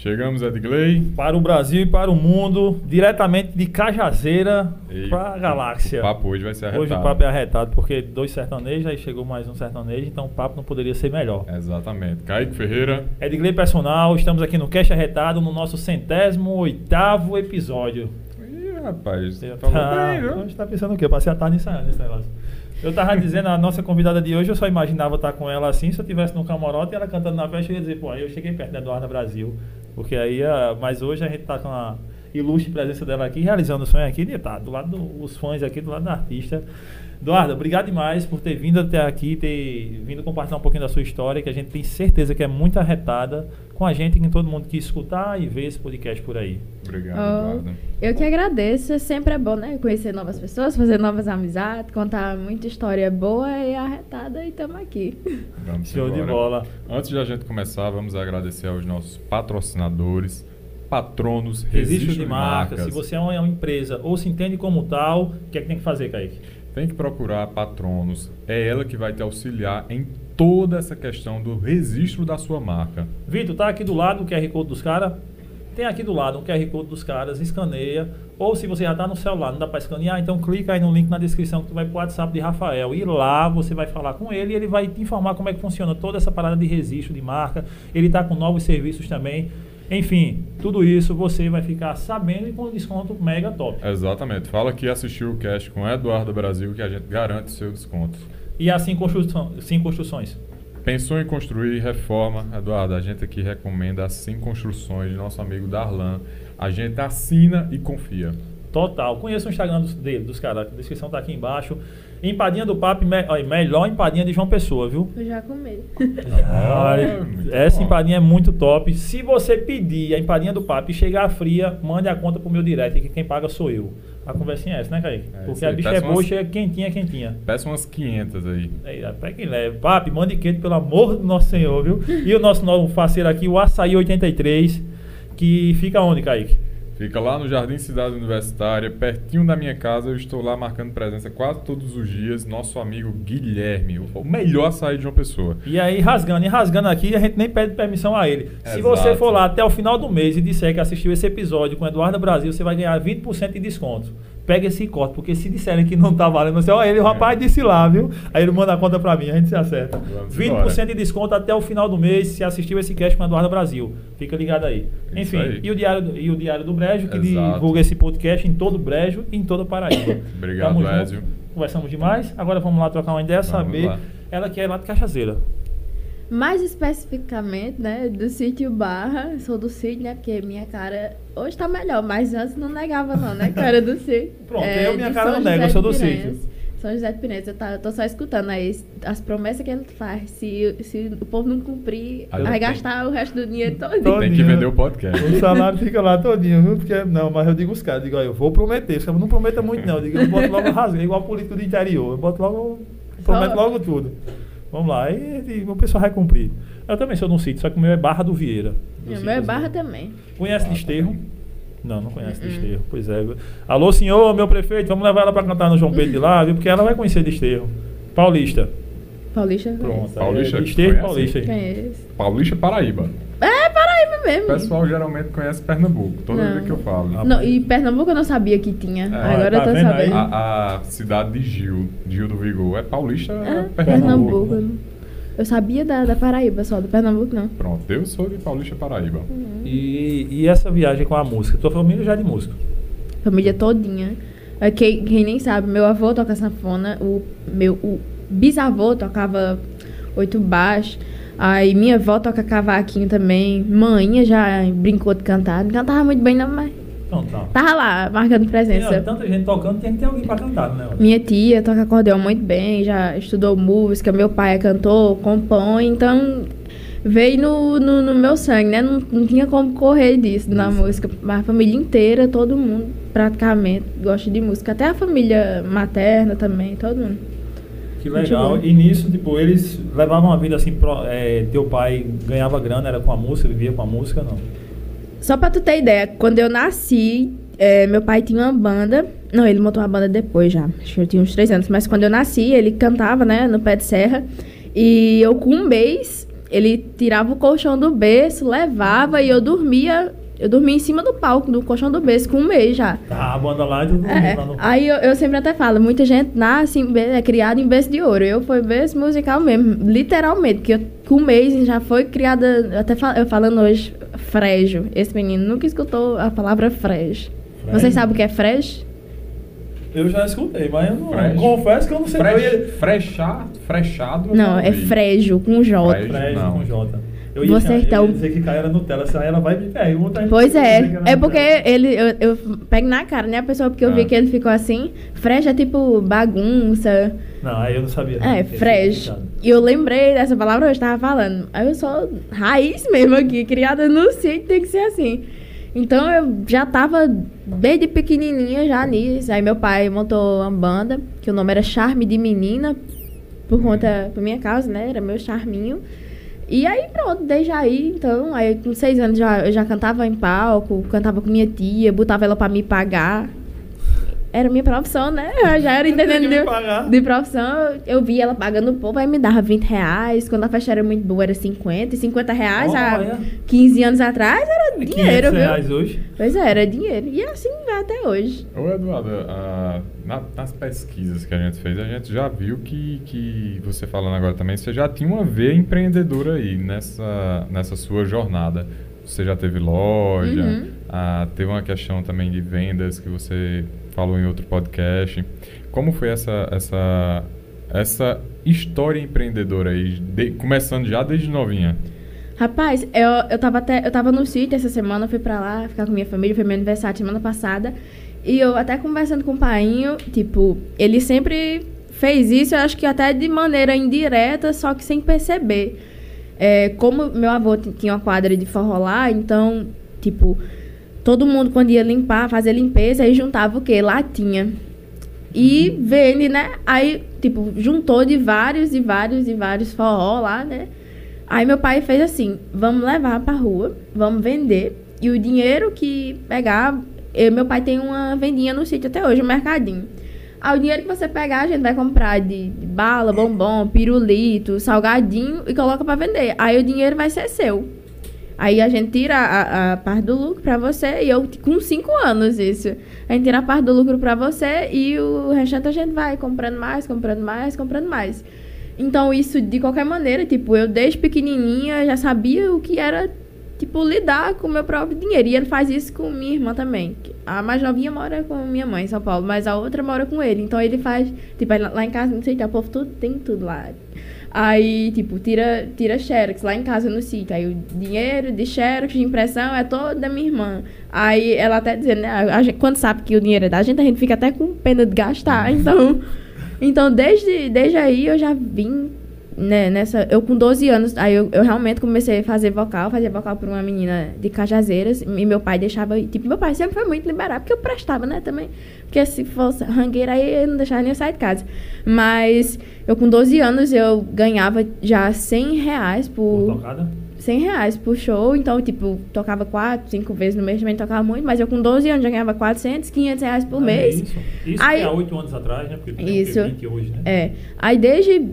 Chegamos, Edgley. Para o Brasil e para o mundo, diretamente de Cajazeira para a galáxia. O papo hoje vai ser arretado. Hoje o papo é arretado, porque dois sertanejos, aí chegou mais um sertanejo, então o papo não poderia ser melhor. Exatamente. Kaique Ferreira. Edgley Personal, estamos aqui no Cash Arretado, no nosso centésimo oitavo episódio. Ih, rapaz, Você tá, bem, viu? você tá pensando o quê? Eu passei a tarde ensaiando esse negócio. Eu tava dizendo, a nossa convidada de hoje, eu só imaginava estar com ela assim, se eu tivesse no camarote e ela cantando na festa, eu ia dizer, pô, aí eu cheguei perto da Eduarda Brasil. Porque aí, ah, mas hoje a gente tá com a ilustre presença dela aqui, realizando o sonho aqui de estar do lado dos fãs aqui, do lado da artista. Eduarda, obrigado demais por ter vindo até aqui, ter vindo compartilhar um pouquinho da sua história, que a gente tem certeza que é muito arretada com a gente e com todo mundo que escutar e ver esse podcast por aí. Obrigado, Oh, Eduardo. eu que agradeço, sempre é bom, né? Conhecer novas pessoas, fazer novas amizades, contar muita história boa e arretada e estamos aqui. Vamos Show de embora. bola. Antes de a gente começar, vamos agradecer aos nossos patrocinadores, patronos, Registro de marca, se você é uma, é uma empresa ou se entende como tal, o que é que tem que fazer, Kaique? Tem que procurar patronos. É ela que vai te auxiliar em toda essa questão do registro da sua marca. Vitor, tá aqui do lado o QR Code dos caras. Tem aqui do lado um QR Code dos caras, escaneia. Ou se você já tá no celular, não dá para escanear, então clica aí no link na descrição que tu vai pro WhatsApp de Rafael. E lá você vai falar com ele e ele vai te informar como é que funciona toda essa parada de registro de marca. Ele tá com novos serviços também. Enfim, tudo isso você vai ficar sabendo e com desconto mega top. Exatamente. Fala que assistiu o cast com Eduardo Brasil que a gente garante seu desconto. E assim construção, sim construções. Pensou em construir reforma? Eduardo, a gente aqui recomenda as 5 construções de nosso amigo Darlan. A gente assina e confia. Total. Conheça o Instagram dos, dele, dos caras. A descrição tá aqui embaixo. Empadinha do Papo, me, olha, melhor empadinha de João Pessoa, viu? Eu já comi. Olha, muito essa bom. empadinha é muito top. Se você pedir a empadinha do papo e chegar fria, mande a conta pro meu direct, que quem paga sou eu. A conversinha é essa, né, Kaique? É, Porque a bicha é boa, umas- chega quentinha, quentinha. Peça umas 500 aí. Aí, até que leve. Papi, mande quente, pelo amor do nosso Senhor, viu? E o nosso novo parceiro aqui, o Açaí 83, que fica onde, Kaique? Fica lá no Jardim Cidade Universitária, pertinho da minha casa. Eu estou lá marcando presença quase todos os dias. Nosso amigo Guilherme, o melhor açaí de uma pessoa. E aí, rasgando, e rasgando aqui, a gente nem pede permissão a ele. Se Exato. você for lá até o final do mês e disser que assistiu esse episódio com Eduardo Brasil, você vai ganhar 20% de desconto. Pega esse corte, porque se disserem que não tá valendo, você, ó, ele, o rapaz disse lá, viu? Aí ele manda a conta pra mim, a gente se acerta. Vamos 20% embora. de desconto até o final do mês se assistiu esse cast com Eduardo Brasil. Fica ligado aí. Isso Enfim, aí. E, o Diário do, e o Diário do Brejo, que Exato. divulga esse podcast em todo o Brejo e em toda a Paraíba. Obrigado. Lézio. Conversamos demais. Agora vamos lá trocar uma ideia, Vamos saber. lá. Ela que é lá de Cachazeira. Mais especificamente, né, do sítio Barra. Sou do sítio, né, porque minha cara hoje tá melhor, mas antes não negava não, né, cara do sítio. Pronto, eu, minha cara São não nega, eu sou do sítio. São José de Piranhas, eu, tá, eu tô só escutando aí as promessas que ele faz. Se, se o povo não cumprir, Aí vai gastar o resto do dinheiro todo. Todo- Tem que Todinho. vender o podcast. O salário fica lá todinho, viu? Porque, não, mas eu digo os caras, digo, ó, eu vou prometer. Os caras não prometa muito, não. Eu digo, eu boto logo rasga, igual político do interior. Eu boto logo, prometo Só- logo tudo. Vamos lá, aí e o pessoal vai cumprir. Eu também sou de um sítio, só que o meu é Barra do Vieira. Do O meu é Barra também. Conhece Barra Desterro? também. Não, não conhece Uh-uh. Desterro. Pois é. Alô, senhor, meu prefeito, vamos levar ela pra cantar no João Pedro de lá, viu? Porque ela vai conhecer Desterro. Paulista. Paulista Pronto. Paulista, é, Desterro e conhece? Paulista aí. Conheço. Paulista Paraíba. É, Paraíba O mesmo. pessoal geralmente conhece Pernambuco, toda Não. vez que eu falo. Ah, Não, e Pernambuco eu não sabia que tinha. É. Agora Tá eu tô sabendo. A, a cidade de Gil, Gil do Vigor, é Paulista, é Ah, Pernambuco. Pernambuco. Eu sabia da, da Paraíba só, do Pernambuco não. Pronto, eu sou de Paulista, Paraíba. E, e essa viagem com a música? Tua família já é de música. Família todinha. É, Quem, quem nem sabe, meu avô toca sanfona, o meu o bisavô tocava oito baixo, aí minha avó toca cavaquinho também, mãinha já brincou de cantar, não cantava muito bem não, mas Então tá. tava lá, marcando Tem presença. tanta gente tocando, tem que ter alguém pra cantar, né? Minha tia toca acordeão muito bem, já estudou música, meu pai é cantor, compõe, então veio no, no, no meu sangue, né? Não, não tinha como correr disso na música. Mas a família inteira, todo mundo, praticamente, gosta de música. Até a família materna também, todo mundo. Que legal. E nisso, tipo, eles levavam a vida assim, pro- é, teu pai ganhava grana, era com a música, vivia com a música, não? Só pra tu ter ideia, quando eu nasci, é, meu pai tinha uma banda. Não, ele montou uma banda depois já. Acho que eu tinha uns três anos. Mas quando eu nasci, ele cantava, né, no pé de serra. E eu com um mês, ele tirava o colchão do berço, levava e eu dormia. Eu dormia em cima do palco, do colchão do berço, com um mês já. Tá, a banda lá e tu É, lá no... aí eu, eu sempre até falo, muita gente nasce, em é criada em berço de ouro. Eu fui berço musical mesmo, literalmente, porque eu, com um mês já foi criada, até fal- eu falando hoje, frejo. Esse menino nunca escutou a palavra frejo. Frejo? Vocês sabem o que é frejo? Eu já escutei, mas eu não. Confesso que eu não sei. Fresh, ia... frechado, frechado. eu Não, já é frejo, com J. Frejo. Fresh Não. com J. Eu ia, Você eu então- dizer que Caio era Nutella, se ela vai me perguntar. Pois eu é, que é porque ele, eu, eu pego na cara, né, a pessoa, porque eu Ah. vi que ele ficou assim. Frejo é tipo bagunça. Não, aí eu não sabia. É, fresh. E eu lembrei dessa palavra hoje, tava falando. Aí eu sou raiz mesmo aqui, criada no sítio, tem que ser assim. Então eu já tava desde pequenininha já nisso. Aí meu pai montou uma banda, que o nome era Charme de Menina, por conta, por minha causa, né? Era meu charminho. E aí pronto, desde aí, então, aí com seis anos já, eu já cantava em palco, cantava com minha tia, botava ela pra me pagar. Era minha profissão, né? Eu já era entendendo de, pagar. de profissão. Eu via ela pagando o povo, aí me dava 20 reais. Quando a festa era muito boa, era 50. E 50 reais há 15 anos atrás era 500 dinheiro, viu? reais hoje. Pois é, era dinheiro. E assim vai até hoje. Ô Eduardo, ah, na- nas pesquisas que a gente fez, a gente já viu que, que você falando agora também, você já tinha uma veia empreendedora aí nessa, nessa sua jornada. Você já teve loja, Uhum. ah, teve uma questão também de vendas que você falou em outro podcast. Como foi essa, essa, essa história empreendedora aí, de- começando já desde novinha? Rapaz, eu, eu, tava até, eu tava no sítio essa semana, fui pra lá ficar com minha família, foi meu aniversário semana passada. E eu até conversando com o painho, tipo, ele sempre fez isso, eu acho que até de maneira indireta, só que sem perceber. É, como meu avô tinha uma quadra de forró lá, então, tipo, todo mundo quando ia limpar, fazer limpeza, aí juntava o quê? Latinha. E vende, né? Aí, tipo, juntou de vários e vários e vários forró lá, né? Aí meu pai fez assim: vamos levar pra rua, vamos vender. E o dinheiro que pegar, eu, meu pai tem uma vendinha no sítio até hoje, um mercadinho. Aí o dinheiro que você pegar, a gente vai comprar de, de bala, bombom, pirulito, salgadinho e coloca pra vender. Aí o dinheiro vai ser seu. Aí a gente tira a, a parte do lucro pra você, e eu com 5 anos isso. A gente tira a parte do lucro pra você e o restante a gente vai comprando mais, comprando mais, comprando mais. Então isso, de qualquer maneira, tipo, eu desde pequenininha já sabia o que era, tipo, lidar com o meu próprio dinheiro. E ele faz isso com minha irmã também. A mais novinha mora com minha mãe em São Paulo, mas a outra mora com ele. Então ele faz, tipo, lá em casa, não sei, tá, o povo tudo, tem tudo lá. Aí, tipo, tira, tira xerox lá em casa no sítio. Aí o dinheiro de xerox, de impressão, é todo da minha irmã. Aí ela até dizendo, né? Gente, quando sabe que o dinheiro é da gente, a gente fica até com pena de gastar. Então, então desde, desde aí eu já vim né, nessa. Eu com 12 anos, aí eu, eu realmente comecei a fazer vocal, fazer vocal pra uma menina de Cajazeiras. E meu pai deixava. Tipo, meu pai sempre foi muito liberado, porque eu prestava, né, também. Porque se fosse rangueira aí, eu não deixava nem eu sair de casa. Mas eu com 12 anos eu ganhava já 100 reais Por por. tocada? 100 reais por show, então, tipo, tocava 4, 5 vezes no mês, também tocava muito, mas eu com 12 anos já ganhava 400, 500 reais por Ah, mês. Isso, isso Aí- que há 8 anos atrás, né? Porque tem? Isso. 20 hoje, né? É. Aí desde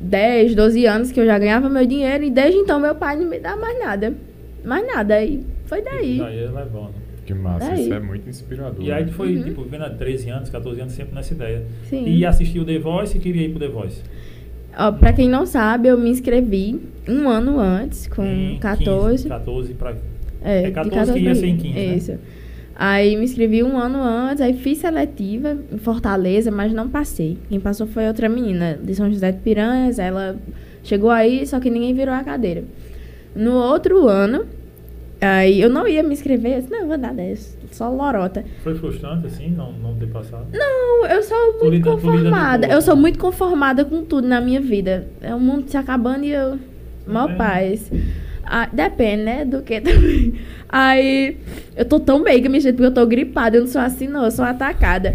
10, 12 anos que eu já ganhava meu dinheiro e desde então meu pai não me dá mais nada. Mais nada. E foi daí. Daí é levando. Que massa, Daí. isso é muito inspirador. E aí tu né? foi, Uhum. tipo, vendo há 13 anos, 14 anos, sempre nessa ideia. Sim. E assistiu o The Voice e queria ir pro The Voice. Ó, pra quem não sabe, eu me inscrevi um ano antes, com Em 14. 15, 14 pra... É, É de 14 que ia ser em mim. 15, né? Aí me inscrevi um ano antes, aí fiz seletiva em Fortaleza, mas não passei. Quem passou foi outra menina de São José de Piranhas. Ela chegou aí, só que ninguém virou a cadeira. No outro ano, aí eu não ia me inscrever, eu disse, não, vou dar 10, só lorota. Foi frustrante, assim, não, não ter passado? Não, eu sou muito lida- conformada. Eu sou muito conformada com tudo na minha vida. É o mundo se acabando e eu. Mó É. paz. Ah, depende, né? Do que também. Aí, eu tô tão bem que me gente, porque eu tô gripada. Eu não sou assim, não. Eu sou atacada.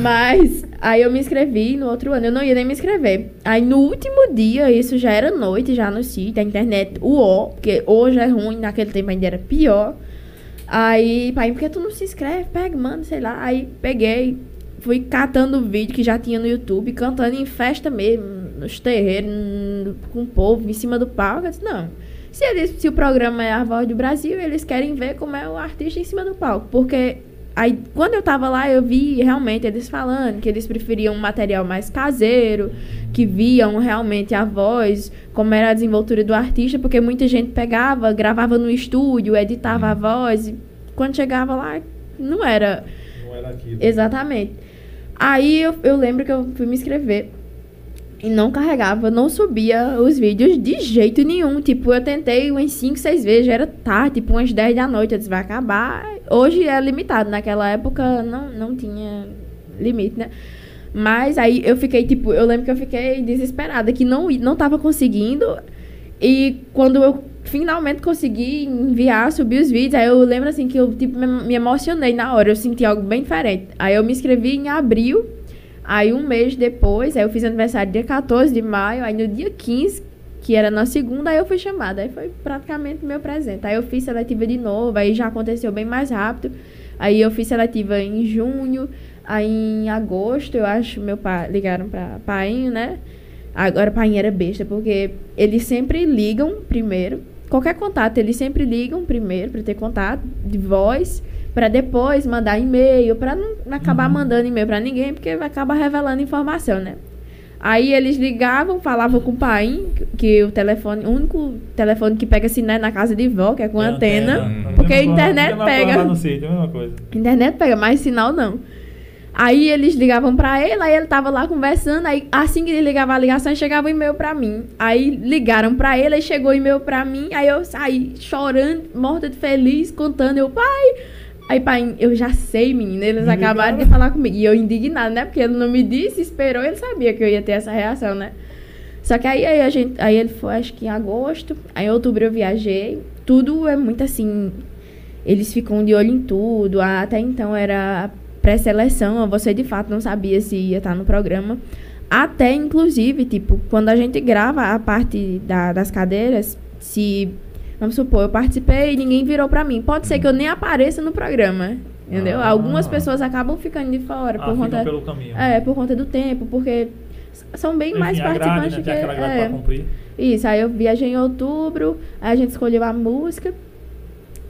Mas, aí eu me inscrevi no outro ano. Eu não ia nem me inscrever. Aí, no último dia, isso já era noite, já no sítio, a internet, uó, porque hoje é ruim, naquele tempo ainda era pior. Aí, pai, por que tu não se inscreve? Pega, manda, sei lá. Aí, peguei, fui catando vídeo que já tinha no YouTube, cantando em festa mesmo, nos terreiros, com o povo, em cima do palco. Eu disse, não. Se, eles, se o programa é a voz do Brasil, eles querem ver como é o artista em cima do palco. Porque aí, quando eu tava lá, eu vi realmente eles falando que eles preferiam um material mais caseiro, que viam realmente a voz, como era a desenvoltura do artista, porque muita gente pegava, gravava no estúdio, editava a voz, e quando chegava lá, não era Não era aquilo. Exatamente. Aí eu, eu lembro que eu fui me inscrever e não carregava, não subia os vídeos de jeito nenhum. Tipo, eu tentei umas 5, 6 vezes, já era tarde, tipo umas 10 da noite, eu disse, vai acabar. Hoje é limitado, naquela época não, não tinha limite, né? Mas aí eu fiquei, tipo, eu lembro que eu fiquei desesperada, que não, não tava conseguindo. E quando eu finalmente consegui enviar, subir os vídeos, aí eu lembro assim que eu tipo, me, emocionei na hora, eu senti algo bem diferente. Aí eu me inscrevi em abril, aí um mês depois, aí eu fiz aniversário dia 14 de maio, aí no dia 15, que era na segunda, aí eu fui chamada. Aí foi praticamente meu presente. Aí eu fiz seletiva de novo, aí já aconteceu bem mais rápido. Aí eu fiz seletiva em junho, aí em agosto, eu acho, meu pai ligaram pra Painho, né? Agora Painho era besta, porque eles sempre ligam primeiro. Qualquer contato, eles sempre ligam primeiro para ter contato de voz, para depois mandar e-mail, para não acabar mandando e-mail para ninguém, porque vai acabar revelando informação, né? Aí eles ligavam, falavam com o pai, que o telefone, o único telefone que pega sinal é na casa de vó, que é com É antena. antena. Porque a internet coisa pega. Lá no sítio, a mesma coisa. Internet pega, mas sinal não. Aí eles ligavam pra ele, aí ele tava lá conversando, aí assim que ele ligava a ligação, chegava o e-mail pra mim. Aí ligaram pra ele, aí chegou o e-mail pra mim, aí eu saí chorando, morta de feliz, contando, eu, pai... Aí, pai, eu já sei, menina, eles Me acabaram de falar comigo. E eu indignada, né? Porque ele não me disse, esperou, ele sabia que eu ia ter essa reação, né? Só que aí, aí a gente, aí ele foi, acho que em agosto, aí em outubro eu viajei. Tudo é muito assim, eles ficam de olho em tudo. Até então era pré-seleção, você de fato não sabia se ia estar no programa. Até, inclusive, tipo, quando a gente grava a parte da- das cadeiras, se, vamos supor, eu participei e ninguém virou pra mim. Pode ser que eu nem apareça no programa, entendeu? Ah. Algumas pessoas acabam ficando de fora Ah, por conta... pelo caminho. É, por conta do tempo, porque são bem mais Enfim, grade, participantes né? que... Tem grade é. pra cumprir. Isso, aí eu viajei em outubro, aí a gente escolheu a música.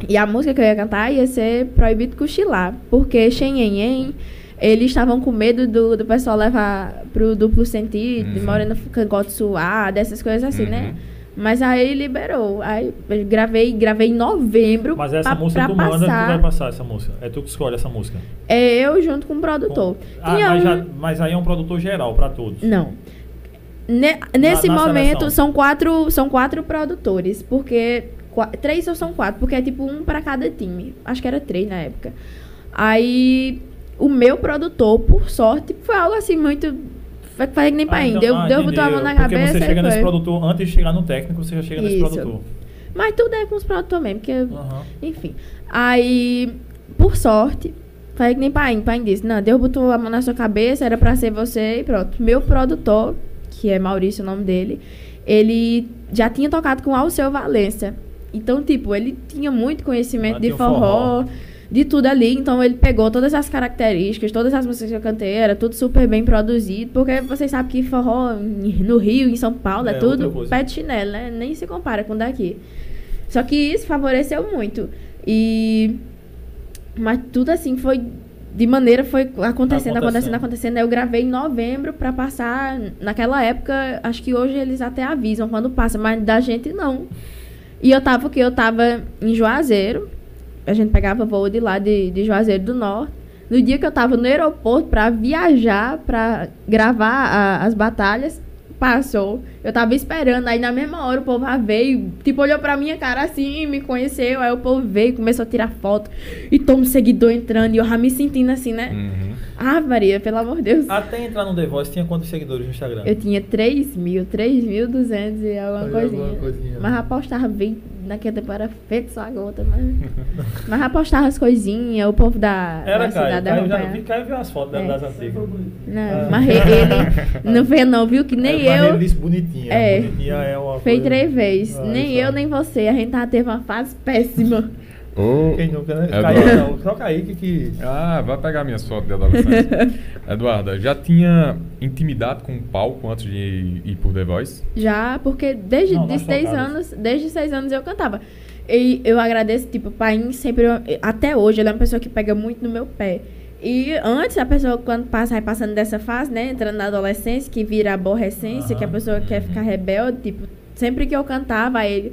E a música que eu ia cantar ia ser Proibido Cochilar, porque Xenhenhen, eles estavam com medo do, do pessoal levar pro duplo sentido, Uhum. morena cangote suado, essas coisas assim, né? Mas aí liberou. Aí gravei, gravei em novembro Mas essa pra, música pra tu manda, tu passar. vai passar essa música. É tu que escolhe essa música. É eu junto com o produtor. Ah, Tinha mas, um- já- mas aí é um produtor geral pra todos. Não. Ne- nesse na momento seleção. são quatro, são quatro produtores, porque três ou são quatro, porque é tipo um pra cada time. Acho que era três na época. Aí o meu produtor, por sorte, foi algo assim muito foi que nem Ah, pai, então- deu, ah, deu botou a mão na Porque cabeça você e chega nesse foi. produtor, antes de chegar no técnico, você já chega nesse Isso. produtor. Mas tudo é com os produtores mesmo, porque Aham. enfim. Aí, por sorte, foi que nem pai, pai disse, não, Deus botou a mão na sua cabeça, era pra ser você e pronto. Meu produtor, que é Maurício o nome dele, ele já tinha tocado com Alceu Valença. Então, tipo, ele tinha muito conhecimento Ah, de forró, forró. De tudo ali. Então, ele pegou todas as características, todas as músicas que eu cantei, era tudo super bem produzido. Porque vocês sabem que forró no Rio, em São Paulo, é, É, tudo pé de chinelo, né? Nem se compara com o daqui. Só que isso favoreceu muito. E. Mas tudo assim foi. De maneira foi acontecendo, acontecendo, Acontecendo. acontecendo. Eu gravei em novembro pra passar. Naquela época, acho que hoje eles até avisam quando passa, mas da gente não. E eu tava o quê? Eu tava em Juazeiro. A gente pegava voo de lá de, de Juazeiro do Norte. No dia que eu tava no aeroporto pra viajar, pra gravar a- as batalhas, passou. Eu tava esperando, aí na mesma hora o povo veio, tipo, olhou pra minha cara assim, me conheceu, aí o povo veio, começou a tirar foto, e todo um seguidor entrando, e eu já me sentindo assim, né? Uhum. Ah, Maria, pelo amor de Deus. Até entrar no The Voice, tinha quantos seguidores no Instagram? Eu tinha 3 mil, 3.200 e alguma Aí, coisinha. alguma coisinha. Mas já postava bem, naquele tempo era feito só a gota, mas... mas já postava as coisinhas, o povo da, Era da Caio. cidade Caio, já, vi, Caio viu as fotos da- É. das antigas. Não, Ah. mas ele não vê não, viu? Que nem É, eu... Ele disse bonitinha. É. Bonitinha é uma Fez coisa- três vezes. Ah, nem eu, nem você. A gente tava, teve uma fase péssima. Quem nunca, né? Eduardo. Kaique não, só Kaique que... Ah, vai pegar minhas fotos de adolescência. Eduarda, já tinha intimidade com o palco antes de ir por The Voice? Já, porque desde Não, de seis anos, desde seis anos eu cantava. E eu agradeço, tipo, o pai sempre, até hoje, ele é uma pessoa que pega muito no meu pé. E antes, a pessoa, quando passa, vai passando dessa fase, né, entrando na adolescência, que vira aborrecência, que a pessoa quer ficar rebelde, tipo, sempre que eu cantava, aí ele,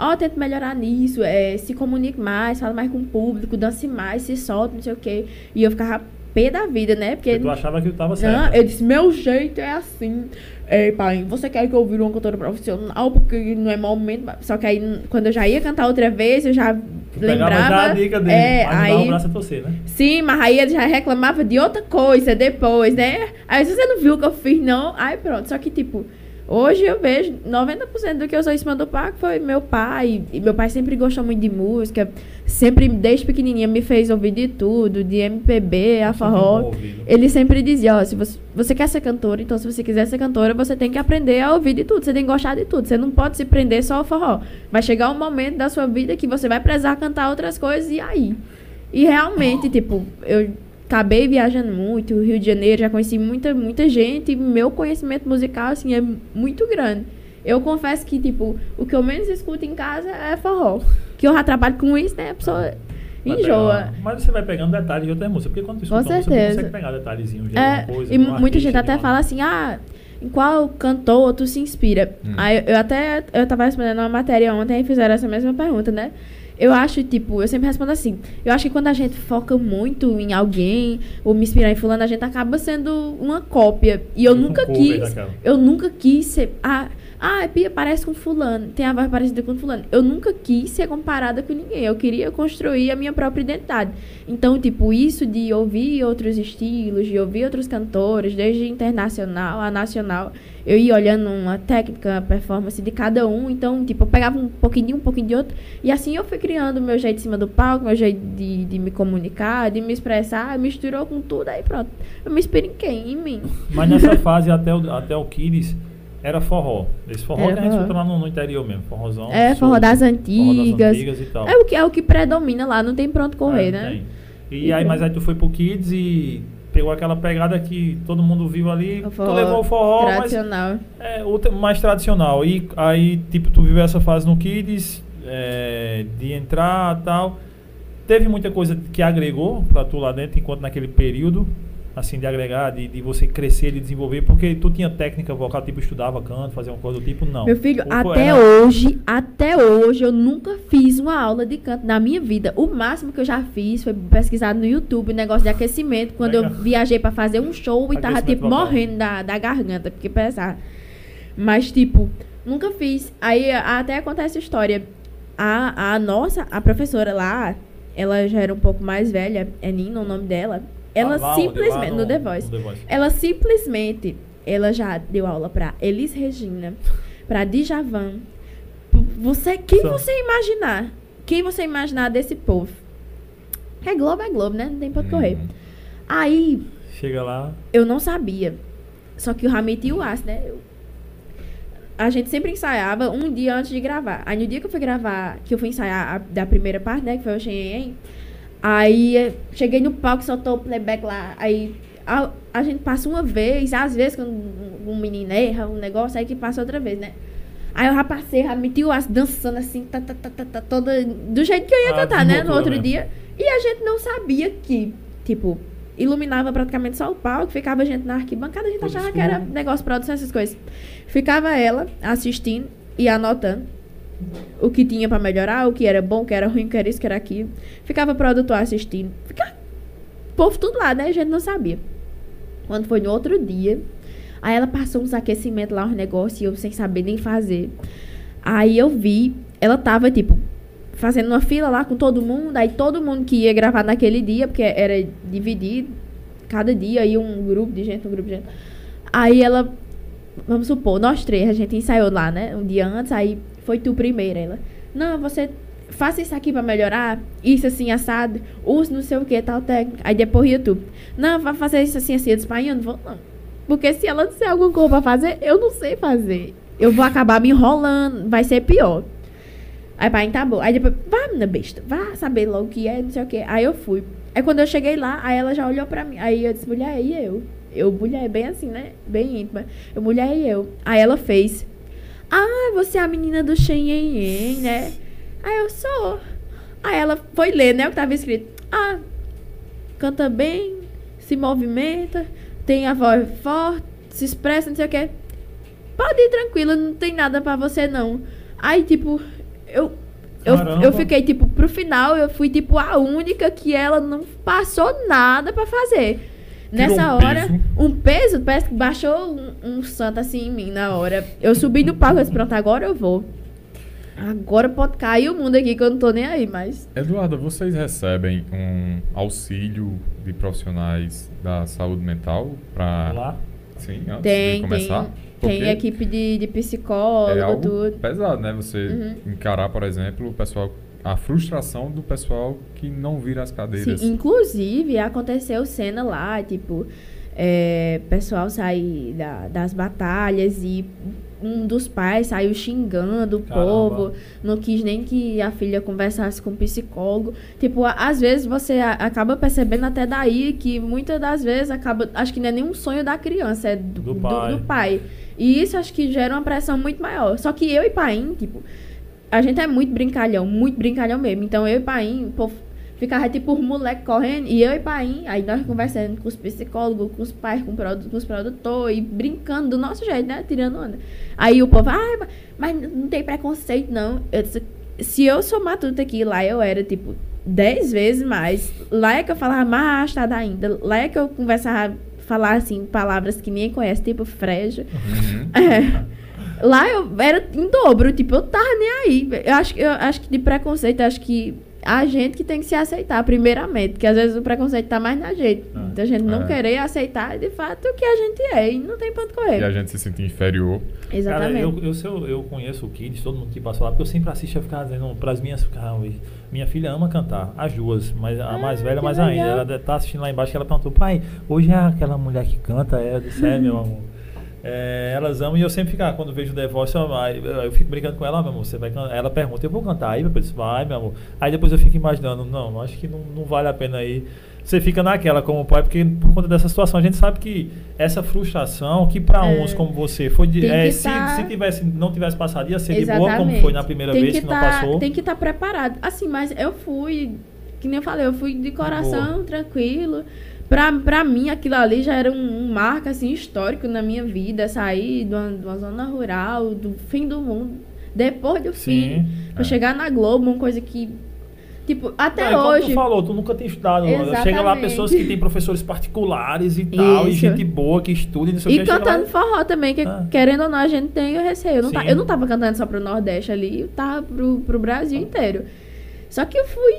ó, tenta melhorar nisso, é, se comunique mais, fala mais com o público, dance mais, se solta, não sei o quê. E eu ficava pé da vida, né, porque... Tu achava que tu tava certo. Não, eu disse, meu jeito é assim. Ei, pai, você quer que eu vire uma cantora profissional? Porque não é momento. Só que aí, quando eu já ia cantar outra vez, eu já Tu pegava lembrava. já a dica dele, é, o aí, braço a torcer, né? sim, mas aí ele já reclamava de outra coisa depois, né? Aí você não viu o que eu fiz, não. Aí pronto. Só que, tipo, hoje eu vejo 90% do que eu sou em cima do palco foi meu pai. E meu pai sempre gostou muito de música. Sempre, desde pequenininha, me fez ouvir de tudo, de MPB, a forró. Ele sempre dizia, ó, se você, você quer ser cantora, então se você quiser ser cantora, você tem que aprender a ouvir de tudo, você tem que gostar de tudo. Você não pode se prender só ao forró. Vai chegar um momento da sua vida que você vai precisar cantar outras coisas e aí. E realmente, tipo, eu acabei viajando muito, o Rio de Janeiro, já conheci muita, muita gente, e meu conhecimento musical, assim, é muito grande. Eu confesso que, tipo, o que eu menos escuto em casa é forró. Que eu já trabalho com isso, né? A pessoa Vai enjoa. pegar- Mas você vai pegando detalhes de outra música. Porque quando tu escuta Com certeza. consegue pegar detalhezinhos de É, alguma coisa. e um muita gente até uma- fala assim, ah, em qual cantor tu se inspira? Hum. Aí eu até, eu tava respondendo uma matéria ontem e fizeram essa mesma pergunta, né? Eu acho, tipo, eu sempre respondo assim, eu acho que quando a gente foca muito em alguém, ou me inspirar em fulano, a gente acaba sendo uma cópia. E eu Um nunca quis, daquela. eu nunca quis ser, ah, ah, Pia parece com fulano, tem a voz parecida com fulano. Eu nunca quis ser comparada com ninguém, eu queria construir a minha própria identidade. Então, tipo, isso de ouvir outros estilos, de ouvir outros cantores, desde internacional a nacional, eu ia olhando uma técnica, uma performance de cada um. Então, tipo, eu pegava um pouquinho de um, pouquinho de outro. E assim eu fui criando o meu jeito em cima do palco, meu jeito de, de me comunicar, de me expressar, misturou com tudo, aí pronto. Eu me inspiro em quem? Em mim. Mas nessa fase, até o, até o Kids, era forró. Esse forró Era que a gente forró. escuta lá no, no interior mesmo. Forrozão. É, forró das Forró das antigas. antigas. É o que, é o que predomina lá, não tem pronto correr, É, né? tem. E, E aí, pronto. mas aí tu foi pro Kids e pegou aquela pegada que todo mundo viu ali. O Tu forró levou o forró, mas tradicional. é o mais tradicional. E aí, tipo, tu viveu essa fase no Kids, é, de entrar e tal. Teve muita coisa que agregou pra tu lá dentro, enquanto naquele período, assim, de agregar, de, de você crescer, de desenvolver, porque tu tinha técnica vocal, tipo, estudava canto, fazia uma coisa do tipo, não. Meu filho, Ou até era- hoje, até hoje, eu nunca fiz uma aula de canto na minha vida. O máximo que eu já fiz foi pesquisar no YouTube, negócio de aquecimento, quando eu viajei pra fazer um show e tava, tipo, vocal. morrendo da, da garganta, porque pesava. Mas, tipo, nunca fiz. Aí até acontece a história. A, a nossa, a professora lá, ela já era um pouco mais velha, é Nina o nome dela. Ela lá simplesmente, no, no The Voice. Ela simplesmente, ela já deu aula pra Elis Regina, pra Djavan. P- Você, quem você imaginar? Quem você imaginar desse povo? É Globo, é Globo, né? Não tem pra onde correr. Hum. Aí, Chega lá, eu não sabia. Só que o Ramit e o Aço, né? Eu- a gente sempre ensaiava um dia antes de gravar. Aí no dia que eu fui gravar, que eu fui ensaiar a, da primeira parte, né? Que foi o Xenhen. Aí eh, cheguei no palco, soltou o playback lá. Aí a, a gente passa uma vez, às vezes quando um, um menino erra um negócio, aí que passa outra vez, né? Aí eu já passei, já meti o aço dançando assim, tá, tá, tá, tá, tá, toda, do jeito que eu ia Ah, cantar, né? No outro mesmo. dia. E a gente não sabia que, tipo, iluminava praticamente só o palco, ficava a gente na arquibancada, a gente achava que era negócio, produção, essas coisas. Ficava ela assistindo e anotando o que tinha pra melhorar, o que era bom, o que era ruim, o que era isso, o que era aquilo. Ficava produtor assistindo. Ficava o povo tudo lá, né? A gente não sabia. Quando foi no outro dia, aí ela passou uns aquecimentos lá, uns negócios, e eu sem saber nem fazer. Aí eu vi, ela tava, tipo, fazendo uma fila lá com todo mundo, aí todo mundo que ia gravar naquele dia, porque era dividido, cada dia ia um grupo de gente, um grupo de gente. Aí ela, vamos supor, nós três, a gente ensaiou lá, né? Um dia antes, aí foi tu primeiro. Ela, não, você faça isso aqui pra melhorar, isso assim, assado, use não sei o que, tal técnica. Aí depois tu, não, vai fazer isso assim, assim. Eu não vou, não. Porque se ela disser alguma coisa pra fazer, eu não sei fazer. Eu vou acabar me enrolando, vai ser pior. Aí pai, tá bom. Aí depois, vá, menina besta, vá saber logo o que é, não sei o que. Aí eu fui. Aí quando eu cheguei lá, aí ela já olhou pra mim. Aí eu disse, mulher, e eu? Eu, mulher, bem assim, né? Bem íntima. Eu, mulher, e eu? Aí ela fez. Ah, você é a menina do Xenhen, né? Aí eu sou. Aí ela foi ler, né? O que tava escrito. Ah, canta bem, se movimenta, tem a voz forte, se expressa, não sei o que. Pode ir tranquila, não tem nada pra você não. Aí, tipo, eu. Eu, Caramba. eu fiquei, tipo, pro final, eu fui, tipo, a única que ela não passou nada pra fazer. Nessa um hora, peso. um peso, parece que baixou um, santo assim em mim na hora. Eu subi no palco e disse, pronto, agora eu vou. Agora pode cair o mundo aqui que eu não tô nem aí, mas. Eduarda, vocês recebem um auxílio de profissionais da saúde mental para Lá. sim, antes de Tem, começar? tem, tem equipe de, de psicólogo, é algo tudo. pesado, né? Você Uhum. encarar, por exemplo, o pessoal a frustração do pessoal que não vira as cadeiras. Sim, inclusive aconteceu cena lá, tipo, é, pessoal sair da- das batalhas e um dos pais saiu xingando o Caramba. povo, não quis nem que a filha conversasse com o psicólogo. Tipo, às vezes você acaba percebendo até daí que muitas das vezes acaba. Acho que não é nem um sonho da criança, é do, Do do- pai. do pai. E isso acho que gera uma pressão muito maior. Só que eu e Paim, tipo, a gente é muito brincalhão, muito brincalhão mesmo. Então eu e Paim, povo ficava tipo os moleques correndo, e eu e Paim, aí nós conversando com os psicólogos, com os pais, com, produ- com os produtores, e brincando do nosso jeito, né? Tirando onda. Aí o povo, ah, mas- não tem preconceito, não. Eu disse, se eu sou matuta aqui, lá eu era, tipo, dez vezes mais. Lá é que eu falava mais arrastada ainda. Lá é que eu conversava, falar assim, palavras que ninguém conhece, tipo freja. Uhum. É. Lá eu era em dobro, tipo, eu tava nem aí. Eu acho, eu acho que de preconceito, eu acho que a gente que tem que se aceitar, primeiramente. Porque às vezes o preconceito tá mais na gente. Ah. Da gente não É. querer aceitar, de fato, o que a gente é. E não tem ponto E correr. a gente se sente inferior. Exatamente. Cara, eu, eu, eu, eu conheço o Kids, todo mundo que passou lá, porque eu sempre assisto a ficar dizendo pras minhas. Ah, minha filha ama cantar, as duas, mas a Ah, mais velha mais ainda. legal. Ela de- tá assistindo lá embaixo que ela perguntou, pai, hoje é aquela mulher que canta, é, eu disse, é, meu amor. É, elas amam e eu sempre fico, ah, quando vejo o Voice, eu, eu, fico brincando com ela, "Ah, meu amor, você vai cantar. Ela pergunta, eu vou cantar aí, meu disse, vai, meu amor. Aí depois eu fico imaginando, não, acho que não, não vale a pena aí. Você fica naquela como pai, porque por conta dessa situação, a gente sabe que essa frustração, que pra É. uns como você, foi de. É, que se, tá- se tivesse, não tivesse passado, ia ser de boa, Exatamente. como foi na primeira Tem vez que, não tá- passou. Tem que estar preparado. Assim, mas eu fui, que nem eu falei, eu fui de coração, tranquilo. Pra, pra mim, aquilo ali já era um, um marco, assim, histórico na minha vida. Sair de uma, de uma zona rural, do fim do mundo, depois do Sim. fim. Pra É. chegar na Globo, uma coisa que... Tipo, até Não, e como hoje... tu falou, tu nunca tem estudado. Chega lá pessoas que têm professores particulares e tal, e Isso. gente boa que estuda e não sei o E que. chega lá- cantando forró também, que Ah. querendo ou não, a gente tem o receio. Eu não, tá- eu não tava cantando só pro Nordeste ali, eu tava pro, pro Brasil inteiro. Só que eu fui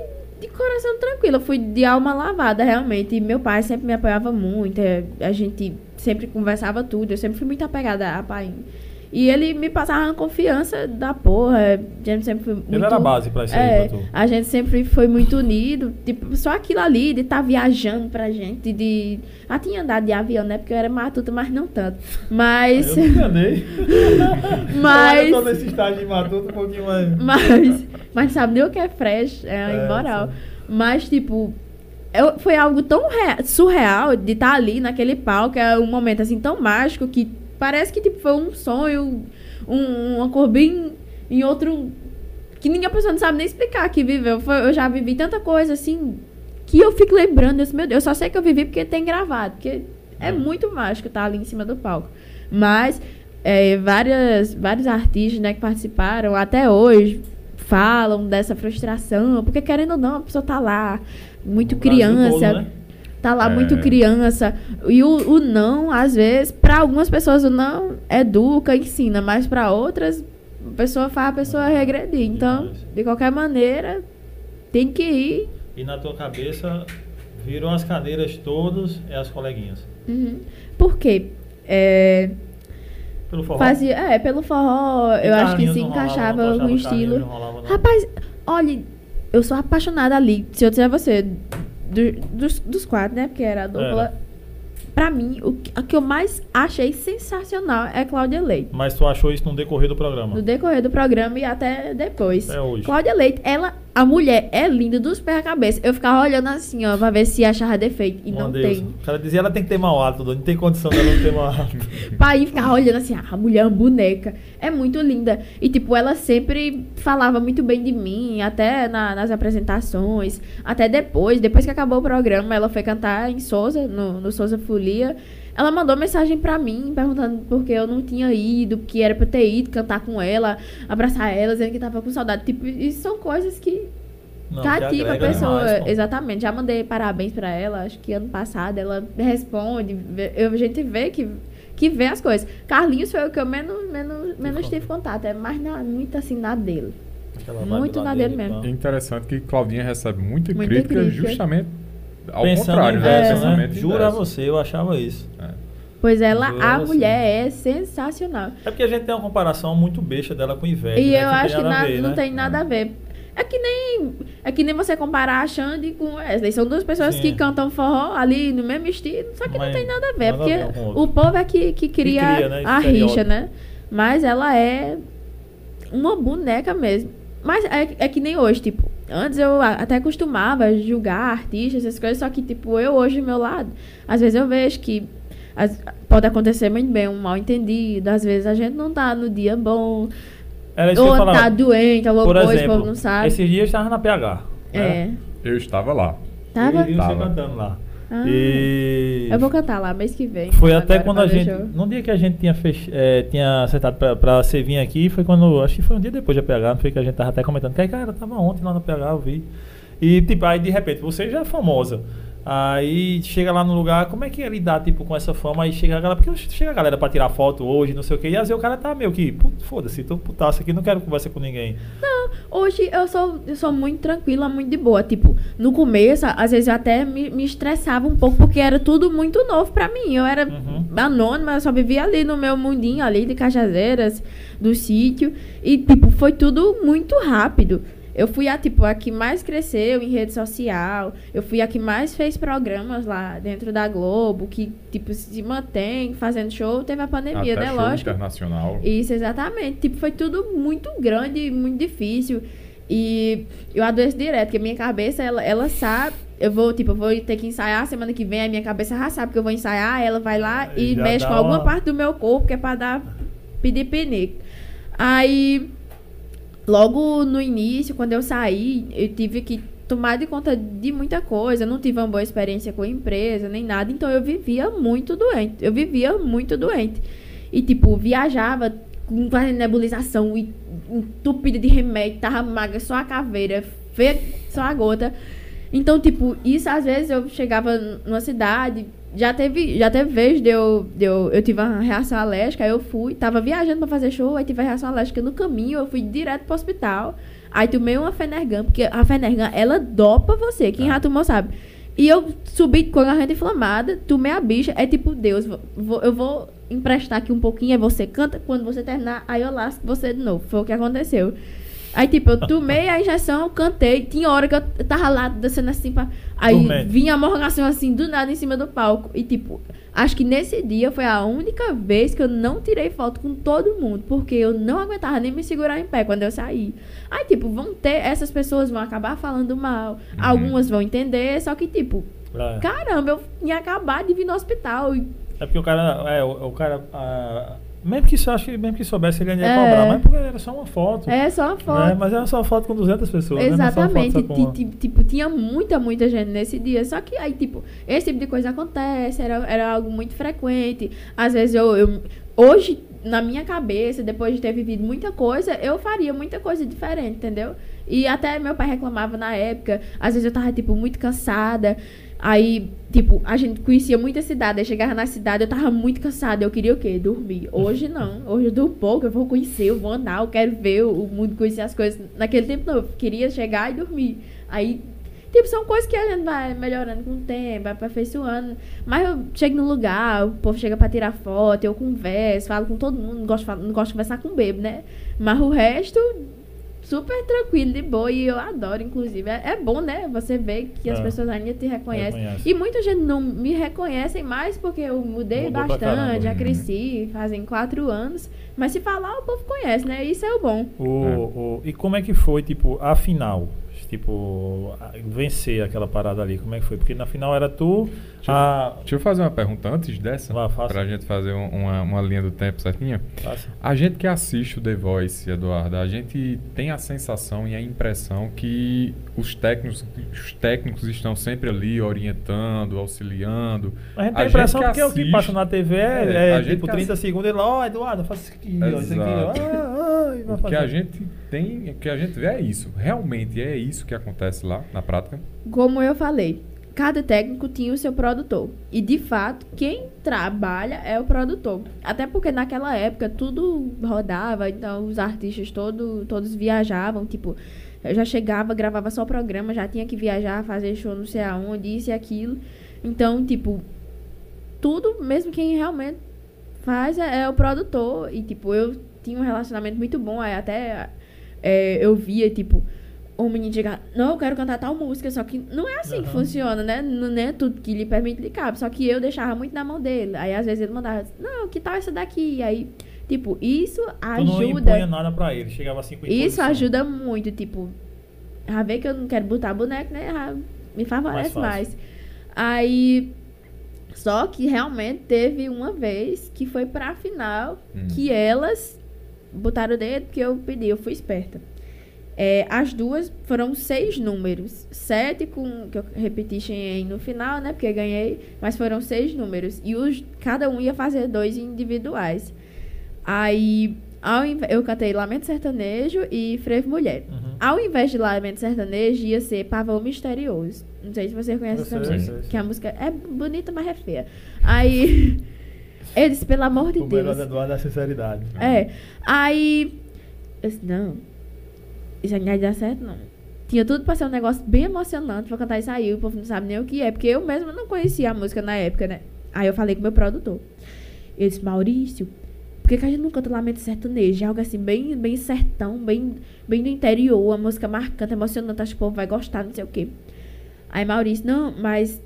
coração tranquilo, eu fui de alma lavada, realmente. E meu pai sempre me apoiava muito, é, a gente sempre conversava tudo, eu sempre fui muito apegada a pai. E ele me passava uma confiança da porra. A gente sempre foi muito... Ele era a base pra isso aí, É, pra tu. a gente sempre foi muito unido. Tipo, só aquilo ali de estar viajando pra gente, de. Ah, tinha andado de avião, né? Porque eu era matuta, mas não tanto. Mas. Eu enganei. Mas- Eu tô nesse estágio de matuto um pouquinho mais. Mas. Mas sabe nem o que é fresh, é, É, imoral. sim. Mas, tipo. eu- foi algo tão rea- surreal de estar ali naquele palco, é um momento assim tão mágico que parece que tipo, foi um sonho, um, uma cor bem em outro. que ninguém pessoa não sabe nem explicar que viveu. Foi- eu já vivi tanta coisa assim que eu fico lembrando, eu, disse, meu Deus, eu só sei que eu vivi porque tem gravado, porque é É. muito mágico estar ali em cima do palco. Mas é, várias, vários artistas né, que participaram até hoje falam dessa frustração, porque querendo ou não, a pessoa tá lá, muito criança, todo, né? tá lá É. muito criança. E o, o não, às vezes, para algumas pessoas o não educa, ensina, mas para outras, a pessoa faz a pessoa regredir. Então, de qualquer maneira, tem que ir. E na tua cabeça, viram as cadeiras todos, é as coleguinhas. Uhum. Por quê? É, Pelo forró. fazia, é, pelo forró, eu acho que se rolava, encaixava no achava estilo. Rolava. Rapaz, olha, eu sou apaixonada ali. Se eu disser a você, do- dos, dos quatro, né? Porque era a dupla. pra mim, o que, a que eu mais achei sensacional é Cláudia Leite. Mas tu achou isso no decorrer do programa? No decorrer do programa e até depois. Até hoje. Cláudia Leite, ela, a mulher é linda dos pés à cabeça. Eu ficava olhando assim, ó, pra ver se achava defeito. E Meu não Deus. tem. O cara dizia, ela tem que ter mau hálito, Doni. Não tem condição dela não ter mau hálito. Pai ficava olhando assim, ah, a mulher é uma boneca. É muito linda. E, tipo, ela sempre falava muito bem de mim, até na- nas apresentações, até depois. Depois que acabou o programa, ela foi cantar em Souza, no, no Souza Folia. Ela mandou mensagem pra mim, perguntando por que eu não tinha ido, que era pra eu ter ido cantar com ela, abraçar ela, dizendo que tava com saudade. Tipo, isso são coisas que Não, cativa a pessoa. demais. Exatamente. Já mandei parabéns pra ela, acho que ano passado ela responde. A gente vê que, que vê as coisas. Carlinhos foi o que eu menos, menos, menos tive contato. É mais na, muito assim na dele. Muito na dele dele tal. É interessante que Claudinha recebe muita, Muita crítica, crítica. justamente ao Pensando contrário, inverso, né? É. né? Jura inverso. você, eu achava isso. É. Pois ela, Juro a a você. mulher é sensacional. É porque a gente tem uma comparação muito besta dela com Ivete. e né? eu tem acho que a na- ver, não né? tem nada a ver. É que nem é que nem você comparar a Xande com Wesley. São duas pessoas Sim. que cantam forró ali no mesmo estilo, só que Mas não tem nada a ver. nada a porque ver o povo é que, que cria, cria, né, a rixa, né? Mas ela é uma boneca mesmo. Mas é, é que nem hoje, tipo, antes eu até costumava julgar artistas, essas coisas, só que, tipo, eu hoje do meu lado, às vezes eu vejo que as- pode acontecer muito bem um mal entendido, às vezes a gente não tá no dia bom, Era isso que eu ou tá doente, alguma Por coisa, o exemplo, povo não sabe. esses dias eu estava na PH. É. né? Eu estava lá. Tava? E você Tava. cantando lá. Ah. E... Eu vou cantar lá mês que vem. Foi até agora, quando a gente. show. No dia que a gente tinha, fech, eh, tinha acertado pra, pra você vir aqui, foi quando. Acho que foi um dia depois da PH, não foi que a gente tava até comentando. Que aí, cara, tava ontem lá na PH, eu vi. E tipo, aí de repente, você já é famosa. Aí chega lá no lugar, como é que é lidar tipo, com essa fama? Aí chega a galera, porque chega a galera pra tirar foto hoje, não sei o que, e às vezes o cara tá meio que, "Putz, foda-se, tô putaço aqui, não quero conversar com ninguém. Não, hoje eu sou, eu sou muito tranquila, muito de boa. Tipo, no começo, às vezes eu até me, me estressava um pouco, porque era tudo muito novo pra mim. Eu era Uhum. anônima, eu só vivia ali no meu mundinho, ali de Cajazeiras, do sítio. E, tipo, foi tudo muito rápido. Eu fui a, tipo, a que mais cresceu em rede social. Eu fui a que mais fez programas lá dentro da Globo, que, tipo, se mantém fazendo show. Teve a pandemia, Até né? show Lógico. internacional. Isso, exatamente. Tipo, foi tudo muito grande, muito difícil. E eu adoeço direto, porque minha cabeça, ela, ela sabe. Eu vou, tipo, eu vou ter que ensaiar semana que vem, a minha cabeça já sabe que eu vou ensaiar, ela vai lá E e mexe com alguma uma- parte do meu corpo, que é pra dar pedir pinico. Aí, logo no início, quando eu saí, eu tive que tomar de conta de muita coisa. Não tive uma boa experiência com a empresa, nem nada. Então, eu vivia muito doente. Eu vivia muito doente. E, tipo, viajava com nebulização e entupida de remédio, tava magra, só a caveira, feia, só a gota. Então, tipo, isso às vezes eu chegava numa cidade, já teve, já teve vez de eu, de eu, eu tive uma reação alérgica, aí eu fui, tava viajando pra fazer show, aí tive a reação alérgica no caminho, eu fui direto pro hospital. Aí tomei uma Fenergan, porque a Fenergan, ela dopa você, quem Ah. já tomou sabe. E eu subi com a garganta inflamada, tomei a bicha, é tipo, Deus, vou- vou- eu vou emprestar aqui um pouquinho, aí você canta, quando você terminar, aí eu lasco você de novo. Foi o que aconteceu. Aí, tipo, eu tomei a injeção, cantei. Tinha hora que eu tava lá dançando assim pra. Aí vinha a morgação assim, do nada em cima do palco. E, tipo, acho que nesse dia foi a única vez que eu não tirei foto com todo mundo. Porque eu não aguentava nem me segurar em pé quando eu saí. Aí, tipo, vão ter. Essas pessoas vão acabar falando mal. Algumas vão entender. Só que, tipo, É. caramba, eu tinha acabado de vir no hospital. E É porque o cara. É, o, o cara. ah, mesmo que, acho que mesmo que soubesse, ele ia É. cobrar. Mas porque era só uma foto. é só uma foto. né? Mas era só uma foto com 200 pessoas. né? Foto Exatamente. só com uma. Ti- ti- Tipo, tinha muita, muita gente nesse dia. Só que aí, tipo, esse tipo de coisa acontece, era, era algo muito frequente. Às vezes eu, eu. Hoje, na minha cabeça, depois de ter vivido muita coisa, eu faria muita coisa diferente, entendeu? E até meu pai reclamava na época. Às vezes eu tava, tipo, muito cansada. Aí, tipo, a gente conhecia muita cidade. Aí chegava na cidade, eu tava muito cansada. Eu queria o quê? Dormir. Hoje não. Hoje eu durmo pouco, eu vou conhecer, eu vou andar, eu quero ver o mundo, conhecer as coisas. Naquele tempo não, eu queria chegar e dormir. Aí, tipo, são coisas que a gente vai melhorando com o tempo, vai aperfeiçoando. Mas eu chego no lugar, o povo chega pra tirar foto, eu converso, falo com todo mundo, não gosto, não gosto de conversar com bebo, né? Mas o resto, super tranquilo, de boa, e eu adoro, inclusive. É, é bom, né? Você ver que as É. pessoas ainda te reconhecem. Reconhece. E muita gente não me reconhecem mais porque eu mudei Mudou bastante, já Uhum. cresci, fazem quatro anos. Mas se falar, o povo conhece, né? Isso é o bom. O, É. o- e como é que foi, tipo, a final? Tipo, vencer aquela parada ali, como é que foi? Porque na final era tu, Deixa, a... deixa eu fazer uma pergunta antes dessa, Vá, faça. pra gente fazer um- uma, uma linha do tempo certinha. Passa. A gente que assiste o The Voice, Eduardo, a gente tem a sensação e a impressão que os técnicos, os técnicos estão sempre ali orientando, auxiliando. A gente tem A a impressão que porque o que passa na TV é, É, é a gente tipo que 30 assi- segundos ele, ó, Eduardo, faça isso aqui, ó, isso aqui, ó. Exato. Ah, ah, e O que a gente tem, o que a gente vê é isso. Realmente é isso que acontece lá na prática. Como eu falei, cada técnico tinha o seu produtor. E de fato, quem trabalha é o produtor. Até porque naquela época tudo rodava, então os artistas todo, todos viajavam, tipo, eu já chegava, gravava só programa, já tinha que viajar, fazer show não sei aonde, isso e aquilo. Então, tipo, tudo, mesmo quem realmente faz é, é o produtor. E, tipo, eu tinha um relacionamento muito bom. Até é, eu via, tipo, o menino chegar, não, eu quero cantar tal música. Só que não é assim que Aham. funciona, né? Não não é tudo que lhe permite lhe cabe. Só que eu deixava muito na mão dele. Aí às vezes ele mandava, não, que tal essa daqui? E aí, tipo, isso não ajuda. impunha nada pra ele, chegava assim com Isso ajuda muito, tipo, a ver que eu não quero botar boneco, né? Já me favorece Mais mais. Aí, só que realmente teve uma vez que foi pra final Hum. que elas botaram o dedo que eu pedi, eu fui esperta. É, as duas foram seis números. Sete com que eu repeti no final, né? Porque ganhei. Mas foram seis números. E os, cada um ia fazer dois individuais. Aí ao eu cantei Lamento Sertanejo e Frevo Mulher. Uhum. Ao invés de Lamento Sertanejo, ia ser Pavão Misterioso. Não sei se você conhece essa música. Que a música é bonita, mas é feia. Aí. Eles, pelo amor de O melhor Deus. do Eduardo é a sinceridade. É. Aí. Eu disse, não. Isso aí não vai dar certo, não. Tinha tudo pra ser um negócio bem emocionante pra cantar isso aí. O povo não sabe nem o que é. Porque eu mesma não conhecia a música na época, né? Aí eu falei com o meu produtor. Ele disse, Maurício, por que, que a gente não canta Lamento Sertanejo? É algo assim, bem, bem sertão, bem, bem do interior, uma música marcante, emocionante, acho que o povo vai gostar, não sei o quê. Aí Maurício, não, mas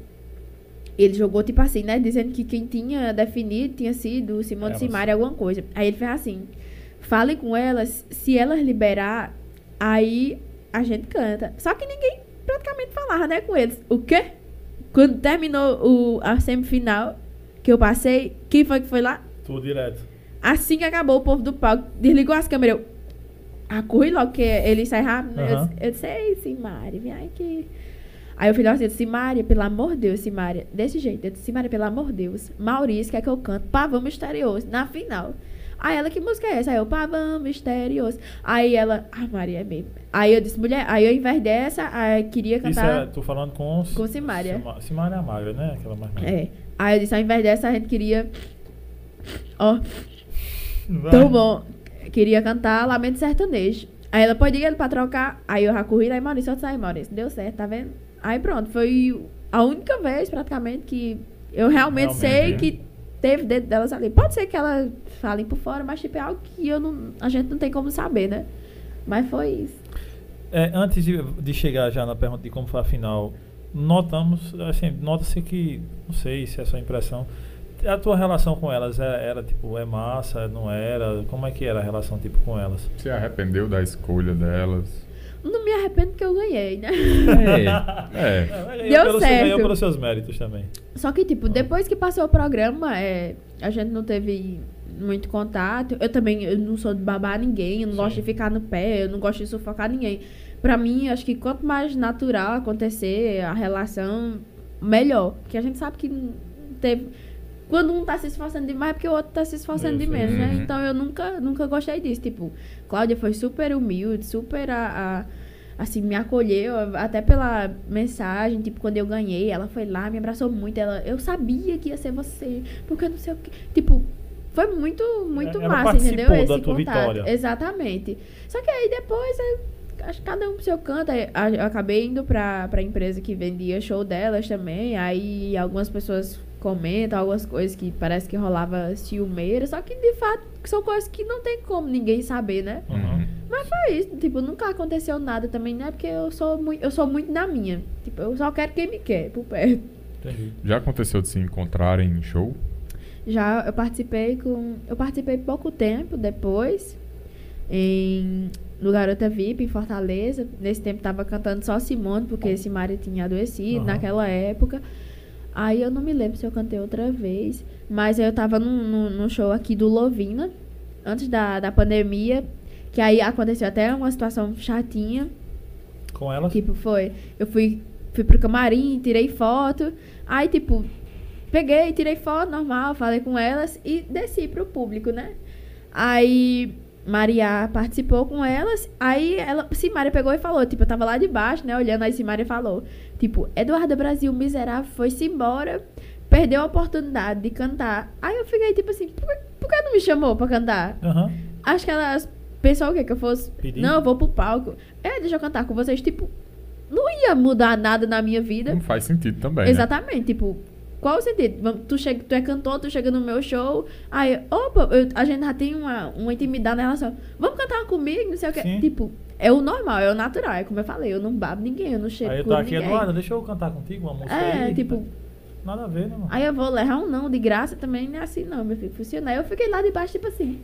ele jogou tipo assim, né? Dizendo que quem tinha definido tinha sido Simone Elas. Simaria, alguma coisa. Aí ele fez assim: fale com elas, se elas liberar, aí a gente canta. Só que ninguém praticamente falava, né, com eles. O quê? Quando terminou o, a semifinal, que eu passei, quem foi que foi lá? Tudo direto. Assim que acabou o povo do palco, desligou as câmeras. Eu, ah, corri logo, que ele sai rápido. né? Eu Eu disse, ei, Simária, vem aqui. Aí eu falei assim, eu disse, Simária, pelo amor de Deus, Simária. Desse jeito, eu disse, Simária, pelo amor de Deus. Maurício quer que eu canto Pavão Misterioso, na final. Aí ela, que música é essa? Aí eu, Pavão Misterioso. Aí ela, ah, Maria, é mesmo. Aí eu disse, mulher, aí eu, ao invés dessa, aí queria Isso cantar... é, tô falando com... Com Simária. Simária magra, né? Aquela mais magra. É. Aí eu disse, ao invés dessa, a gente queria... Ó, Vai. Tão bom. Queria cantar Lamento Sertanejo. Aí ela pode ir ele pra trocar. Aí eu já corri lá e Maurício, eu disse, aí Maurício, deu certo, tá vendo? Aí pronto, foi a única vez praticamente que eu realmente, Realmente, sei que teve dentro delas ali. Pode ser que elas falem por fora, mas tipo, é algo que eu não, a gente não tem como saber, né? Mas foi isso. É, antes de, de chegar já na pergunta de como foi a final, notamos, assim, nota-se que, não sei se é sua impressão, a tua relação com elas era, era, tipo, é massa, não era? Como é que era a relação tipo com elas? Se arrependeu da escolha delas? Não me arrependo porque eu ganhei, né? É. é. Deu pelo seu- certo. ganhou pelos seus méritos também. Só que, tipo, depois que passou o programa, é, a gente não teve muito contato. Eu também eu não sou de babar ninguém, eu não Sim. gosto de ficar no pé, eu não gosto de sufocar ninguém. Pra mim, acho que quanto mais natural acontecer a relação, melhor. Porque a gente sabe que não teve. Quando um tá se esforçando demais, é porque o outro tá se esforçando de menos, né? uhum. Então eu nunca, nunca gostei disso. Tipo, Cláudia foi super humilde, super a, a- assim, me acolheu, até pela mensagem, tipo, quando eu ganhei, ela foi lá, me abraçou muito, ela, eu sabia que ia ser você, porque eu não sei o que. Tipo, foi muito, muito Ela massa, entendeu? da Esse tua contato. vitória. Exatamente. Só que aí depois, é, acho que cada um pro seu canto. Eu acabei indo pra, pra empresa que vendia show delas também. Aí algumas pessoas comentam algumas coisas que parece que rolava ciumeira. Só que de fato são coisas que não tem como ninguém saber, né? Uhum. Mas foi isso, tipo, nunca aconteceu nada também, né? Porque eu sou muito, eu sou muito na minha. Tipo, eu só quero quem me quer, por perto. Entendi. Já aconteceu de se encontrarem em show? Já eu participei com. Eu participei pouco tempo depois. Em, no Garota VIP, em Fortaleza. Nesse tempo tava cantando só Simone, porque Simari tinha adoecido Aham. naquela época. Aí eu não me lembro se eu cantei outra vez. Mas eu tava num, num, num show aqui do Lovina, antes da, da pandemia. Que aí aconteceu até uma situação chatinha. Com ela? Tipo, foi. Eu fui, fui pro camarim, tirei foto. Aí, tipo, peguei, tirei foto normal, falei com elas e desci pro público, né? Aí Maria participou com elas. Aí ela, Simária pegou e falou, tipo, eu tava lá de baixo, né? Olhando, aí Simária falou, tipo, Eduardo Brasil miserável foi-se embora, perdeu a oportunidade de cantar. Aí eu fiquei tipo assim, por, que- por que não me chamou pra cantar? Aham. Acho que elas pensou o quê? Que eu fosse. Pedir? Não, eu vou pro palco. É, deixa eu cantar com vocês. Tipo, não ia mudar nada na minha vida. Não faz sentido também. né? Exatamente. Tipo, qual o sentido? Tu, chega, tu é cantor, tu chega no meu show. Aí, opa, eu- a gente já tem uma, uma intimidade na relação. Vamos cantar comigo, não sei o quê. Sim. Tipo, é o normal, é o natural. É como eu falei, eu não babo ninguém, eu não chego Aí eu tô aqui, ninguém. Eduardo, deixa eu cantar contigo uma música É, aí. tipo, Nada a ver, né, mano? aí eu vou levar um não de graça também, não é assim não, meu filho. Funciona. Aí eu fiquei lá de baixo, tipo assim.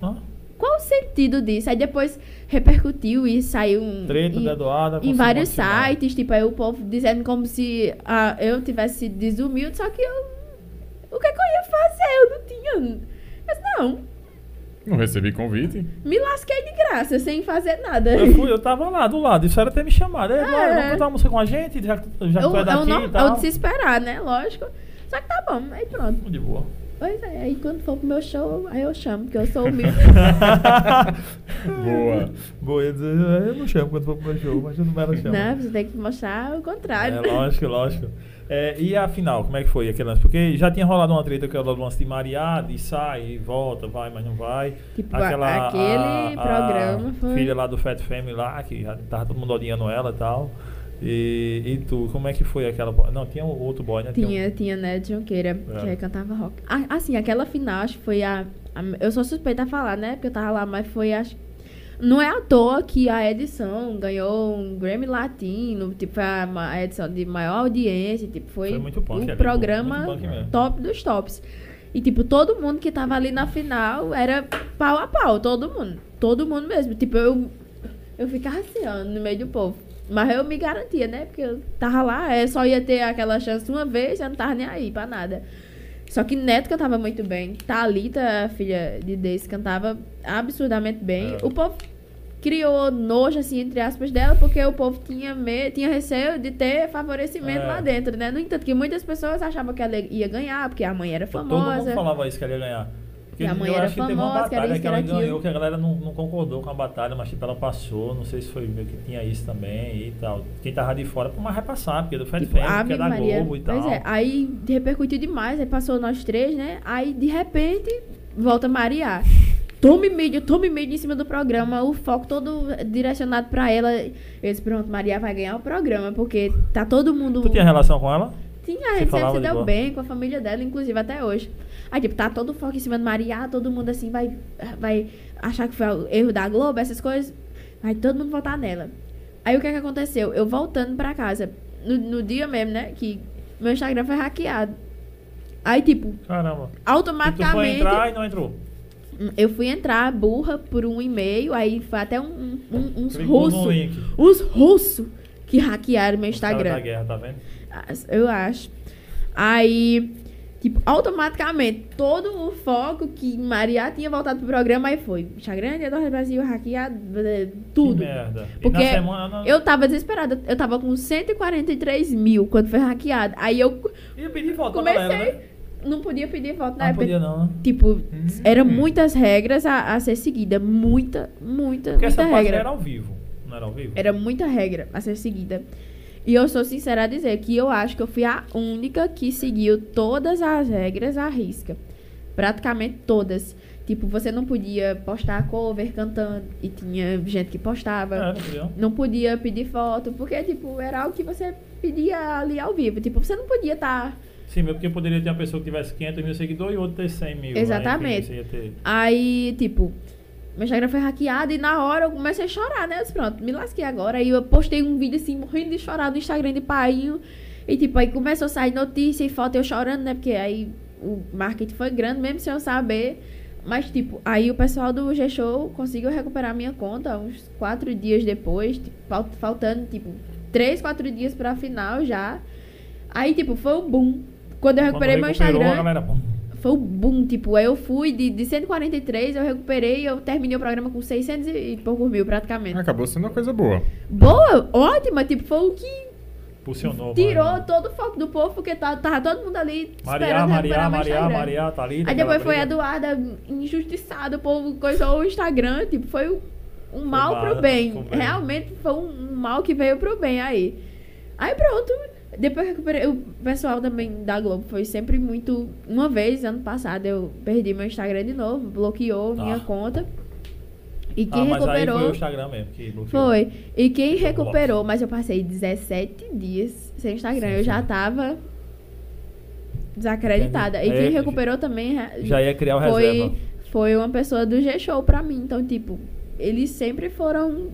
Hã? Qual o sentido disso? Aí depois repercutiu e saiu um. Treta em- da Eduarda em vários Simara. sites, tipo, aí o povo dizendo como se ah, eu tivesse sido desumilde, só que eu. O que, que eu ia fazer? Eu não tinha. Mas não, Não recebi convite. me lasquei de graça, sem fazer nada. Eu, fui, eu tava lá do lado, isso era ter me chamado. Ei, Eduardo, É. vamos cantar uma música com a gente, já, que- já que Eu, tu é eu, daqui não, e eu tal. de se esperar, né? Lógico. Só que tá bom, aí pronto. De boa. Pois é, aí quando for pro meu show, aí eu chamo, porque eu sou humilde. Boa. Boa, eu ia dizer, eu não chamo quando for pro meu show, mas eu não ela chama. né? Você tem que mostrar o contrário. É, lógico, lógico. É, e a final, como é que foi aquele lance? Porque já tinha rolado uma treta que era o lance de Maria, de sai, volta, vai, mas não vai. Tipo, a- aquele programa foi- filha lá do Fat Family lá, que já tava todo mundo odiando ela e tal. E, e tu, como é que foi aquela. Não, tinha outro boy, né? Tinha, tinha, né, Junqueira, que É. aí cantava rock. Ah, assim, aquela final, acho que foi a, a- Eu sou suspeita a falar, né? Porque eu tava lá, mas foi, acho. Não é à toa que a edição ganhou um Grammy Latino, tipo, foi a, edição de maior audiência, tipo, foi, Foi muito punk o ali, programa muito top dos tops. E, tipo, todo mundo que tava ali na final era pau a pau, todo mundo. Todo mundo mesmo. Tipo, eu, eu ficava assim, ó, no meio do povo. Mas eu me garantia, né? Porque eu tava lá, é, só ia ter aquela chance uma vez, eu não tava nem aí pra nada. Só que Neto cantava muito bem. Thalita, filha de Deise, cantava absurdamente bem. É. O povo criou nojo, assim, entre aspas, dela, porque o povo tinha, me... tinha receio de ter favorecimento É. lá dentro, né? No entanto, que muitas pessoas achavam que ela ia ganhar, porque a mãe era Todo mundo famosa. falava isso que ela ia ganhar. Porque E a mãe eu era acho que teve uma batalha que ela era ganhou, aquilo. que a galera não, não concordou com a batalha, mas tipo, ela passou, não sei se foi meio que tinha isso também e tal. Quem tava de fora, mas vai passar, porque é do Fat Tipo, Family, que é da Maria. Globo e tal. Pois é, aí repercutiu demais, aí passou nós três, né? Aí de repente volta Maria. Tome mídia, tome mídia em cima do programa, o foco todo direcionado pra ela. Eu disse, pronto, Maria vai ganhar o programa, porque tá todo mundo. Tu tinha relação com ela? Tinha, a gente sempre se de deu boa? bem com a família dela, inclusive até hoje. Aí, tipo, tá todo o foco em cima de Maria, todo mundo assim vai, vai achar que foi o erro da Globo, essas coisas. Vai todo mundo votar nela. Aí o que é que aconteceu? Eu voltando pra casa, no, no dia mesmo, né, que meu Instagram foi hackeado. Aí, tipo, Caramba. E tu foi automaticamente. entrar e não entrou. Eu fui entrar burra por um e-mail, aí foi até um, um- um- uns russos. Uns russos que hackearam meu Instagram. da guerra, tá Eu acho. Aí, tipo, automaticamente, todo o foco que Maria tinha voltado pro programa, aí foi. Instagram, Eduardo Brasil, hackeado, blá, tudo. Que merda. E Porque na semana. Eu tava desesperada. Eu tava com 143 mil quando foi hackeado. Aí eu ia pedir volta pra comecei. galera, né? Não podia pedir foto na Não época. podia não, né? Tipo, eram muitas regras a, a ser seguida. Muita, muita, Porque essa muita parte regra. era ao vivo. Não era ao vivo? Era muita regra a ser seguida. E eu sou sincera a dizer que eu acho que eu fui a única que seguiu todas as regras à risca. Praticamente todas. Tipo, você não podia postar cover cantando. E tinha gente que postava. É, não podia. Pedir foto. Porque, tipo, era algo que você pedia ali ao vivo. Tipo, você não podia estar. Sim, mas porque poderia ter uma pessoa que tivesse 500 mil seguidores e outro ter 100 mil. aí, enfim, Exatamente. você ia ter... Aí, tipo, Meu Instagram foi hackeado e na hora eu comecei a chorar, né? Eu disse, pronto, me lasquei agora. Aí eu postei um vídeo assim, morrendo de chorar no Instagram de pai. E tipo, aí começou a sair notícia e foto eu chorando, né? Porque aí o marketing foi grande, mesmo sem eu saber. Mas, tipo, aí o pessoal do G-Show conseguiu recuperar minha conta uns quatro dias depois, tipo, fal- faltando, tipo, três, quatro dias pra final já. Aí, tipo, foi o boom. Quando eu recuperei Quando meu Instagram, a galera. Foi o boom. Tipo, aí eu fui de, de 143, eu recuperei, eu terminei o programa com 600 e poucos mil, praticamente. Acabou sendo uma coisa boa. Boa, ótima, tipo, foi o que Impulsionou. tirou mano. todo o foco do povo, porque tava, tava todo mundo ali Maria, esperando Maria, Maria, Instagram. Maria, tá ali. Aí depois foi a. Eduarda injustiçada, o povo coisou o Instagram, tipo, foi um, mal mal, pro bem. bem. Realmente foi um, um mal que veio pro bem aí. Aí pronto, depois eu recuperei. O pessoal também da Globo foi sempre muito. Uma vez, ano passado, eu perdi meu Instagram de novo, bloqueou minha Ah. conta. E quem Ah, mas aí recuperou. foi o Instagram mesmo que bloqueou. Foi. E quem recuperou, mas eu passei 17 dias sem Instagram. Sim, eu já sim. tava desacreditada. E quem É, recuperou também re- Já ia criar o foi, reserva. foi uma pessoa do G-Show pra mim. Então, tipo, eles sempre foram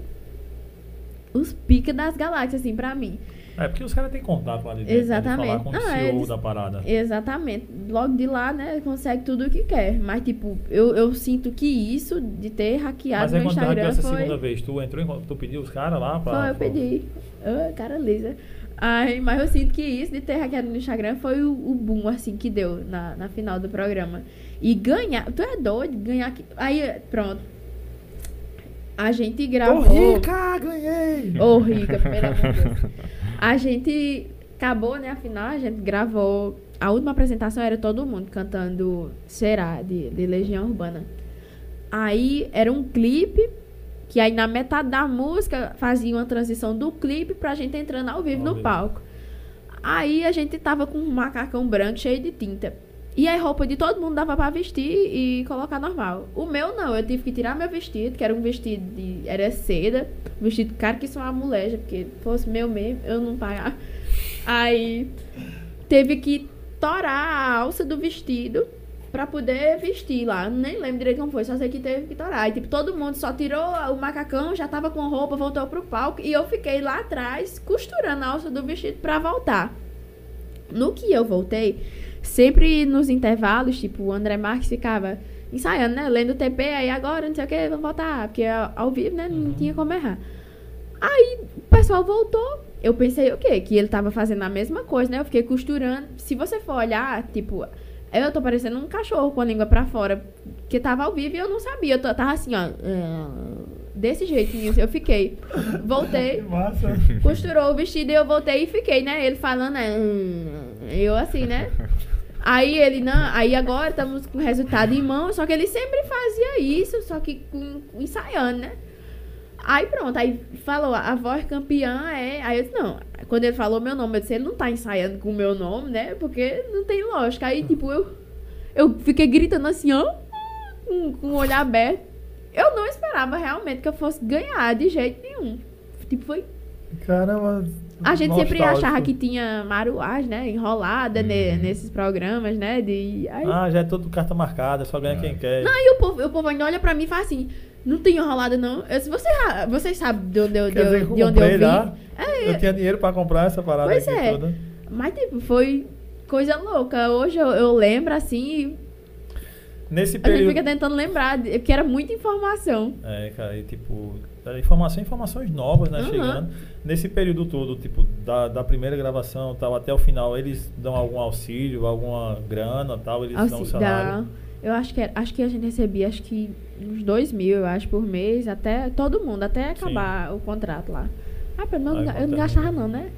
os pica das galáxias, assim, pra mim. É, porque os caras têm contato lá de dentro. Exatamente. De falar com o Ah, CEO eles- da parada. Exatamente. Logo de lá, né, consegue tudo o que quer. Mas, tipo, eu, eu sinto que isso de ter hackeado Mas aí meu quando tu hackeou Instagram essa foi... segunda vez, tu entrou em tu pediu os caras lá pra. Foi, eu pedi. Ah, cara lisa. Ai, mas eu sinto que isso de ter hackeado no Instagram foi o, o boom, assim, que deu na, na final do programa. E ganhar. Tu é doido? Ganhar. aqui- Aí, pronto. A gente gravou. rica, ganhei! Ô, rica, pelo amor de Deus. A gente acabou, né? Afinal, a gente gravou. A última apresentação era todo mundo cantando Será, de, de Legião Urbana. Aí era um clipe, que aí na metade da música fazia uma transição do clipe pra gente entrando ao vivo no palco. Aí a gente tava com um macacão branco cheio de tinta. E a roupa de todo mundo dava pra vestir e colocar normal. O meu não, eu tive que tirar meu vestido, que era um vestido de. Era seda, um vestido caro que isso é uma moleja, porque fosse meu mesmo, eu não pagava. Aí teve que torar a alça do vestido pra poder vestir lá. Nem lembro direito como foi, só sei que teve que torar. E tipo, todo mundo só tirou o macacão, já tava com roupa, voltou pro palco. E eu fiquei lá atrás costurando a alça do vestido pra voltar. No que eu voltei, sempre nos intervalos, tipo, o André Marques ficava ensaiando, né? Lendo o TP, aí agora, não sei o que, vamos voltar. Porque ao vivo, né? Não tinha como errar. Aí o pessoal voltou. Eu pensei o quê? Que ele tava fazendo a mesma coisa, né? Eu fiquei costurando. Se você for olhar, tipo, eu tô parecendo um cachorro com a língua pra fora. Que tava ao vivo e eu não sabia. Eu tava assim, ó. Desse jeitinho. Eu fiquei. Voltei. massa. Costurou o vestido e eu voltei e fiquei, né? Ele falando, né? hum, Eu assim, né? Aí ele, não, aí agora estamos com o resultado em mão, só que ele sempre fazia isso, só que com, ensaiando, né? Aí pronto, aí falou, a voz campeã é. Aí eu disse, não. Quando ele falou meu nome, eu disse, ele não tá ensaiando com o meu nome, né? Porque não tem lógica. Aí, tipo, eu, eu fiquei gritando assim, ó, com, com o olho aberto. Eu não esperava realmente que eu fosse ganhar de jeito nenhum. Tipo, foi Caramba. a gente sempre achava que tinha maruagem, né? Enrolada ne- nesses programas, né? De, aí, Ah, já é tudo carta marcada, só ganha quem quer. Não, e o povo, o povo ainda olha pra mim e fala assim: não tem enrolada, não. Eu, se você, vocês sabem de onde eu, de, dizer, eu- de eu onde eu vim. já. É, Eu tinha dinheiro pra comprar essa parada Pois aqui é. toda. Mas, tipo, foi coisa louca. Hoje eu, eu lembro assim, Nesse a gente período. fica tentando lembrar, porque era muita informação. É, cara, e tipo, informação, informações novas, né, Aham. chegando. Nesse período todo, tipo, da, da primeira gravação tal, até o final, eles dão algum auxílio, alguma grana tal, eles dão um salário. eu acho que, acho que a gente recebia acho que uns dois mil, eu acho, por mês, até todo mundo, até acabar o contrato lá. Ah, pelo menos eu não gastava não, né?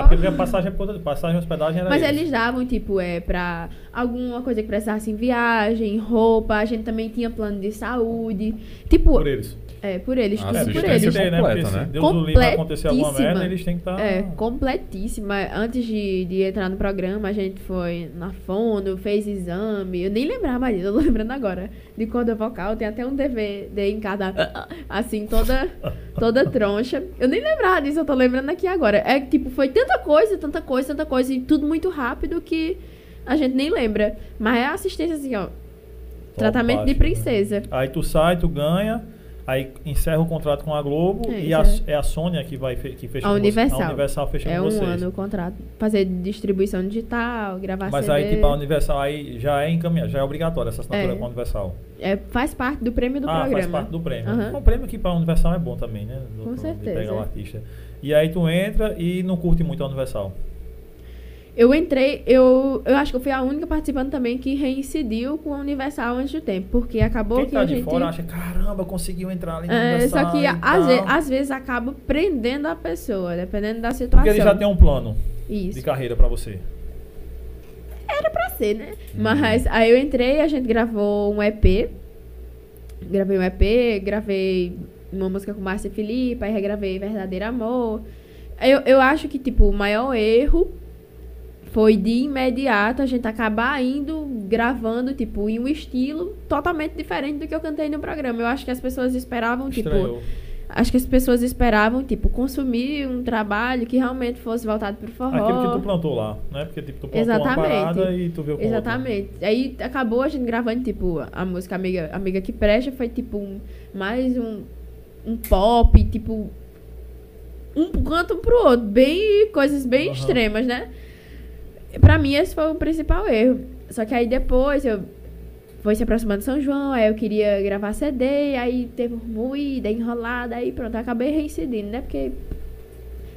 Só- porque a passagem, passagem e hospedagem era Mas eles. eles davam, tipo, é, pra alguma coisa que precisasse em viagem, roupa, a gente também tinha plano de saúde. Tipo, Por eles. É, por eles, Ah, tudo É, por eles. ter, né? completa, Porque né? se Deus do livre acontecer alguma merda, eles têm que estar... É, completíssima. Antes de, de entrar no programa, a gente foi na fono, fez exame. Eu nem lembrava disso, eu tô lembrando agora. De corda vocal, tem até um DVD em cada. Assim, toda, toda troncha. Eu nem lembrava disso, eu tô lembrando aqui agora. É que, tipo, foi tanta coisa, tanta coisa, tanta coisa, e tudo muito rápido que a gente nem lembra. Mas é assistência assim, ó. Tratamento de princesa. Aí tu sai, tu ganha, aí encerra o contrato com a Globo É, e a, isso é a Sônia que vai que fecha A com você-. A Universal fecha É com um vocês. ano o contrato. Fazer distribuição digital, gravar Mas CD. aí, tipo, a Universal aí já é encaminhado, já é obrigatório essa assinatura É. com a Universal. É, faz parte do prêmio do ah, programa. faz parte do prêmio. Aham. O prêmio aqui pra Universal é bom também, né? Do- Com de certeza. pegar o artista. E aí tu entra e não curte muito a Universal. Eu entrei, eu, eu acho que eu fui a única participante também que reincidiu com a Universal antes do tempo, porque acabou Quem que tá a de gente. fora acha, caramba, conseguiu entrar ali na É, Universal. só que às, tal." ve- às vezes, acaba prendendo a pessoa, dependendo da Porque situação. ele já tem um plano de Isso. carreira pra você. Era pra ser, né? Mas aí eu entrei, a gente gravou um EP. Gravei um EP, gravei uma música com Márcia Felipe, aí regravei Verdadeiro Amor. Eu, eu acho que, tipo, o maior erro foi de imediato a gente acabar indo gravando, tipo, em um estilo totalmente diferente do que eu cantei no programa. Eu acho que as pessoas esperavam, tipo, acho que as pessoas esperavam, tipo, consumir um trabalho que realmente fosse voltado pro forró. Aquilo que tu plantou lá, né? Porque tipo, tu plantou Exatamente. uma parada e tu viu com Exatamente. Aí acabou a gente gravando, tipo, a música Amiga, Amiga que Presta foi, tipo, um- mais um, um pop, tipo, um canto pro outro. Bem, coisas bem Aham. extremas, né? Pra mim, esse foi o principal erro. Só que aí depois eu foi se aproximando de São João, aí eu queria gravar CD, aí teve moída, enrolada, aí pronto, eu acabei reincidindo, né? Porque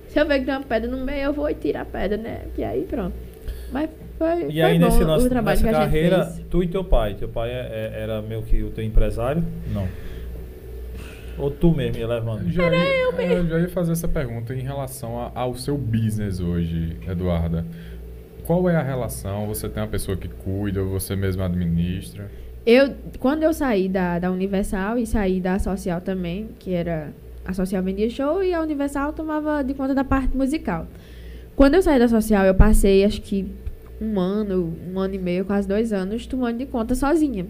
se eu ver que tem uma pedra no meio, eu vou e tiro a pedra, né? E aí pronto. Mas foi, E foi aí bom nesse lance, o trabalho nessa que a gente carreira, fez. tu e teu pai. Teu pai é- é- era meio que o teu empresário? Não. Ou tu mesmo ia levando? Já ia, eu já ia fazer essa pergunta em relação a- ao seu business hoje, Eduarda. Qual é a relação? Você tem uma pessoa que cuida você mesmo administra? Eu, quando eu saí da, da Universal e saí da Social também, que era a Social vendia show e a Universal tomava de conta da parte musical. Quando eu saí da Social, eu passei acho que um ano, um ano e meio, quase dois anos, tomando de conta sozinha.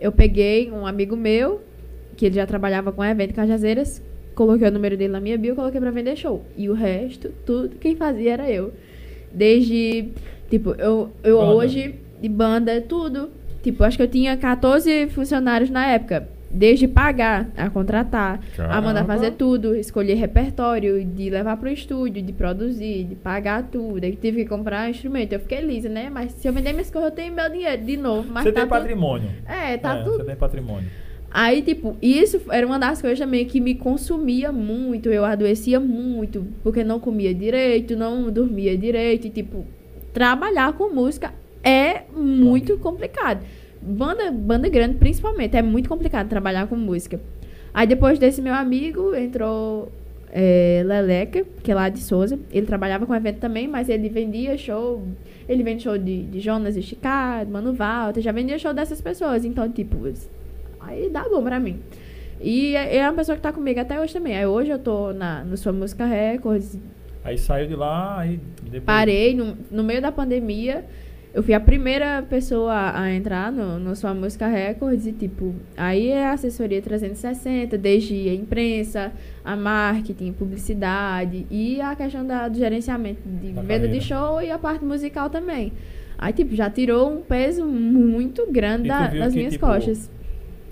Eu peguei um amigo meu, que ele já trabalhava com evento Cajazeiras, coloquei o número dele na minha bio, coloquei pra vender show. E o resto, tudo, quem fazia era eu. Desde, tipo, eu, eu Banda. hoje, de banda, tudo. Tipo, acho que eu tinha 14 funcionários na época. Desde pagar, a contratar, a mandar Caramba. fazer tudo, escolher repertório, de levar pro estúdio, de produzir, de pagar tudo. Aí tive que comprar instrumento. Eu fiquei lisa, né? Mas se eu vender minhas coisas, eu tenho meu dinheiro de novo. Mas você tá tem tudo- patrimônio. É, tá É, tudo Você tem patrimônio. Aí, tipo, isso era uma das coisas também que me consumia muito. Eu adoecia muito, porque não comia direito, não dormia direito. E, tipo, trabalhar com música é muito complicado. Banda, banda grande, principalmente, é muito complicado trabalhar com música. Aí, depois desse meu amigo, entrou é, Leleca, que é lá de Souza. Ele trabalhava com evento também, mas ele vendia show. Ele vende show de, de Jonas Esticado, Mano Walter, já vendia show dessas pessoas. Então, tipo, Aí dá bom pra mim. E é é uma pessoa que tá comigo até hoje também. Aí hoje eu tô na, no Sua Música Records. Aí saiu de lá, aí depois... Parei no, no meio da pandemia. Eu fui a primeira pessoa a entrar no, no Sua Música Records e, tipo, aí é a assessoria 360, desde a imprensa, a marketing, publicidade e a questão da, do gerenciamento de Da venda de carreira. show e a parte musical também. Aí, tipo, já tirou um peso muito grande da- das que, minhas tipo, costas.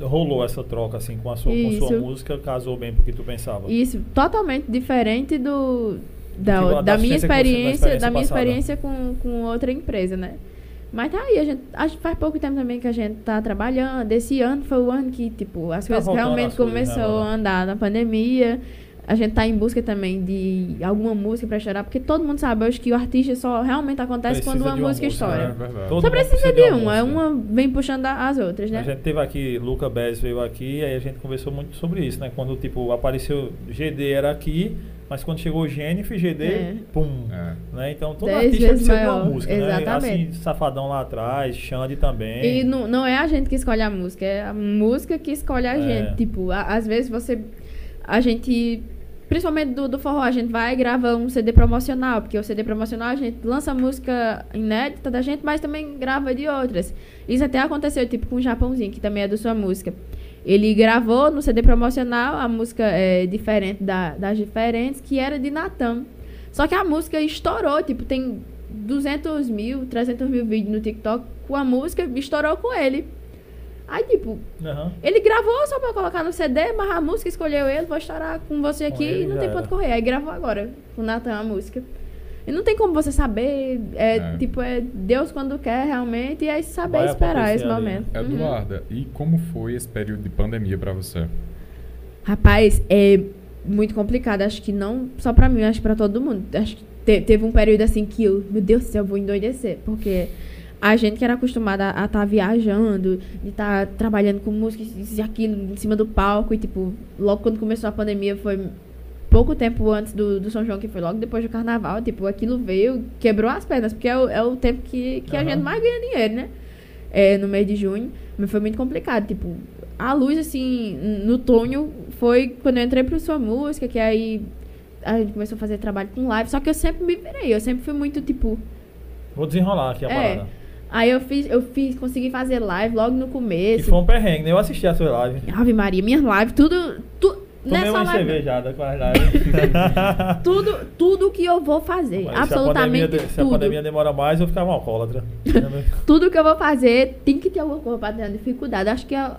Rolou essa troca, assim, com a sua, com sua música, casou bem porque tu pensava. Isso, totalmente diferente do da, da da minha você- da experiência, experiência da minha passada. experiência com, com outra empresa, né? Mas tá aí, a gente, acho faz pouco tempo também que a gente tá trabalhando. Esse ano foi o ano que, tipo, as Tá coisas realmente as coisas, né, começou a andar na pandemia. A gente tá em busca também de alguma música pra chorar, porque todo mundo sabe hoje que o artista só realmente acontece Precisa quando uma uma música É estoura. né? Só precisa de uma, música. uma vem puxando a- as outras, A né? gente teve aqui, Luca Bez veio aqui, aí a gente conversou muito sobre isso, né? Quando, tipo, apareceu GD era aqui, mas quando chegou Jennifer, GD, É. pum. É. Né? Então todo Dez artista precisa de uma maior, música, né? exatamente. Assim, Safadão lá atrás, Xande também. E não, não é a gente que escolhe a música, é a música que escolhe a É. gente. Tipo, a- às vezes você. A gente. Principalmente do, do forró, a gente vai grava um CD promocional, porque o CD promocional a gente lança música inédita da gente, mas também grava de outras. Isso até aconteceu, tipo, com o Japãozinho, que também é da sua música. Ele gravou no CD promocional a música é, diferente da- das diferentes, que era de Natan. Só que a música estourou, tipo, tem 200 mil, 300 mil vídeos no TikTok com a música, estourou com ele. Aí, tipo, Aham. ele gravou só pra colocar no CD, mas a música escolheu ele, vou estourar com você Com aqui ele e não tem era. correr. Aí gravou agora, com o Natan a música. E não tem como você saber, é, É. tipo, é Deus quando quer realmente, e aí saber Vai esperar esse ali. momento. Uhum. Eduarda, e como foi esse período de pandemia pra você? Rapaz, é muito complicado. Acho que não só pra mim, acho que pra todo mundo. Acho que te- teve um período assim que eu, meu Deus do céu, eu vou endoidecer. Porque a gente que era acostumada a estar viajando, de estar trabalhando com música e aquilo em cima do palco. E, tipo, logo quando começou a pandemia foi pouco tempo antes do, do São João, que foi logo depois do carnaval. Tipo, aquilo veio, quebrou as pernas, porque é o, é o tempo que, que a Aham. gente mais ganha dinheiro, né? É, no mês de junho. Mas foi muito complicado. Tipo, a luz, assim, no Tonho foi quando eu entrei pro Sua Música, que aí a gente começou a fazer trabalho com live. Só que eu sempre me virei. Eu sempre fui muito, tipo. Vou desenrolar aqui a É. parada. Aí eu fiz, eu fiz, consegui fazer live logo no Que começo. foi um perrengue, né? Eu assisti a sua live. Ave Maria, minhas lives, tudo. Tu, Tomei nessa uma live. cervejada com as lives. Tudo, tudo que eu vou fazer. Mas se a absolutamente pandemia de- Se a tudo. pandemia demora mais, eu ficava um alcoólatra. Tudo que eu vou fazer tem que ter alguma coisa pra ter uma dificuldade. Acho que eu-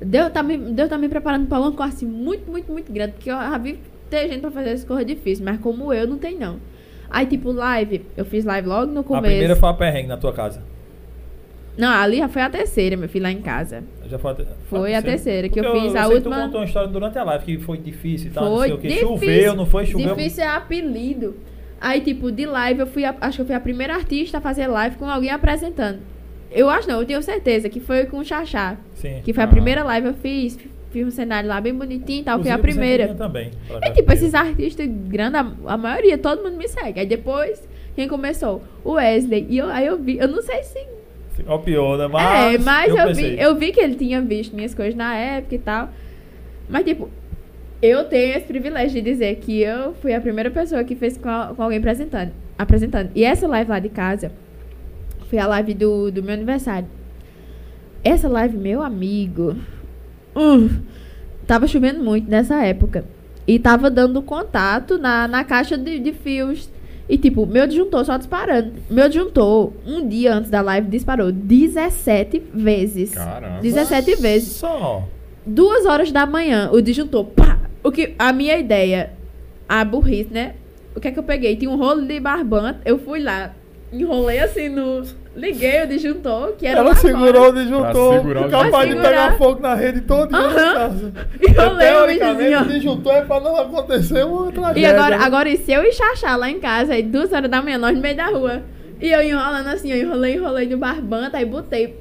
Deus tá me, Deus tá me preparando pra uma coisa assim muito, muito, muito grande. Porque eu já vi ter gente pra fazer essas coisas difíceis, mas como eu, não tem não. Aí, tipo, live, eu fiz live logo no A começo. primeira foi a perrengue na tua casa. Não, ali já foi a terceira, meu filho, lá em casa. Já foi a, te- Foi a terceira, que eu Porque fiz eu a última- Tu contou uma história durante a live que foi difícil e tal, não Foi sei o que. difícil. Choveu, não foi? Choveu. Difícil é apelido. Aí, tipo, de live, eu fui, a- acho que eu fui a primeira artista a fazer live com alguém apresentando. Eu acho não, eu tenho certeza que foi com o Xaxá. Sim. Que foi a Ah. primeira live eu fiz. Fiz um cenário lá bem bonitinho e tal, foi a você primeira. também. pra É tipo, esses artistas grandes, a, a maioria, todo mundo me segue. Aí depois, quem começou? O Wesley. E eu, aí eu vi, eu não sei se. Ó, pior, né? Mas, é, mas eu, pensei. vi, eu vi que ele tinha visto minhas coisas na época e tal. Mas, tipo, eu tenho esse privilégio de dizer que eu fui a primeira pessoa que fez com, a- com alguém apresentando, apresentando. E essa live lá de casa foi a live do, do meu aniversário. Essa live, meu amigo. hum, tava chovendo muito nessa época. E tava dando contato na, na caixa de, de fios. E tipo, meu disjuntor só disparando. Meu disjuntor, um dia antes da live, disparou 17 vezes. Caramba. 17 vezes. Só. Duas horas da manhã, o disjuntor, pá! O que, a minha ideia, a burrice, né? O que é que eu peguei? Tinha um rolo de barbante, eu fui lá, enrolei assim no. Liguei o disjuntor, que era Ela segurou fora. o disjuntor. segurar o capaz de pegar fogo na rede toda Aham. E Enrolei o Teoricamente, o disjuntor é pra não acontecer uma tragédia. E agora, né? agora e se eu e Xaxá lá em casa, aí duas horas da manhã, nós no meio da rua. E eu enrolando assim, eu enrolei, enrolei no barbante, aí botei.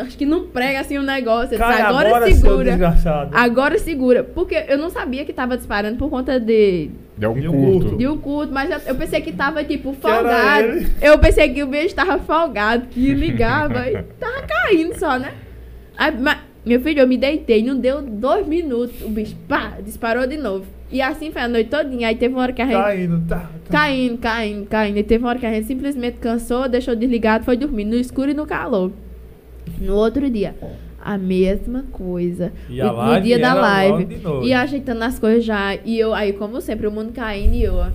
Acho que não prega assim o negócio. Eu disse, Cai agora, agora, segura. Agora segura. Porque eu não sabia que tava disparando por conta de, Deu um um curto. curto. de um culto, mas eu, eu pensei que tava, tipo, folgado. Eu pensei que o bicho tava folgado, que ligava e tava caindo só, né? Aí, mas, meu filho, eu me deitei, não deu dois minutos, o bicho, pá, disparou de novo. E assim foi a noite todinha. Aí teve uma hora que a gente. Caindo, tá. tá. Caindo, caindo, caindo. E teve uma hora que a gente simplesmente cansou, deixou desligado, foi dormir no escuro e no calor. No outro dia, a mesma coisa. E O- no dia da live. E ajeitando as coisas já. E eu, aí, como sempre, o mundo caindo e eu, ó.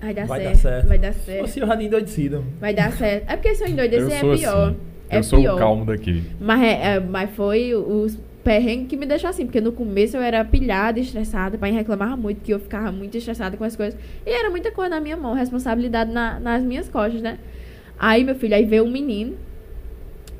Vai dar, Vai dar certo, certo. Vai dar certo. Você já endoidecido. Vai dar certo. É porque se eu endoidecer é pior. assim. É eu sou pior. o calmo daqui. Mas, é, é, mas foi os perrengues que me deixou assim, porque no começo eu era pilhada, estressada, pai reclamava muito que eu ficava muito estressada com as coisas. E era muita coisa na minha mão, responsabilidade na- nas minhas costas, né? Aí, meu filho, aí veio um menino,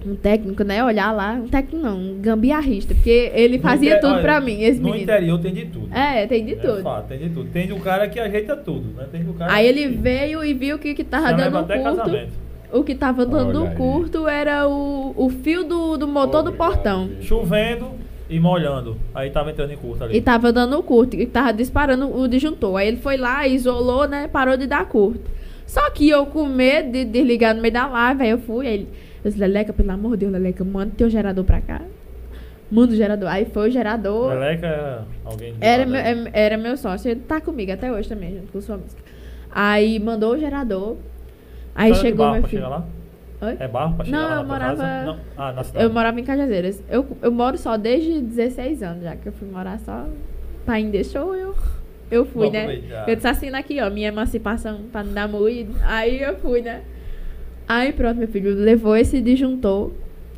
um técnico, né? Olhar lá, um técnico não, um gambiarrista, porque ele fazia inter- tudo olha, pra mim, esse No menino. interior tem de tudo. É, tem de É tudo. fato, tem de tudo. Tem do cara que ajeita tudo, né? Tem do cara Aí que- ele veio e viu que, que tava Já dando um curto. casamento. O que tava dando Olha aí. curto era o, o fio do, do motor do portão. Chovendo e molhando. Aí tava entrando em curto ali. E tava dando curto, e tava disparando o disjuntor. Aí ele foi lá, isolou, né? Parou de dar curto. Só que eu com medo de desligar no meio da live, aí eu fui, aí ele. Eu disse, Leleca, pelo amor de Deus, Leleca, manda teu gerador pra cá. Manda o gerador. Aí foi o gerador. Meleca era alguém de Era meu, é- era meu sócio, ele tá comigo até hoje também, junto com sua música. Aí mandou o gerador. Aí Só era de chegou barro meu pra filho. chegar lá? Oi? É barro pra chegar Não, lá eu morava- Não. Ah, na cidade. Eu morava em Cajazeiras. Eu, eu moro só desde 16 anos, já que eu fui morar só. Pai me deixou, eu, eu fui, Vou né? aproveitar. Eu disse assim aqui, ó, minha emancipação pra não dar moído. Aí eu fui, né? Aí pronto, meu filho, levou esse disjuntor.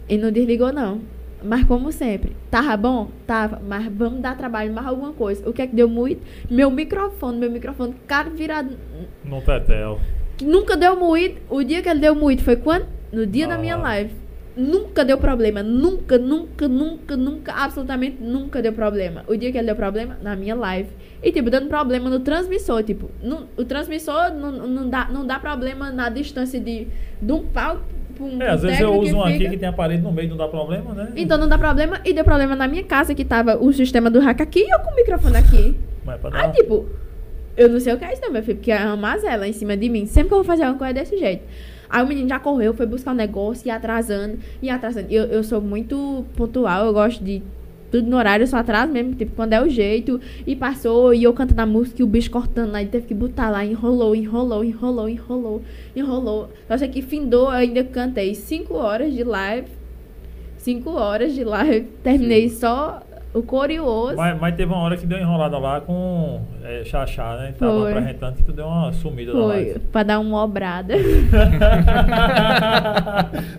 E não desligou, não. Mas como sempre, tava bom? Tava. Mas vamos dar trabalho mais alguma coisa. O que é que deu muito? Meu microfone, meu microfone, cara virado. No tetel. que Nunca deu muito. O dia que ele deu muito foi quando? No dia da minha Ah. live. Nunca deu problema. Nunca, nunca, nunca, nunca, absolutamente nunca deu problema. O dia que ele deu problema, na minha live. E, tipo, dando problema no transmissor. Tipo, no- o transmissor não, não, dá, não dá problema na distância de, de um pau pra um É, às vezes eu uso um aqui que tem a parede no meio, não dá problema, né? Então não dá problema. E deu problema na minha casa, que tava o sistema do hack aqui e eu com o microfone aqui. Mas pra dar Aí, tipo, eu não sei o que é isso, não, meu filho, porque é uma mazela em cima de mim. Sempre que eu vou fazer uma coisa desse jeito. Aí o menino já correu, foi buscar o negócio, e atrasando, e atrasando. Eu, eu sou muito pontual, eu gosto de tudo no horário, eu só atraso mesmo, tipo, quando é o jeito. E passou, e eu cantando a música, e o bicho cortando, aí teve que botar lá, enrolou, enrolou, enrolou, enrolou, enrolou. Só sei que findou, eu ainda cantei 5 horas de live. 5 horas de live, terminei só o coro o osso. Mas, mas teve uma hora que deu enrolada lá com é, Xaxá, né? Tava Foi. apresentando que tu deu uma sumida da Foi, live. pra dar uma obrada.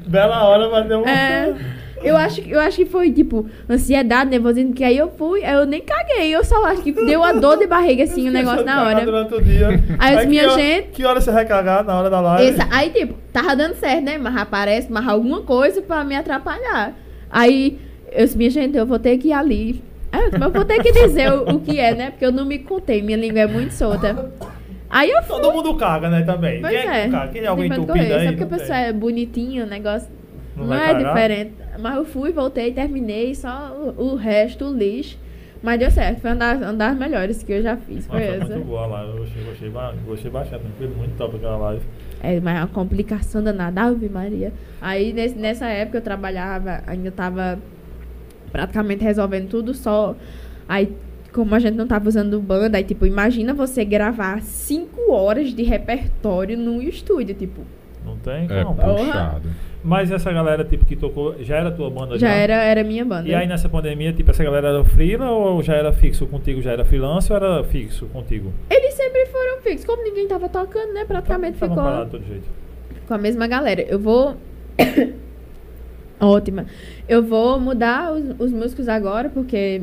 Bela hora, mas deu uma... É, eu acho, que- eu acho que foi, tipo, ansiedade, nervosismo, que aí eu fui, aí eu nem caguei, eu só acho que deu a dor de barriga, assim, o negócio na hora. Durante o dia. Aí eu disse, minha que gente- Que hora você vai cagar na hora da live? Essa- aí, tipo, tava dando certo, né? Mas aparece, mas alguma coisa pra me atrapalhar. Aí, eu disse, minha gente, eu vou ter que ir ali. Aí eu disse, mas eu vou ter que dizer o, o que é, né? Porque eu não me contei, minha língua é muito solta. Aí eu fui. Todo mundo caga, né, também. Pois Quem é. que caga? Quem é alguém entupido coisa, aí? Só porque a pessoa é bonitinha, o negócio Não não, é cagar? diferente. Mas eu fui, voltei, terminei, só o, o resto, o lixo. Mas deu certo, foi uma das, uma das melhores que eu já fiz. Foi essa. muito boa lá, eu gostei, gostei, ba- gostei bastante, foi muito top aquela live. É, mas é uma complicação danada, Ave Maria. Aí nesse- nessa época eu trabalhava, ainda tava praticamente resolvendo tudo só. Aí, como a gente não tava usando banda, aí tipo, imagina você gravar cinco horas de repertório num estúdio, tipo. Não tem? É Não. Puxado. Mas essa galera tipo que tocou, já era tua banda Já era, era minha banda. E aí nessa pandemia, tipo, essa galera era freela ou já era fixo contigo? Já era freelance ou era fixo contigo? Eles sempre foram fixos. Como ninguém tava tocando, né? Praticamente ficou parado de todo jeito. com a mesma galera. Eu vou. Ótima. Eu vou mudar os, os músicos agora, porque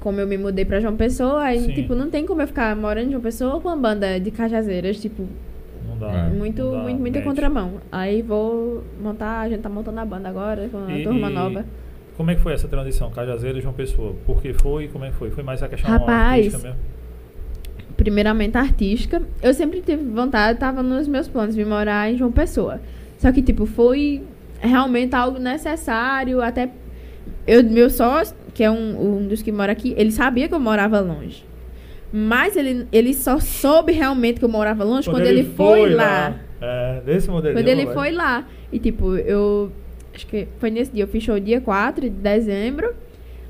como eu me mudei pra João Pessoa, aí, Sim. tipo, não tem como eu ficar morando em João Pessoa com uma banda de cajazeiras, tipo, Não dá. É. muito, não dá muito, muita contramão. Aí vou montar, a gente tá montando a banda agora, com a E- turma e nova. Como é que foi essa transição? Cajazeiro e João Pessoa? Por que foi e como é que foi? Foi mais a questão Rapaz, artística mesmo? primeiramente artística. Eu sempre tive vontade, tava nos meus planos de morar em João Pessoa. Só que, tipo, foi realmente algo necessário, até eu, meu sócio, que é um, um dos que mora aqui, ele sabia que eu morava longe. Mas ele, ele só soube realmente que eu morava longe quando, ele, foi, lá. É, desse modelo. Quando ele foi lá. E tipo, eu. Acho que foi nesse dia, eu fiz show dia 4 de dezembro.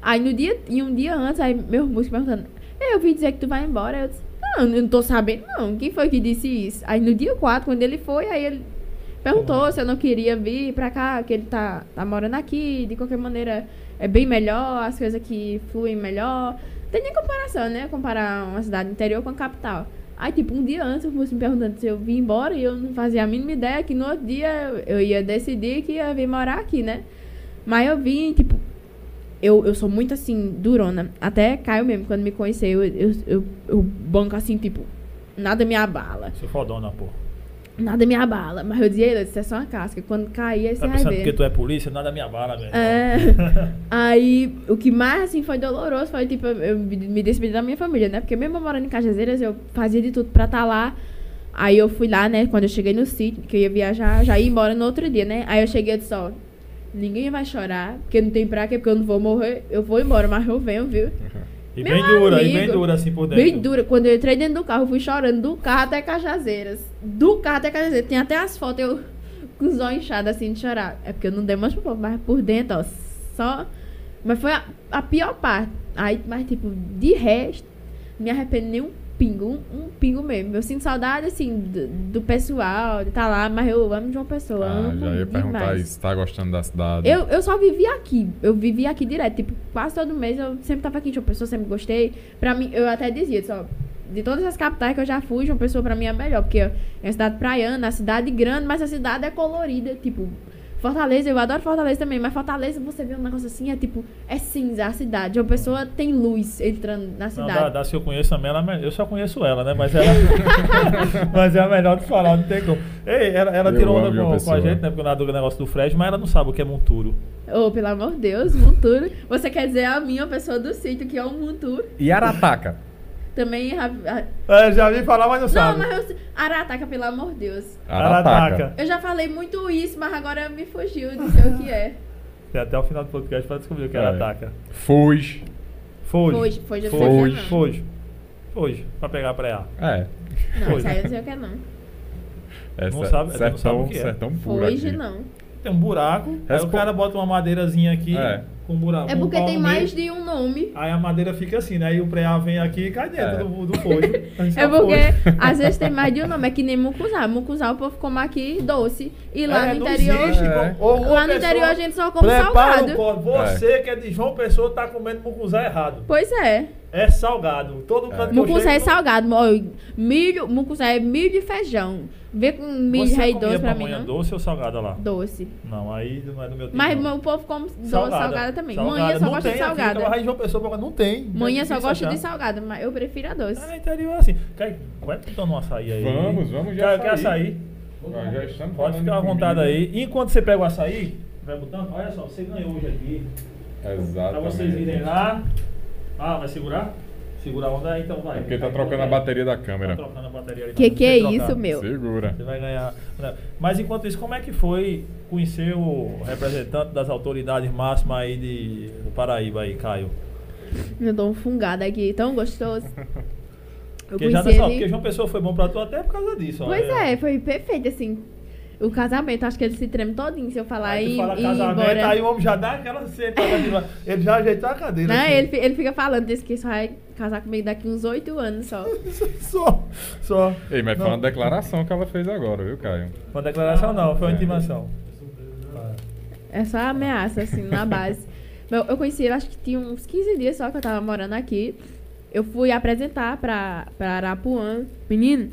Aí no dia. E um dia antes, aí meus músicos perguntando. "É, Eu vi dizer que tu vai embora. Eu disse, não, eu não tô sabendo, não. Quem foi que disse isso? Aí no dia 4, quando ele foi, aí ele perguntou se eu não queria vir pra cá, que ele tá, tá morando aqui, de qualquer maneira é bem melhor, as coisas aqui fluem melhor. Tem nem comparação, né? Comparar uma cidade interior com a capital. Aí, tipo, um dia antes, o moço me perguntando se eu vim embora e eu não fazia a mínima ideia que no outro dia eu ia decidir que ia vir morar aqui, né? Mas eu vim, tipo, eu, eu sou muito assim, durona. Até Caio mesmo, quando me conheceu, eu, eu, eu, eu banco assim, tipo, nada me abala. Você fodona, pô. Nada me abala. Mas eu dizia, isso é só uma casca. Quando cair, aí você Tá vai ver. que tu é polícia, nada me abala, velho. É. Aí, o que mais, assim, foi doloroso foi, tipo, eu me despedir da minha família, né? Porque mesmo morando em Cajazeiras, eu fazia de tudo pra estar lá. Aí eu fui lá, né? Quando eu cheguei no sítio, que eu ia viajar, já ia embora no outro dia, né? Aí eu cheguei e disse, ó, ninguém vai chorar, porque não tem pra quê, porque eu não vou morrer. Eu vou embora, mas eu venho, viu? E Meu bem dura, e bem dura assim por dentro. Bem dura. Quando eu entrei dentro do carro, eu fui chorando do carro até Cajazeiras. Do carro até Cajazeiras. Tem até as fotos, eu com os olhos inchados assim de chorar. É porque eu não demonstro pro povo, mas por dentro, ó, só. Mas foi a, a pior parte. Aí, mas tipo, de resto, me arrependo nem um pingo, um, um pingo mesmo. Eu sinto saudade, assim, do, do pessoal, de estar lá, mas eu amo de uma pessoa. Ah, já ia perguntar isso. Tá gostando da cidade? Eu, eu só vivi aqui. Eu vivi aqui direto. Tipo, quase todo mês eu sempre tava aqui em João Pessoa, sempre gostei. Pra mim, eu até dizia, só, de todas as capitais que eu já fui, João Pessoa pra mim é melhor. Porque é uma cidade praiana, a cidade grande, mas a cidade é colorida. Tipo, Fortaleza, eu adoro Fortaleza também, mas Fortaleza você vê um negócio assim, é tipo, é cinza a cidade. Uma pessoa tem luz entrando na Não, cidade. da, da que eu conheço também, ela, é eu só conheço ela, né? Mas ela. mas é a melhor de falar, não tem como. Ei, ela, ela tirou onda com, com a gente, né? Porque na dúvida negócio do Fred, mas ela não sabe o que é monturo. Oh, pelo amor de Deus, Monturo. Você quer dizer a minha pessoa do sítio, que é o Monturo. E Arataca? Também. a- a- É, já vi falar, mas não, Não, sabe. mas eu sei. Arataca, pelo amor de Deus. Arataca. Eu já falei muito isso, mas agora me fugiu de ser o que é. Tem até o final do podcast pra descobrir o que É. ela ataca. Foz. Foge. Foge, foge, eu Foge. sei o que é, Foge. não. Foge. Foge. Pra pegar pra EA. É. Não, isso aí eu não sei o que é, não. Essa, Não sabe- não sertão, sabe o que é. sertão puro Foge, aqui. não. Tem um buraco, aí Respo- o cara bota uma madeirazinha aqui É. com um buraco. É um porque pau tem mais de um nome. Aí a madeira fica assim, né? E o preá vem aqui e cai dentro É. do, do fojo. É porque às vezes tem mais de um nome, é que nem mucuzá. Mucuzá o povo come aqui doce. E lá É, no interior. existe, É. Ou Lá no interior a gente só come salgado. o corpo. Você que é de João Pessoa tá comendo mucuzá errado. Pois é. É salgado. Todo canto que eu Mucuzá é chego, salgado. Milho, mucuzá é milho e feijão. Vê com milho Você rei doce pra mim, não? doce ou salgada lá? Doce. Não, aí não é do meu tipo. Mas não. o povo come doce salgada, também. Salgada. Manhã só não gosta tem de aqui, salgada. então, aí João Pessoa não tem. Manhã É só gosta de salgada, mas eu prefiro a doce. Ah, no interior é assim. Quer, vai tentando um açaí aí. Vamos, vamos de quer, Quer açaí. Ó, já estamos Pode ficar à de vontade aí. Enquanto você pega o açaí, vai botando. Olha só, você ganhou hoje aqui. Exatamente. Pra vocês irem lá. Ah, vai segurar? Segura a onda aí, então vai. É porque tá trocando a vai. bateria da Tá câmera. trocando a bateria ali. Que que é trocar. isso, meu? Segura. Você vai ganhar. né? Mas enquanto isso, como é que foi conhecer o representante das autoridades máximas aí de, do Paraíba aí, Caio? Eu dou um fungado aqui, tão gostoso. Eu Porque já conheci só, ele- porque João Pessoa foi bom pra tu até por causa disso. Pois é, foi perfeito, assim. O casamento, acho que ele se treme todinho se eu falar Aí e, fala e casamento, embora. aí o homem já dá aquela sentada de lá. Ele já ajeitou a cadeira. Não, assim. ele, ele fica falando, disse que só vai casar comigo daqui uns oito anos só. só. Só. Ei, mas Não. foi uma declaração que ela fez agora, viu, Caio? Uma declaração não, foi uma É. intimação. É só ameaça, assim, na base. Meu, eu conheci ele, acho que tinha uns 15 dias só que eu tava morando aqui. Eu fui apresentar pra, pra Arapuã. Menino,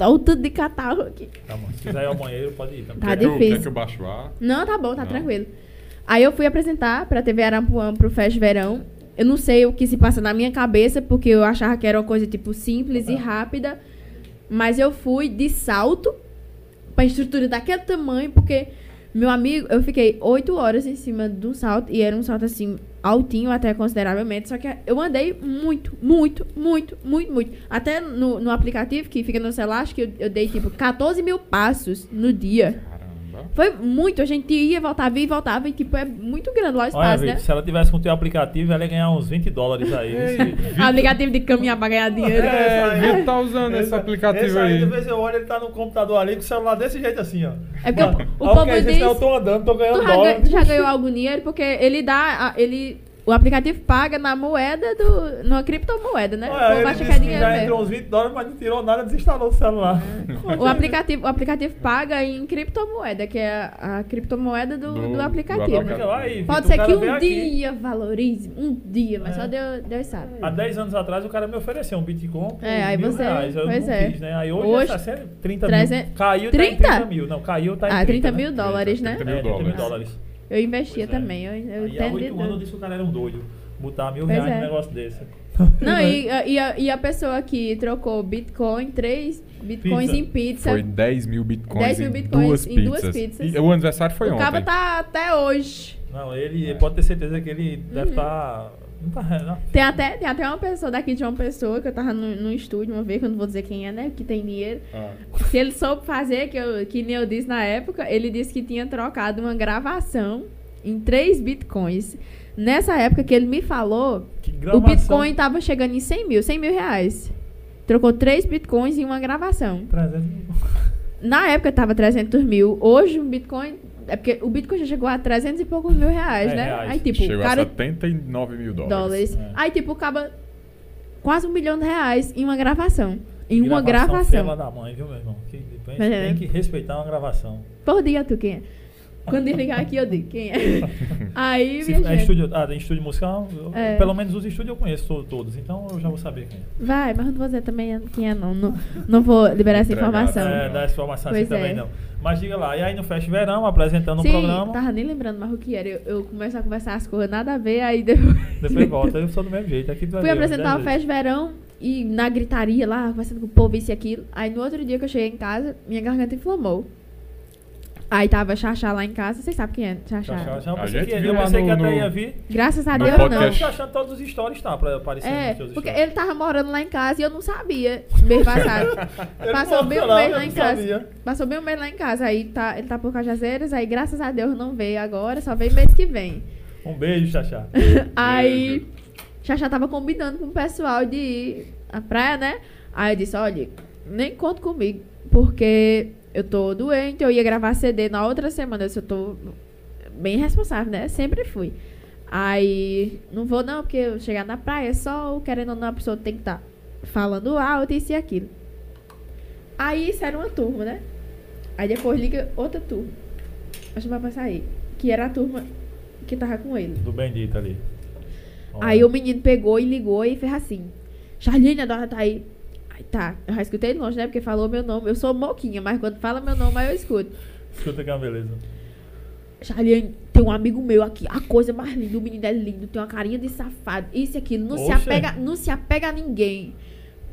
tá o tudo de catarro aqui. Tá bom. Se quiser ir ao banheiro, pode ir também. Tá quer que eu- difícil. Quer que eu baixo o ar? Não, tá bom, tá Não? tranquilo. Aí eu fui apresentar pra TV Arapuã pro Fest Verão. Eu não sei o que se passa na minha cabeça, porque eu achava que era uma coisa, tipo, simples e rápida. Mas eu fui de salto pra estrutura daquele tamanho, porque, meu amigo, eu fiquei oito horas em cima de um salto, e era um salto, assim, altinho até consideravelmente. Só que eu andei muito, muito, muito, muito, muito. Até no, no aplicativo que fica no celular, acho que eu, eu dei, tipo, 14 mil passos no dia. Caramba. Foi muito, a gente ia, voltava, ia e voltava, e tipo, é muito grande lá o Olha, espaço, Vitor, né? se ela tivesse com o teu aplicativo, ela ia ganhar uns 20 dólares aí. Esse- Aplicativo de caminhar pra ganhar dinheiro. É, Vitor tá usando esse aplicativo esse aí. De vez eu olho, ele tá no computador ali com o celular desse jeito assim, ó. É porque Mano, o, o ah, povo diz. Eu tô andando, tô ganhando Tu já, dólar. ganha- tu já ganhou algum dinheiro? Porque ele dá. Ele, o aplicativo paga na moeda do. numa criptomoeda, né? Povo ele disse que é já mesmo. entrou uns 20 dólares, mas não tirou nada, desinstalou o celular. O aplicativo, o aplicativo paga em criptomoeda, que é a, a criptomoeda do, Do- do, do aplicativo. lá e Pode ser que um aqui. dia valorize, um dia, mas É. só Deus, Deus sabe. Há 10 anos atrás o cara me ofereceu um Bitcoin É, aí mil você- reais. Eu pois não é. quis, né? Aí hoje, Hoje, é 60, 30 300 mil. Caiu, tá em 30? 30 mil. Não, caiu, tá em Ah, 30 né? mil dólares, né? 30 É, mil 30 mil dólares. Eu investia Pois é. também, eu, eu Aí há 8 anos eu disse que o cara era um doido. Botar mil Pois reais é. num negócio desse. Não, e, e, a, e a pessoa que trocou Bitcoin, três Bitcoins Pizza. em pizza. Foi 10 mil bitcoins, 10 mil em, bitcoins duas em duas pizzas. pizzas. E o aniversário foi o ontem. cabo tá até hoje. Não, ele É. pode ter certeza que ele Uhum. deve estar. Tá. Não. Tem até, tem até uma pessoa daqui de uma pessoa que eu tava no, no estúdio uma vez, que eu não vou dizer quem é, né? Que tem dinheiro. Ah, Se ele soube fazer, que, eu, que nem eu disse na época, ele disse que tinha trocado uma gravação em 3 bitcoins. Nessa época que ele me falou, Que o bitcoin tava chegando em 100 mil, 100 mil reais. Trocou 3 bitcoins em uma gravação. 300 mil. Na época tava 300 mil. Hoje o Bitcoin. É porque o Bitcoin já chegou a 300 e poucos mil reais, É, né? reais. Aí, tipo, chegou o a cara. 79 mil dólares. Dólares. É. Aí, tipo, acaba quase um milhão de reais em uma gravação. Em uma Fela gravação. da mãe, viu, meu irmão? Que, tem, Mas é. tem que respeitar uma gravação. Por dia, tu quem é? Quando desligar aqui, eu digo quem é. Aí, Se é gente, estúdio, ah, tem estúdio musical? eu- É. Pelo menos os estúdios eu conheço to- todos, então eu já vou saber quem é. Vai, mas não vou dizer também quem é, não. Não, não vou liberar essa informação. É, dá essa informação assim Pois também é. não. Mas diga lá, e aí no Fest Verão, apresentando Sim, um programa, tava nem lembrando mais o que era. Eu, eu começo a conversar as coisas, nada a ver, aí depois. depois volta, eu sou do mesmo jeito. Aqui Fui apresentar o Fest Verão e na gritaria lá, conversando com o povo, isso e aquilo. Aí no outro dia que eu cheguei em casa, minha garganta inflamou. Aí tava Xaxá lá em casa, vocês sabem quem é Xaxá. A gente que, viu eu lá pensei no- que até no- ia vir. Graças a Deus podcast. Eu não. tô achando todos os stories tá pra aparecer É, nos seus porque stories. ele tava morando lá em casa e eu não sabia. Mês passado. Passou bem um falava, mês eu lá em casa. sabia. Passou bem um mês lá em casa. Aí tá, ele tá por Cajazeiras, aí graças a Deus não veio agora, só veio mês que vem. Um beijo, Xaxá. Aí, Xaxá tava combinando com o pessoal de ir à praia, né? Aí eu disse, olha, nem conta comigo, porque eu tô doente, eu ia gravar CD na outra semana, eu disse, eu tô bem responsável, né? Sempre fui. Aí, não vou não, porque eu chegar na praia, só querendo ou não, a pessoa tem que estar falando alto, isso e aquilo. Aí, era uma turma, né? Aí depois liga outra turma. Acho que vai passar aí. Que era a turma que tava com ele. Do Bendito ali. Aí o menino pegou e ligou e fez assim: Charline, a dona tá aí. Aí tá, eu já escutei longe, né? Porque falou meu nome. Eu sou moquinha, mas quando fala meu nome, aí eu escuto. Escuta que é uma beleza. Charline, tem um amigo meu aqui, a coisa mais linda, o menino é lindo, tem uma carinha de safado, isso e aquilo, não se apega, não se apega a ninguém.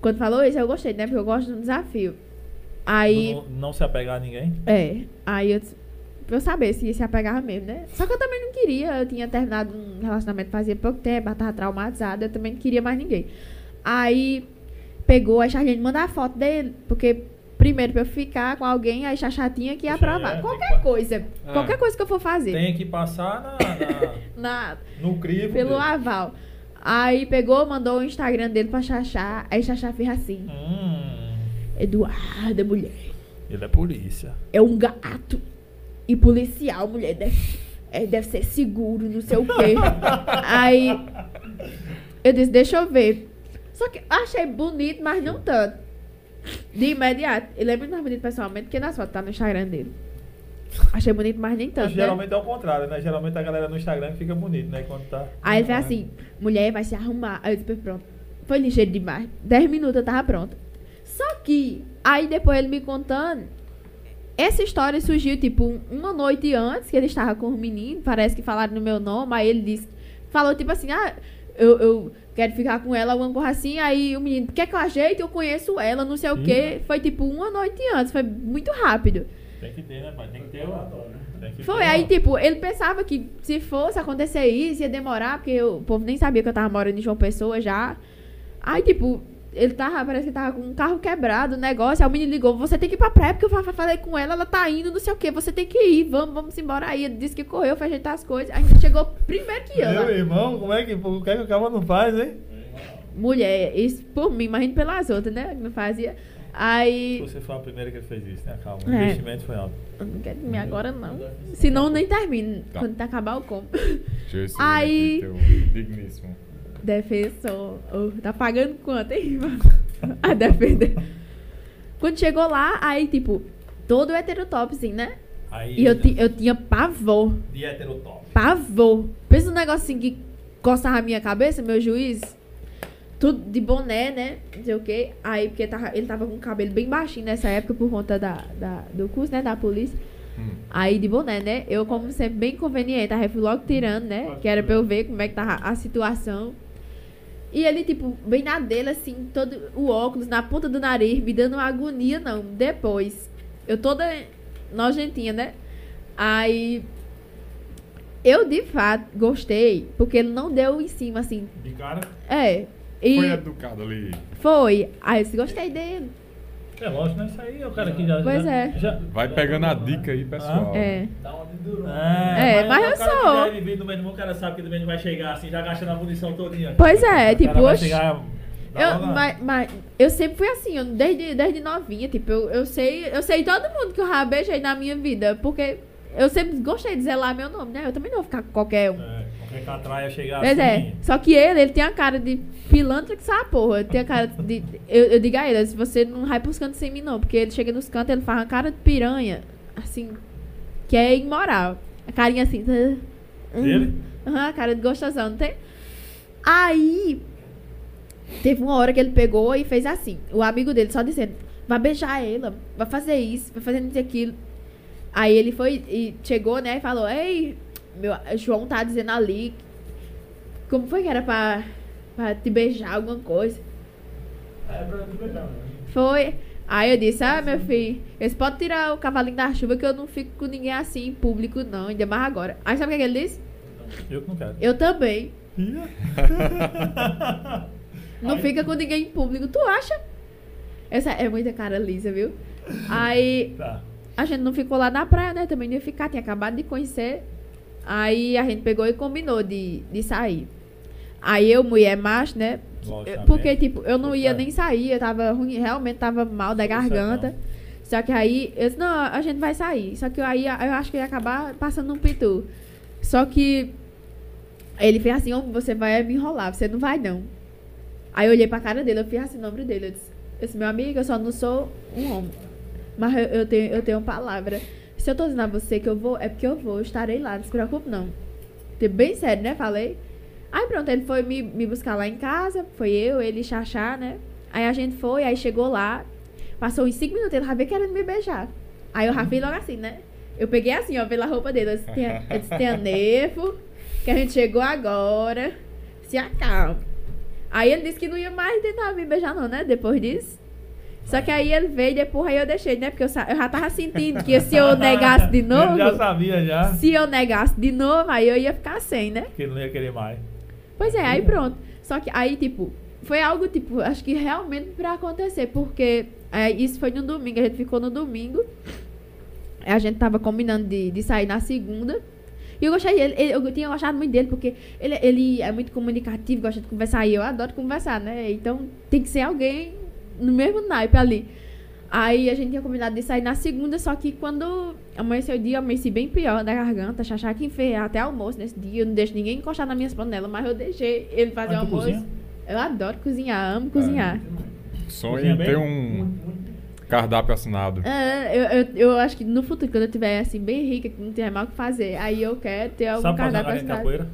Quando falou isso, eu gostei, né? Porque eu gosto de um desafio. Aí. Não, não se apegar a ninguém. É, aí eu, pra eu saber se se apegava mesmo, né? Só que eu também não queria, eu tinha terminado um relacionamento fazia pouco tempo, eu tava traumatizada, eu também não queria mais ninguém. Aí pegou a Charlene mandar a foto dele, porque primeiro pra eu ficar com alguém, aí Xaxá tinha que aprovar. é, qualquer que- coisa, Ah. qualquer coisa que eu for fazer. Tem que passar na, na- Na, no crivo. pelo dele. aval. Aí pegou, mandou o Instagram dele pra Xaxá, aí Xaxá fez assim, Hum, Eduarda, mulher. ele é polícia. é um gato e policial, mulher. Deve, é, deve ser seguro, não sei o quê. Aí eu disse, deixa eu ver. Só que achei bonito, mas não tanto. De imediato. Ele é muito mais bonito pessoalmente porque nas fotos tá no Instagram dele. Achei bonito, mas nem tanto. Né? Geralmente é o contrário, né? Geralmente a galera no Instagram fica bonito, né? Quando tá. Aí ele fez assim, mulher vai se arrumar. Aí eu disse, pronto. Foi ligeiro demais. Dez minutos eu tava pronta. Só que, aí depois ele me contando, essa história surgiu, tipo, um- uma noite antes, que ele estava com o menino, parece que falaram no meu nome, aí ele disse, falou tipo assim, ah, eu, eu quero ficar com ela, alguma coisa assim, aí o menino, quer que eu ajeite? Eu conheço ela, não sei o quê. Foi tipo uma noite antes, foi muito rápido. Tem que ter, né, pai? Tem que ter. o- que Foi, ter aí o- tipo, ele pensava que se fosse acontecer isso, ia demorar, porque o povo nem sabia que eu tava morando em João Pessoa já. Aí, tipo, ele tava, parece que tava com um carro quebrado, o negócio, aí o menino ligou, você tem que ir pra praia, porque eu fa- falei com ela, ela tá indo, não sei o que, você tem que ir, vamos, vamos embora aí. Ele disse que correu, foi ajeitar as coisas, aí chegou primeiro que eu. Meu irmão, como é que, o que é que o cara não faz, hein? Mulher, isso por mim, imagina pelas outras, né, que não fazia. Aí, Você foi a primeira que fez isso, né? Calma. O É. investimento foi alto. eu não quero dormir agora não, senão nem termino, Tá. quando tá acabar o como. Deixa eu ver se Aí- digníssimo. Defensor. Oh, tá pagando quanto, hein? A defender. Quando chegou lá, aí, tipo, todo heterotop, assim, né? Aí, E eu, ti- eu tinha pavor. de heterotop. Pavor. Pensa negócio assim que coçava a minha cabeça, meu juiz. Tudo de boné, né? Não sei o quê. Aí, porque tava, ele tava com o cabelo bem baixinho nessa época por conta da, da- do curso, né? Da polícia. Hum. Aí de boné, né? Eu, como sempre, bem conveniente, aí fui logo tirando, né? Que era pra eu ver como é que tava a situação. E ele, tipo, bem na dele, assim, todo o óculos na ponta do nariz, me dando uma agonia, não. Depois, eu toda nojentinha, né? Aí, eu de fato gostei, porque ele não deu em cima, assim. De cara. É. E Foi educado ali. foi. Aí eu disse, gostei dele. É lógico, né? Isso aí é o cara que já. Pois já, é. Já, Vai pegando a dica aí, pessoal. É. É, É, mas o eu cara que sou. já é vivido mesmo, o cara sabe que também não vai chegar assim, já gastando a munição todinha. Pois é, O cara tipo, vai oxe. chegar, dá Eu, uma- mas, mas eu sempre fui assim, eu, desde, desde novinha, tipo, eu, eu sei, eu sei todo mundo que eu já beijei na minha vida, porque eu sempre gostei de zelar meu nome, né? Eu também não vou ficar com qualquer um. É, catraia chegar assim. é, só que ele, ele tem a cara de pilantra que sabe, porra. Ele tem a cara de. Eu, eu digo a ele, você não vai pros cantos sem mim, não. Porque ele chega nos cantos, ele faz uma cara de piranha, assim, que é imoral. A carinha assim. Hum. Aham, a cara de gostosão, não tem? Aí, teve uma hora que ele pegou e fez assim. O amigo dele só dizendo, vai beijar ela, vai fazer isso, vai fazer isso aquilo. Aí ele foi e chegou, né, e falou, ei, meu, João tá dizendo ali, como foi que era pra, pra te beijar, alguma coisa? É, pra tu beijar, né? Foi. Aí eu disse, ah, meu filho, eles podem tirar o cavalinho da chuva que eu não fico com ninguém assim em público, não, ainda mais agora. Aí sabe o que, que ele disse? Eu que não quero. Eu também. Não Aí- fica com ninguém em público, tu acha? Essa é muita cara lisa, viu? Aí Tá. a gente não ficou lá na praia, né? Também não ia ficar, tinha acabado de conhecer. Aí a gente pegou e combinou de, de sair. Aí eu, mulher macho, né? Logicamente. Porque, tipo, eu não ia É. nem sair, eu tava ruim, realmente tava mal da garganta. Só que aí, eu disse, não, a gente vai sair. Só que aí eu acho que ia acabar passando um pitu. Só que ele fez assim, "Homem, você vai me enrolar, você não vai não. Aí eu olhei pra cara dele, eu fiz assim o nome dele. Eu disse, esse meu amigo, eu só não sou um homem. Mas eu, eu tenho, eu tenho palavra. Se eu tô dizendo a você que eu vou, é porque eu vou, eu estarei lá, não se preocupe não. Tipo, Bem sério, né? Falei. Aí pronto, ele foi me, me buscar lá em casa. Foi eu, ele e Xaxá, né? Aí a gente foi, aí chegou lá. Passou uns 5 minutos, ele já veio querendo me beijar. Aí eu já logo assim, né? Eu peguei assim, ó, pela roupa dele. Eu disse, "Tenha- eu que a gente chegou agora. Se acalma. Aí ele disse que não ia mais tentar me beijar, não, né? Depois disso. Só que aí ele veio e depois aí eu deixei, né? Porque eu, eu já tava sentindo que se eu negasse de novo. Ele já sabia já Se eu negasse de novo, aí eu ia ficar sem, né? que ele não ia querer mais. Pois é, aí pronto. Só que aí, tipo, foi algo, tipo, acho que realmente pra acontecer, porque é, isso foi no domingo, a gente ficou no domingo. A gente tava combinando de, de sair na segunda. E eu gostei dele, ele- eu tinha gostado muito dele, porque ele, ele é muito comunicativo, gosta de conversar, e eu adoro conversar, né? Então tem que ser alguém no mesmo naipe ali. Aí a gente tinha combinado de sair na segunda, só que quando amanheceu o dia, eu amanheci bem pior da garganta, chachá que enferrei até almoço nesse dia. Eu não deixo ninguém encostar nas minhas panelas, mas eu deixei ele fazer o almoço. cozinha? Eu adoro cozinhar, amo cozinhar. Sonho Cozinha em ter um cardápio assinado. É, eu, eu, eu acho que no futuro, quando eu tiver assim, bem rica, que não tiver mais o que fazer, aí eu quero ter algum Sabe cardápio assinado. capoeira?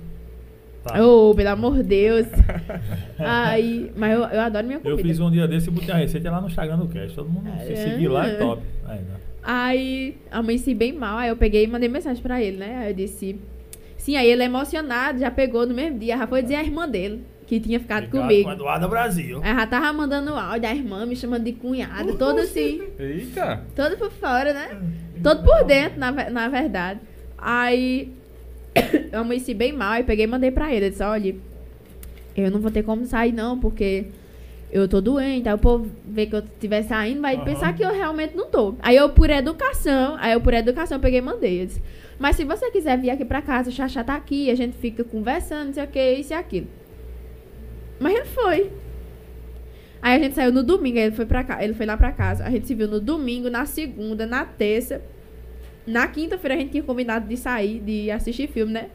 Tá. Oh, pelo amor de Deus. Aí, mas eu, eu adoro minha Eu comida. fiz um dia desse e botei a receita lá no Instagram do Cast. Todo mundo se É. seguir lá é top. Aí, né? Aí amanheci bem mal, aí eu peguei e mandei mensagem pra ele, né? Aí eu disse. Sim, aí ele é emocionado, já pegou no mesmo dia, já foi dizer a irmã dele, que tinha ficado Obrigado comigo. com Eduardo Brasil. Aí já tava mandando áudio, a irmã me chamando de cunhada, todo assim, Eita! todo por fora, né? Todo por dentro, na, na verdade. Aí eu amanheci bem mal, aí peguei e mandei pra ele. Eu disse, olha, eu não vou ter como sair não, porque eu tô doente. Aí o povo vê que eu estiver saindo, vai Aham. pensar que eu realmente não tô. Aí eu, por educação, aí eu, por educação, peguei e mandei. Eu disse, mas se você quiser vir aqui pra casa, o Xaxá tá aqui, a gente fica conversando, não sei o que, isso e aquilo. Mas ele foi. Aí a gente saiu no domingo, aí ele foi pra ele foi lá pra casa. A gente se viu no domingo, na segunda, na terça. Na quinta-feira a gente tinha combinado de sair, de assistir filme, né?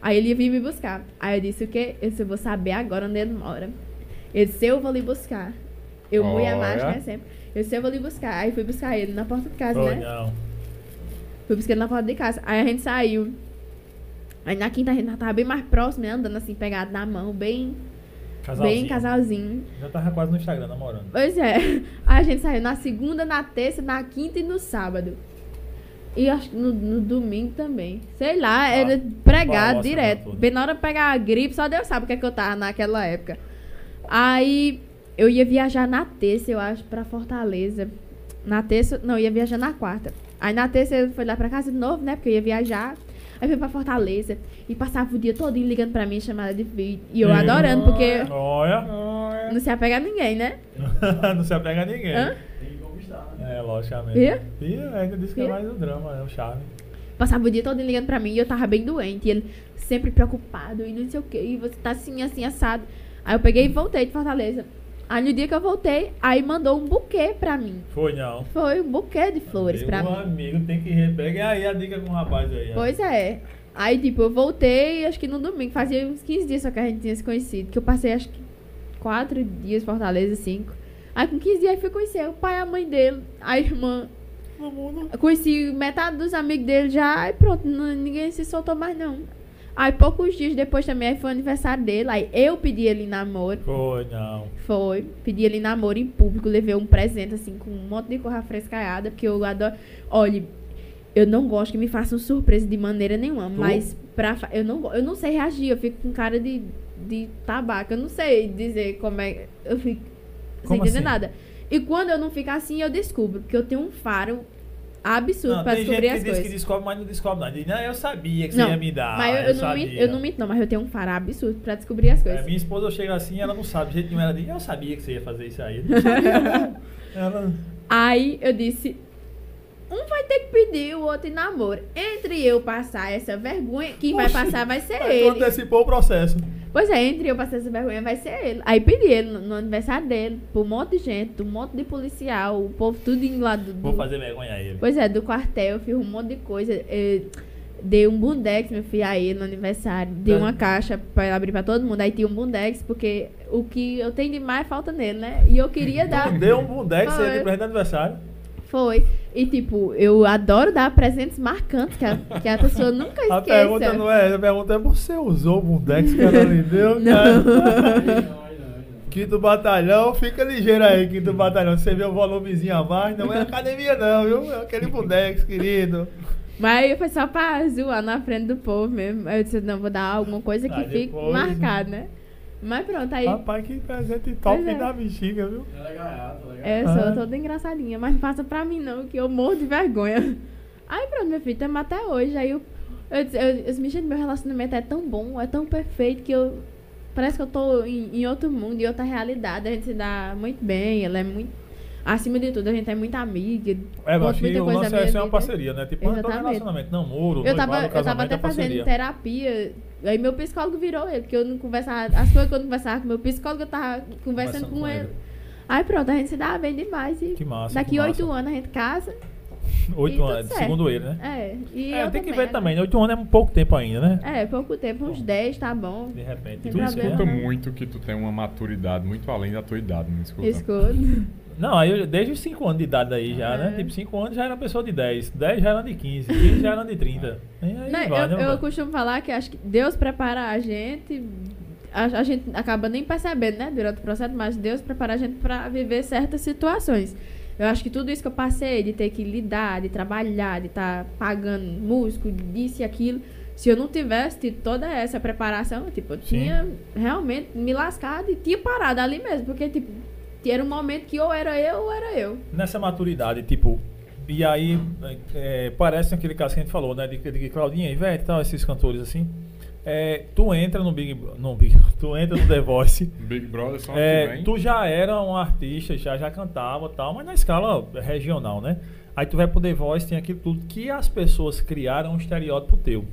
Aí ele ia vir me buscar. Aí eu disse o quê? Eu disse, eu vou saber agora onde ele mora. Ele disse, eu vou lhe buscar. Eu, mulher Olha. macho, né? Sempre. Eu disse, eu vou lhe buscar. Aí fui buscar ele na porta de casa, né? não. Fui buscar ele na porta de casa. Aí a gente saiu. Aí na quinta a gente já tava bem mais próximo, né? Andando assim, pegado na mão, bem, Casalzinho. bem casalzinho. Já tava quase no Instagram namorando. Pois é. Aí a gente saiu na segunda, na terça, na quinta e no sábado. E acho que no, no domingo também. Sei lá, era pregado Nossa, direto. Bem na hora de pegar a gripe, só Deus sabe o que é que eu tava naquela época. Aí eu ia viajar na terça, eu acho, pra Fortaleza. Na terça, não, eu ia viajar na quarta. Aí na terça ele foi lá pra casa de novo, né? Porque eu ia viajar. Aí fui pra Fortaleza. E passava o dia todo ligando pra mim, chamada de vídeo. E eu Hum. adorando, porque Olha. não se apega a ninguém, né? não se apega a ninguém. Hã? É, logicamente. Via? Via, ainda disse que é Via? mais o drama, é o charme. Passava o dia todo ligando pra mim e eu tava bem doente. E ele sempre preocupado e não sei o que. E você tá assim, assim, assado. Aí eu peguei e voltei de Fortaleza. Aí no dia que eu voltei, aí mandou um buquê pra mim. Foi não. Foi um buquê de flores pra Meu mim. amigo, tem que re- Pega aí a dica com o rapaz aí. Pois é. Aí, tipo, eu voltei, acho que no domingo. Fazia uns 15 dias só que a gente tinha se conhecido. Que eu passei, acho que, quatro dias em Fortaleza, cinco. Aí, com 15 dias, fui conhecer o pai e a mãe dele, a irmã. mundo. Conheci metade dos amigos dele já e pronto, ninguém se soltou mais não. Aí poucos dias depois também aí foi o aniversário dele, aí eu pedi ele namoro. Foi, não. Foi, pedi ele namoro em público, levei um presente assim com um monte de corra frescaiada, porque eu adoro. Olha, eu não gosto que me façam surpresa de maneira nenhuma, mas pra, eu não eu não sei reagir, eu fico com cara de, de tabaco, eu não sei dizer como é, eu fico sem entender assim? nada. E quando eu não fico assim, eu descubro, porque eu tenho um faro absurdo Não, pra tem gente descobrir que as diz que descobre, mas não descobre nada. Diz, não, eu sabia que Não, você ia me dar. mas eu, eu não sabia. minto, eu não minto, não, mas eu tenho um faro absurdo pra descobrir as É, coisas. minha esposa chega assim, ela não sabe. De jeito nenhum, ela diz, eu sabia que você ia fazer isso aí. Eu não sabia, não. Ela... Aí eu disse: um vai ter que pedir, o outro em namoro. Entre eu passar essa vergonha, quem vai Oxi, passar vai ser ele. antecipou o processo. Pois é, entre eu passar essa vergonha vai ser ele. Aí pedi ele no, no aniversário dele, por um monte de gente, um monte de policial, o povo tudo indo lá do. do- Vou fazer vergonha a ele. Pois é, do quartel, fiz um monte de coisa. dei um bundex, meu filho, a ele no aniversário. Dei É. uma caixa pra ele abrir pra todo mundo. Aí tinha um bundex, porque o que eu tenho de mais falta nele, né? E eu queria dar. Deu um bundex aí de presente de aniversário. Foi. E tipo, eu adoro dar presentes marcantes que a, que a pessoa nunca A esqueça. pergunta não é, a pergunta é você usou o bundex que ela lhe deu, Não. Quinto batalhão, fica ligeiro aí, quinto batalhão. Você vê o volumezinho a mais, não é academia não, viu? É aquele bundex, querido. Mas foi só pra zoar na frente do povo mesmo. Aí eu disse, não, vou dar alguma coisa que fique depois- marcada, né? Mas pronto, aí Rapaz, que presente top é. da bexiga, viu? Ela é gaiata, ela é é, eu Ah. sou toda engraçadinha. Mas não passa pra mim não, que eu morro de vergonha. Aí pronto, meu filho, estamos até hoje. Aí eu, eu, disse- eu, eu disse, "Gente, meu relacionamento é tão bom, é tão perfeito que eu... Parece que eu tô em, em outro mundo, em outra realidade. A gente se dá muito bem, ela é muito... Acima de tudo, a gente é muito amiga. É, eu acho que muita o coisa lance é uma parceria, né? Tipo, Exatamente. relacionamento, namoro, Eu tava, noivado, eu tava casamento até é fazendo terapia. Aí meu psicólogo virou ele, porque eu não conversava. As coisas que eu não conversava com meu psicólogo, eu tava conversando, com, ele. Aí pronto, a gente se dá bem demais. E Que massa, daqui oito anos a gente casa. Oito tudo anos, certo. segundo ele, né? É. E É, eu tem que ver né? também, né? Oito anos é um pouco tempo ainda, né? É, pouco tempo, uns 10, tá bom. De repente. Tem Tu problema. escuta né? muito que tu tem uma maturidade muito além da tua idade, não escuta? Escudo. Não, aí eu- desde os 5 anos de idade aí já, né? É. Tipo, 5 anos já era uma pessoa de 10, 10 já era de 15, 15 já era de 30. E aí Não, vai, eu, né, eu costumo falar que acho que Deus prepara a gente. A, a gente acaba nem percebendo, né, durante o processo, mas Deus prepara a gente pra viver certas situações. Eu acho que tudo isso que eu passei, de ter que lidar, de trabalhar, de estar pagando músico, disso e aquilo, se eu não tivesse tido toda essa preparação, tipo, eu Sim. tinha realmente me lascado e tinha parado ali mesmo, porque, tipo, era um momento que ou era eu ou era eu. Nessa maturidade, tipo, e aí é, parece aquele caso que a gente falou, né? De, de Claudinha, Ivete e tal, esses cantores assim. É, tu entra no Big no Big tu entra no The Voice. Big Brother só É, tu já era um artista, já, já cantava e tal, mas na escala regional, né? Aí tu vai pro The Voice, tem aquilo tudo que as pessoas criaram um estereótipo teu.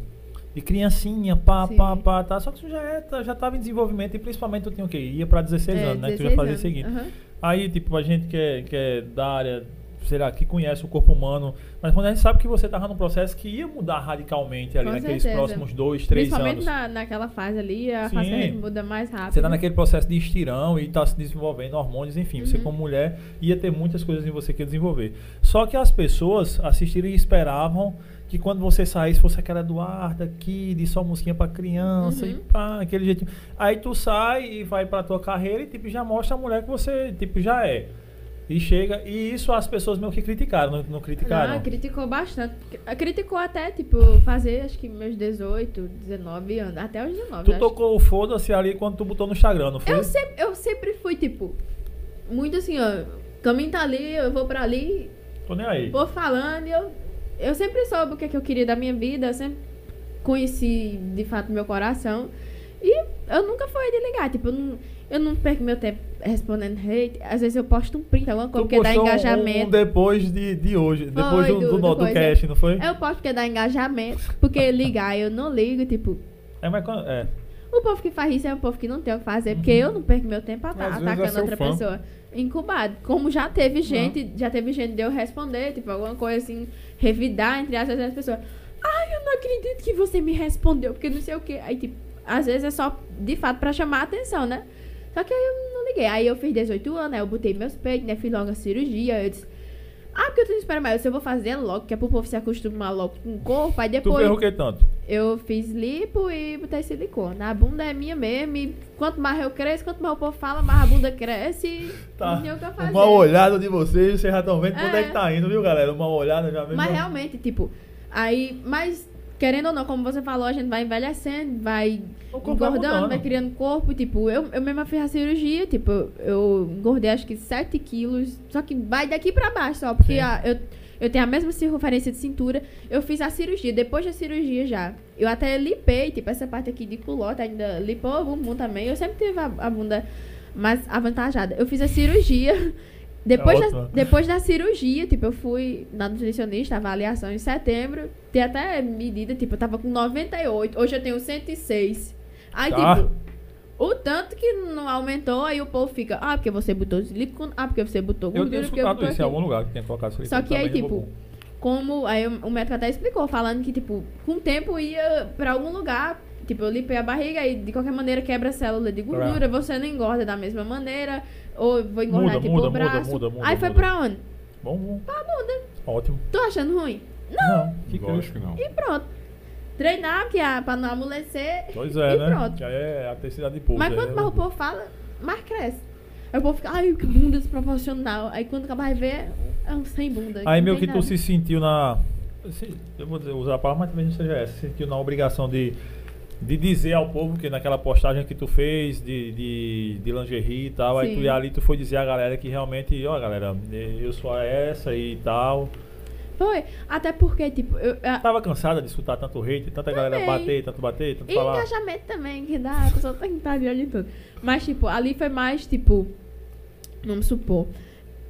De criancinha, pá, Sim. pá, pá, tá. Só que tu já, é, tá- já tava em desenvolvimento e principalmente tu tinha o quê? Ia pra 16 É, anos, né? Que tu já 16 fazia o seguinte. Aham. Aí, tipo, a gente que é, que é da área, será, que conhece o corpo humano, mas quando a gente sabe que você tava num processo que ia mudar radicalmente ali Com naqueles certeza. próximos dois, três Principalmente anos. na, naquela fase ali, a fase Sim. gente muda mais rápido. Você tá naquele processo de estirão e tá se desenvolvendo hormônios, enfim. Você Uhum. como mulher ia ter muitas coisas em você que ia desenvolver. Só que as pessoas assistiram e esperavam que quando você saísse fosse aquela Eduarda Kid, só musiquinha pra criança Uhum. e pá, aquele jeitinho. Aí tu sai e vai pra tua carreira e tipo, já mostra a mulher que você tipo, já é. E chega, e isso as pessoas meio que criticaram, não, não criticaram? Não, criticou bastante. Criticou até, tipo, fazer acho que meus 18, 19 anos. Até os 19. Tu tocou o foda-se ali quando tu botou no Instagram, não foi? Eu sempre, eu sempre fui, tipo, muito assim, ó. Caminho tá ali, eu vou pra ali, Tô nem aí. vou falando. Eu, eu sempre soube o que, é que eu queria da minha vida. Eu sempre conheci, de fato, meu coração. E eu nunca fui de ligar. Tipo, eu não, eu não perco meu tempo respondendo hate. Às vezes eu posto um print, alguma coisa, Tu porque dá engajamento. Um depois de, de hoje, depois do, do- do, do do, cast, não foi? Eu posto porque dá engajamento. Porque ligar eu não ligo, tipo. É, mas quando, é. O povo que faz isso é um povo que não tem o que fazer, porque eu não perco meu tempo vezes é atacando seu outra fã. pessoa. Incubado. Como já teve gente, já teve gente de eu responder, tipo, alguma coisa assim, revidar entre as as pessoas. Ai, eu não acredito que você me respondeu, porque não sei o quê. Aí, tipo, às vezes é só, de fato, pra chamar a atenção, né? Só que aí eu não liguei. Aí eu fiz 18 anos, aí eu botei meus peitos, né? Fiz logo a cirurgia. Eu disse, Ah, porque eu que esperar mais. Eu vou fazer logo, que é pro povo se acostumar logo com o corpo. Aí Tu depois fez o que tanto? eu fiz lipo e botei silicone. A bunda é minha mesmo. E quanto mais eu cresço, quanto mais o povo fala, mais a bunda cresce. Tá. não o que eu fazer. Uma olhada de vocês, vocês já estão vendo pra onde é É. que tá indo, viu, galera? Uma olhada já mesmo. Mas realmente, tipo, aí, mas querendo ou não, como você falou, a gente vai envelhecendo, vai vai engordando, mudando. vai criando corpo. Tipo, eu, eu mesma fiz a cirurgia, tipo, eu engordei acho que 7 quilos, só que vai daqui pra baixo só, porque a- eu, eu tenho a mesma circunferência de cintura. Eu fiz a cirurgia, depois da cirurgia já. Eu até lipei, tipo, essa parte aqui de culota ainda lipou o bumbum também. Eu sempre tive a, a bunda mais avantajada. Eu fiz a cirurgia. Depois, ótimo. da, depois da cirurgia, tipo, eu fui na nutricionista, avaliação em setembro. Tem até medida, tipo, eu tava com 98. Hoje eu tenho 106. Aí, Tá. tipo, o tanto que não aumentou, aí o povo fica, ah, porque você botou silicone, ah, porque você botou Eu gordura, tenho porque eu botou isso em algum lugar que tem colocado silicone Só que aí, no tipo, como. Aí o o médico até explicou, falando que, tipo, com o tempo ia pra algum lugar. Tipo, eu limpei a barriga e de qualquer maneira quebra a célula de gordura, você não engorda da mesma maneira. Ou vou engordar Muda, tipo muda, o muda, braço. muda, muda, aí foi muda. pra onde? Bom, bom. Pra bunda. Ótimo. Tô achando ruim? Não, que Lógico que não. E pronto. Treinar, que é pra não amolecer. Pois é, e né? pronto. Já é a terceira de pouso. Mas é, quanto mais o povo fala, mais cresce. Aí o povo fica, ai, que bunda desproporcional. Aí quando acabar de ver, é um sem bunda. Aí não meio que tu nada. se sentiu na. Eu vou dizer- usar a palavra, mas talvez não seja essa. Se sentiu na obrigação de, de dizer ao povo que naquela postagem que tu fez de, de, de lingerie e tal, aí tu Sim. ia ali tu foi dizer à galera que realmente, ó galera, eu sou essa e tal. Foi. Até porque, tipo, eu, a- Tava cansada de escutar tanto hate, tanta galera Também. bater, tanto bater, tanto E falar. engajamento também, que dá, a pessoa tem que estar de olho em tudo. Mas, tipo, ali foi mais, tipo, vamos supor,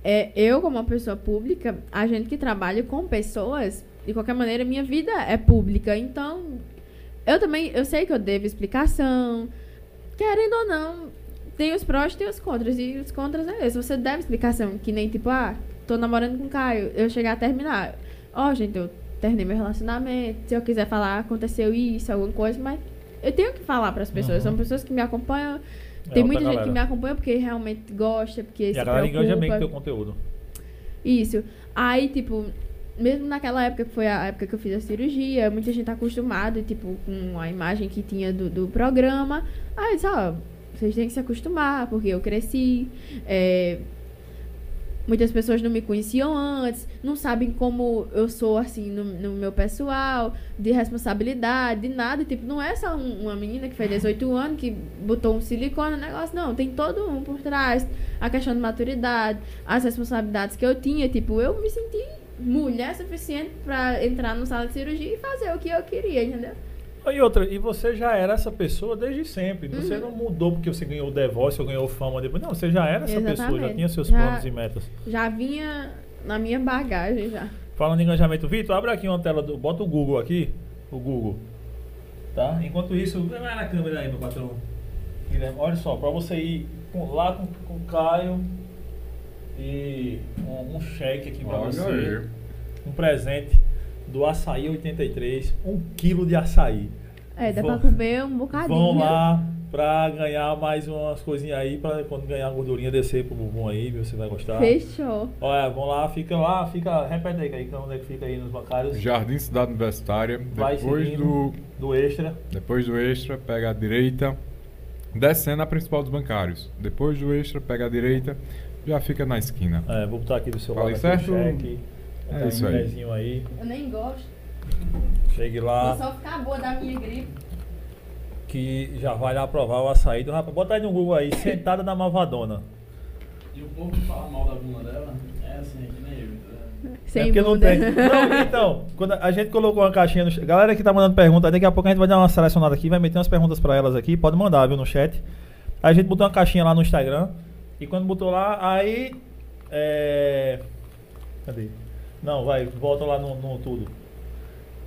é, eu como uma pessoa pública, a gente que trabalha com pessoas, de qualquer maneira, minha vida é pública. Então, eu também, eu sei que eu devo explicação, querendo ou não, tem os prós e tem os contras. E os contras é esse, você deve explicação, que nem, tipo, ah, tô namorando com o Caio, eu chegar a terminar. Ó, gente, eu terminei meu relacionamento, se eu quiser falar, aconteceu isso, alguma coisa, mas eu tenho que falar pras pessoas. Uhum. São pessoas que me acompanham. É, Tem outra muita gente galera. que me acompanha porque realmente gosta, porque E se a galera enganja bem com preocupa. teu conteúdo. Isso. Aí, tipo, mesmo naquela época que foi a época que eu fiz a cirurgia, muita gente tá acostumada, tipo, com a imagem que tinha do, do programa. Aí, eu ó, vocês têm que se acostumar, porque eu cresci. é, Muitas pessoas não me conheciam antes, não sabem como eu sou, assim, no, no meu pessoal, de responsabilidade, de nada. Tipo, não é só um- uma menina que fez 18 anos, que botou um silicone no negócio, não. Tem todo um por trás. A questão de maturidade, as responsabilidades que eu tinha. Tipo, eu me senti mulher suficiente pra entrar no sala de cirurgia e fazer o que eu queria, entendeu? E outra, e você já era essa pessoa desde sempre. Você Uhum. não mudou porque você ganhou o divórcio ou ganhou fama depois. Não, você já era essa pessoa, já Exatamente. tinha seus Já- planos e metas. Já vinha na minha bagagem já. Falando em engajamento, Vitor, abre aqui uma tela, do, bota o Google aqui, o Google. Tá? Enquanto isso, vai na câmera aí, meu patrão. Guilherme, olha só, pra você ir com- lá com, com o Caio e um, um cheque aqui pra Olha você. aí. Um presente do Açaí 83, um quilo de açaí. É, dá pra comer um bocadinho. Vão lá pra ganhar mais umas coisinhas aí, pra quando ganhar a gordurinha descer pro bumbum aí, viu? Você vai gostar. Fechou. Olha, vão lá, fica lá, fica. Repete aí, Kaique, onde é que fica aí nos bancários? Jardim Cidade Universitária. Vai Depois do, Do extra. depois do extra, pega a direita. Descendo a principal dos bancários. Depois do extra, pega a direita. Já fica na esquina. É, vou botar aqui do seu Falei lado aqui o certo? cheque. É isso um aí. aí. Eu nem gosto. Chegue Vou lá, só ficar boa da minha gripe. que já vai lá provar o açaí do rapaz. Bota aí no Google aí, sentada na malvadona. E o povo que fala mal da bunda dela é assim, que nem eu. entendeu? Sem é porque não tem. Não, então, quando a gente colocou uma caixinha no chat. Galera que tá mandando pergunta, daqui a pouco a gente vai dar uma selecionada aqui, vai meter umas perguntas pra elas aqui. Pode mandar, viu, no chat. A gente botou uma caixinha lá no Instagram. E quando botou lá, aí. É. Cadê? Não, vai, volta lá no, no tudo.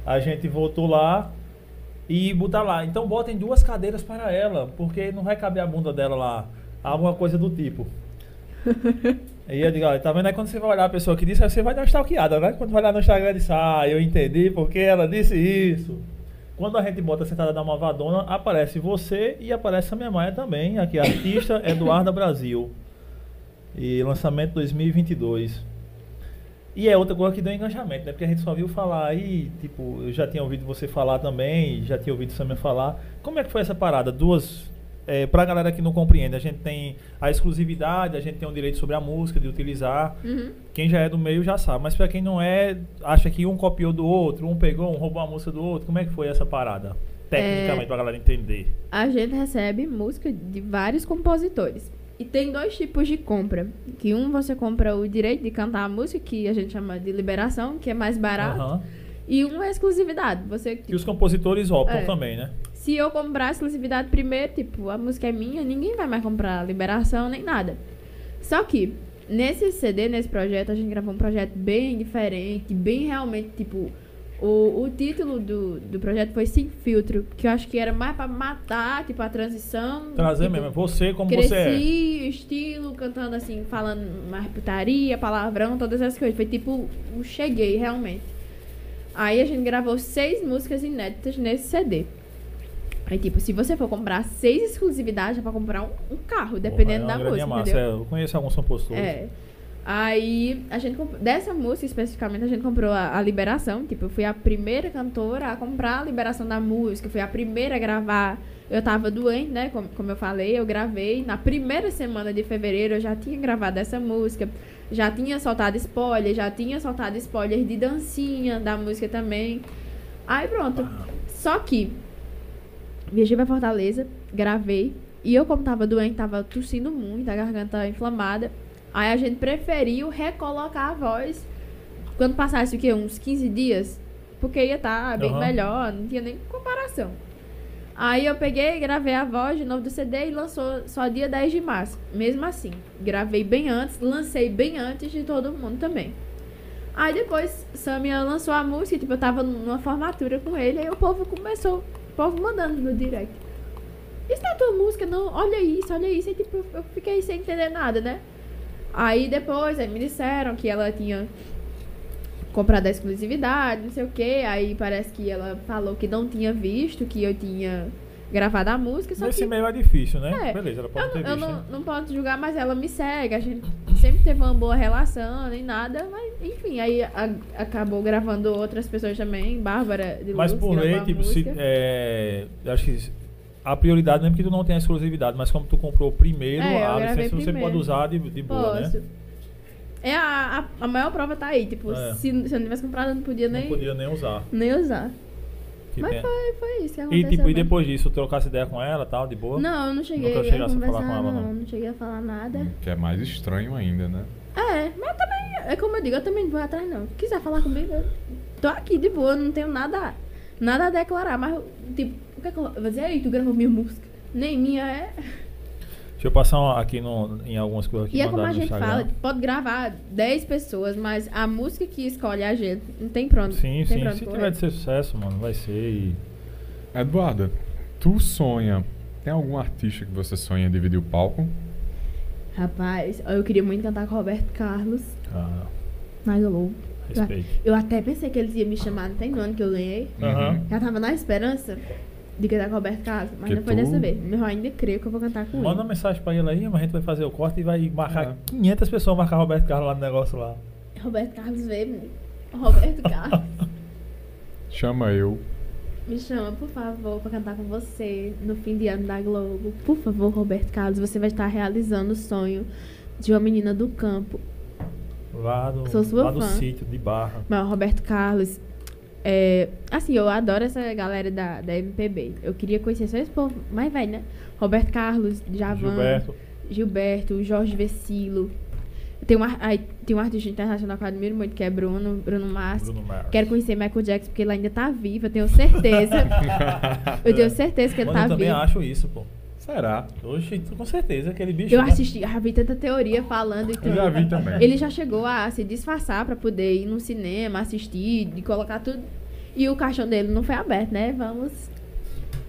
A gente voltou lá e botar lá. Então botem duas cadeiras para ela, porque não vai caber a bunda dela lá. Alguma coisa do tipo. E eu digo, olha, tá vendo aí quando você vai olhar a pessoa que disse, você vai dar uma stalkeada, né? Quando vai lá no Instagram e diz, ah, eu entendi porque ela disse isso. Quando a gente bota sentada da Malvadona, aparece você e aparece a minha mãe também, aqui, artista Eduarda Brasil. E lançamento 2022. E é outra coisa que deu engajamento, né? Porque a gente só viu falar aí, tipo, eu já tinha ouvido você falar também, já tinha ouvido o Samir falar. Como é que foi essa parada? Duas. É, pra galera que não compreende, a gente tem a exclusividade, a gente tem o direito sobre a música, de utilizar. Uhum. Quem já é do meio já sabe. Mas pra quem não é, acha que um copiou do outro, um pegou, um roubou a música do outro. Como é que foi essa parada? Tecnicamente, É. pra galera entender. A gente recebe música de vários compositores. E tem dois tipos de compra. Que um você compra o direito de cantar a música, que a gente chama de liberação, que é mais barato. Aham. E um é exclusividade. Você, E os compositores optam É. também, né? se eu comprar a exclusividade primeiro, tipo, a música é minha, ninguém vai mais comprar a liberação nem nada. Só que, nesse CD, nesse projeto, a gente gravou um projeto bem diferente, bem realmente, tipo, o, o título do, do projeto foi Sem Filtro, que eu acho que era mais pra matar, tipo, a transição. Trazer tipo, mesmo. é Você como Cresci, você é. estilo, cantando assim, falando mais putaria, palavrão, todas essas coisas. Foi tipo, um cheguei, realmente. Aí a gente gravou seis músicas inéditas nesse CD. Aí, tipo, se você for comprar seis exclusividades, é pra comprar um, um carro, dependendo Porra, é da música, massa. entendeu? É, eu conheço alguns compositores. É. Aí, a gente dessa música especificamente, a gente comprou a, a liberação. Tipo, eu fui a primeira cantora a comprar a liberação da música, fui a primeira a gravar. Eu tava doente, né? Como, como eu falei, eu gravei. Na primeira semana de fevereiro, eu já tinha gravado essa música. Já tinha soltado spoiler, já tinha soltado spoiler de dancinha da música também. Aí pronto. Só que, viajei pra Fortaleza, gravei. E eu, como tava doente, tava tossindo muito, a garganta inflamada. Aí a gente preferiu recolocar a voz quando passasse o quê? Uns 15 dias? Porque ia estar bem Aham. melhor, não tinha nem comparação. Aí eu peguei, gravei a voz de novo do CD e lançou só dia 10 de março. Mesmo assim, gravei bem antes, lancei bem antes de todo mundo também. Aí depois, Samia lançou a música, tipo, eu tava numa formatura com ele, aí o povo começou, o povo mandando no direct. Isso não é tua música, não? Olha isso, olha isso. Aí, tipo, eu fiquei sem entender nada, né? Aí depois, aí me disseram que ela tinha comprado a exclusividade, não sei o que. Aí parece que ela falou que não tinha visto que eu tinha gravado a música. Só Nesse que meio é difícil, né? É. Beleza, ela pode eu, ter não- eu visto. não, né? não posso julgar, mas ela me segue. A gente sempre teve uma boa relação, nem nada. Mas, enfim, aí a- acabou gravando outras pessoas também. Bárbara de Mas Luz, por lei, tipo, se, é, eu acho que a prioridade não é porque tu não tem a exclusividade, mas como tu comprou primeiro, É, a licença você primeiro. pode usar de, de boa, Posso. né? É a, a, a maior prova tá aí. Tipo, É. se, se eu não tivesse comprado, eu não podia nem, Não podia nem usar. nem usar. Que Mas tem- foi, foi isso que E tipo, e mesmo. depois disso, trocasse ideia com ela tal, de boa? Não, eu não cheguei Nunca a a falar com ela, não. não. Não cheguei a falar nada. Que é mais estranho ainda, né? É, mas também, é como eu digo, eu também não vou atrás, não. Se quiser falar comigo, eu tô aqui de boa, não tenho nada, nada a declarar. Mas, tipo, que é que eu vou dizer? Ei, tu gravou minha música. Nem minha é. Deixa eu passar aqui no, em algumas coisas que E é como a gente Instagram. fala, pode gravar 10 pessoas, mas a música que escolhe a gente não tem pronto. Sim, tem sim. Se tiver de ser sucesso, mano, vai ser. E... Eduardo, tu sonha. Tem algum artista que você sonha dividir o palco? Rapaz, eu queria muito cantar com o Roberto Carlos Ah, na Globo. respeito. Eu até pensei que eles iam me chamar, não tem no ano que eu ganhei. Aham. Já tava na esperança de cantar com o Roberto Carlos, mas Que não foi tu- dessa vez. Mas eu ainda creio que eu vou cantar com Manda uma ele. mensagem pra ele aí, mas a gente vai fazer o corte e vai marcar É. 500 pessoas marcar Roberto Carlos lá no negócio lá. Roberto Carlos veio. Roberto Carlos, Chama eu. me chama, por favor, pra cantar com você no fim de ano da Globo. Por favor, Roberto Carlos, você vai estar realizando o sonho de uma menina do campo. Lá do, Sou sua lá do fã. sítio de Barra. Mas o Roberto Carlos. É, assim, eu adoro essa galera da, da MPB. Eu queria conhecer só esse povo mais velho, né? Roberto Carlos, Javan, Gilberto. Gilberto, Jorge Vecilo. Tem um, aí, tem um artista internacional que eu admiro muito, que é Bruno, Bruno Mars. Bruno Mars. Quero conhecer Michael Jackson, porque ele ainda tá vivo, eu tenho certeza. eu tenho certeza que ele Mano, tá eu também vivo. acho isso, pô. Será? Oxe, com certeza, aquele bicho. Eu né? assisti, já vi tanta teoria falando que Eu já vi também. ele já chegou a se disfarçar pra poder ir no cinema, assistir, de colocar tudo. E o caixão dele não foi aberto, né? Vamos.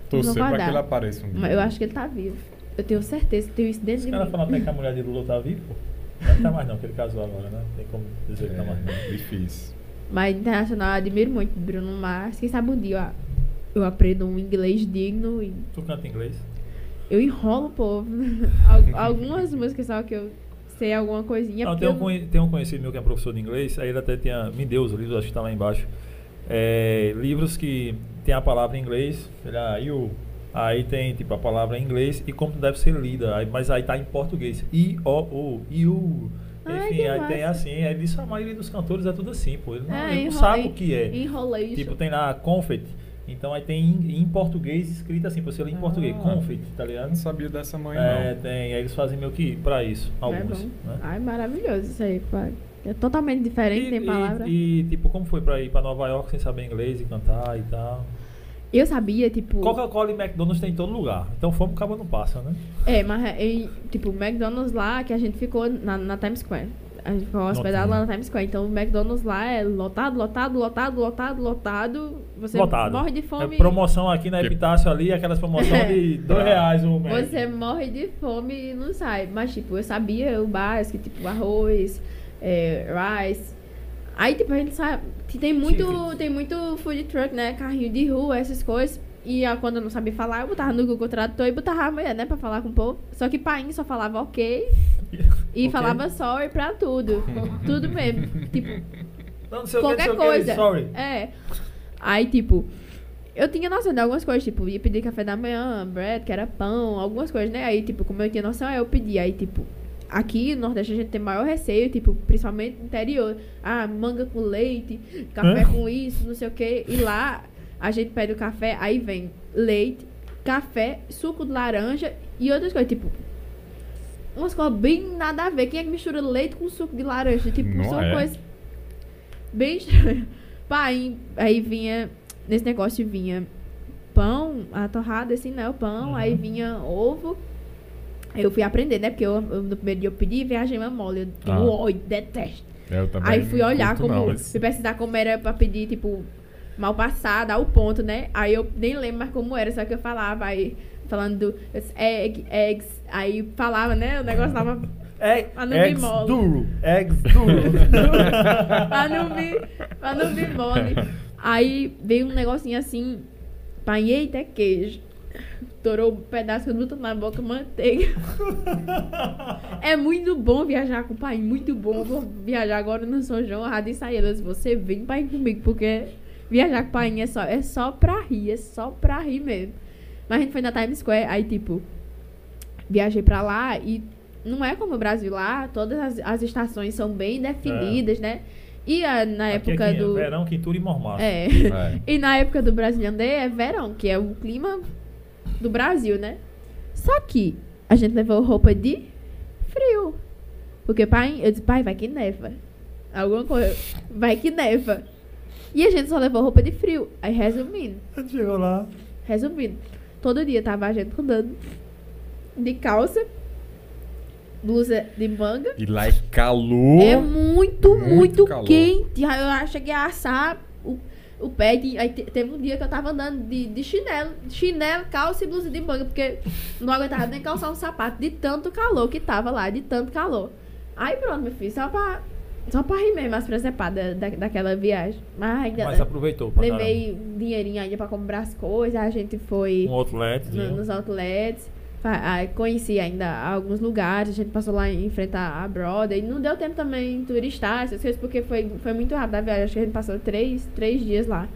Torcer pra que ele apareça um dia. Mas eu acho que ele tá vivo. Eu tenho certeza que tenho isso dentro Os de caras mim. falam até que a mulher de Lula tá viva, pô. Não tá mais não, que ele casou agora, né? Tem como dizer que tá mais não. É, difícil. Mas internacional eu admiro muito Bruno Mars. Quem sabe um dia ó, eu aprendo um inglês digno e Tu canta inglês? Eu enrolo o povo. Al- Algumas músicas só que eu sei alguma coisinha. Não, tem, um, eu tem um conhecido meu que é professor de inglês, aí ele até tinha, me deu os livros, acho que tá lá embaixo. É, livros que tem a palavra em inglês, ele, ah, you. Aí tem tipo a palavra em inglês e como deve ser lida, aí- mas aí tá em português. I-O-U, you. Ai, Enfim, que aí tem massa. assim, aí ele disse a maioria dos cantores é tudo assim, pô. Ele não, É, ele não sabe o que é. Enrolation. Tipo, tem lá confet. Então aí tem em, em português escrito assim, pra você ler em Ah. português, confet, tá ligado? não sabia dessa manhã, É, não. tem. Aí eles fazem meio que pra isso, é alguns. bom. né? Ai, maravilhoso isso aí, pai. É totalmente diferente, tem palavra. E, e, tipo, como foi pra ir pra Nova York sem saber inglês e cantar e tal? Eu sabia, tipo. Coca-Cola e McDonald's tem em todo lugar. Então fome acaba não passa, né? É, mas é, em, tipo, o McDonald's lá que a gente ficou na, na Times Square. A gente ficou hospedado lá na Times Square. Então o McDonald's lá é lotado, lotado, lotado, lotado, lotado. Você Lotado. morre de É fome. promoção aqui na Epitácio ali, aquelas promoções de dois reais o Mac. Você morre de fome e não sai. Mas, tipo, eu sabia o básico, tipo, arroz, é, rice. Aí, tipo, a gente sabe. que Tem muito, tem muito food truck, né? Carrinho de rua, essas coisas. E ah, quando eu não sabia falar, eu botava no Google Tradutor e botava a mulher, né? Pra falar com o povo. Só que Paim só falava ok e Ok. falava sorry pra tudo. tudo mesmo. Tipo, Não, não sei qualquer não sei o que, coisa. sorry. É. Aí, tipo, eu tinha noção de algumas coisas, tipo, ia pedir café da manhã, bread, que era pão, algumas coisas, né? Aí, tipo, como eu tinha noção, aí eu pedi. Aí, tipo, aqui no Nordeste a gente tem maior receio, tipo, principalmente no interior. Ah, manga com leite, café Hã? com isso, não sei o quê. E lá a gente pede o café, aí vem leite, café, suco de laranja e outras coisas, tipo. Umas coisas bem nada a ver. Quem é que mistura leite com suco de laranja? Tipo, Não são é. coisas bem estranhas. Pai, aí vinha. Nesse negócio vinha pão, a torrada, assim, né? O pão, Uhum. aí vinha ovo. Aí eu fui aprender, né? Porque eu, eu- no primeiro dia eu pedi viagem mole. Eu digo, Ah. oi, detesto. Eu também Aí fui olhar como. não, esse- Fui pesquisar como era pra pedir, tipo, mal passada, ao ponto, né? Aí eu nem lembro mais como era, só que eu falava, aí falando do egg, eggs, aí falava, né? O negócio tava. Não eggs me mola. duro. Eggs duro. pra não vir, pra não vir mole. Aí veio um negocinho assim, pai, eita, é queijo. Torou um pedaço que eu boto na boca, manteiga. É muito bom viajar com o pai, muito bom. Vou viajar agora no São João, a Rádio Saídas. Você vem pai comigo, porque viajar com o pai é só, é só pra rir, é só pra rir mesmo. Mas a gente foi na Times Square, aí tipo, viajei pra lá e não é como o Brasil lá, todas as, as estações são bem definidas, né? E a- na Aqui época é quem é? do. Verão, quintura e mormaço. É. É. E na época do Brazilian Day é verão, que é o clima do Brasil, né? Só que a gente levou roupa de frio. Porque pai, eu disse, pai, vai que neva. Alguma coisa, vai que neva. E a gente só levou roupa de frio. Aí resumindo, A gente chegou lá. resumindo, todo dia tava a gente andando de calça, blusa de manga. E lá é calor. É muito, Muito muito, calor. quente. Aí eu cheguei a assar o, o pé. De, aí te- teve um dia que eu tava andando de, de chinelo, chinelo, calça e blusa de manga, porque não aguentava nem calçar um sapato de tanto calor que tava lá, de tanto calor. Aí pronto, meu filho, só pra, só pra rir mesmo as presepadas da, daquela viagem. Mas ainda Mas aproveitou pra levei dinheirinho ainda pra comprar as coisas. A gente foi. Um outlet. no- nos outlets. Conheci ainda alguns lugares, a gente passou lá em frente à Broadway. Não deu tempo também turistar essas coisas, porque foi, foi muito rápido a viagem. Acho que a gente passou três, três dias lá.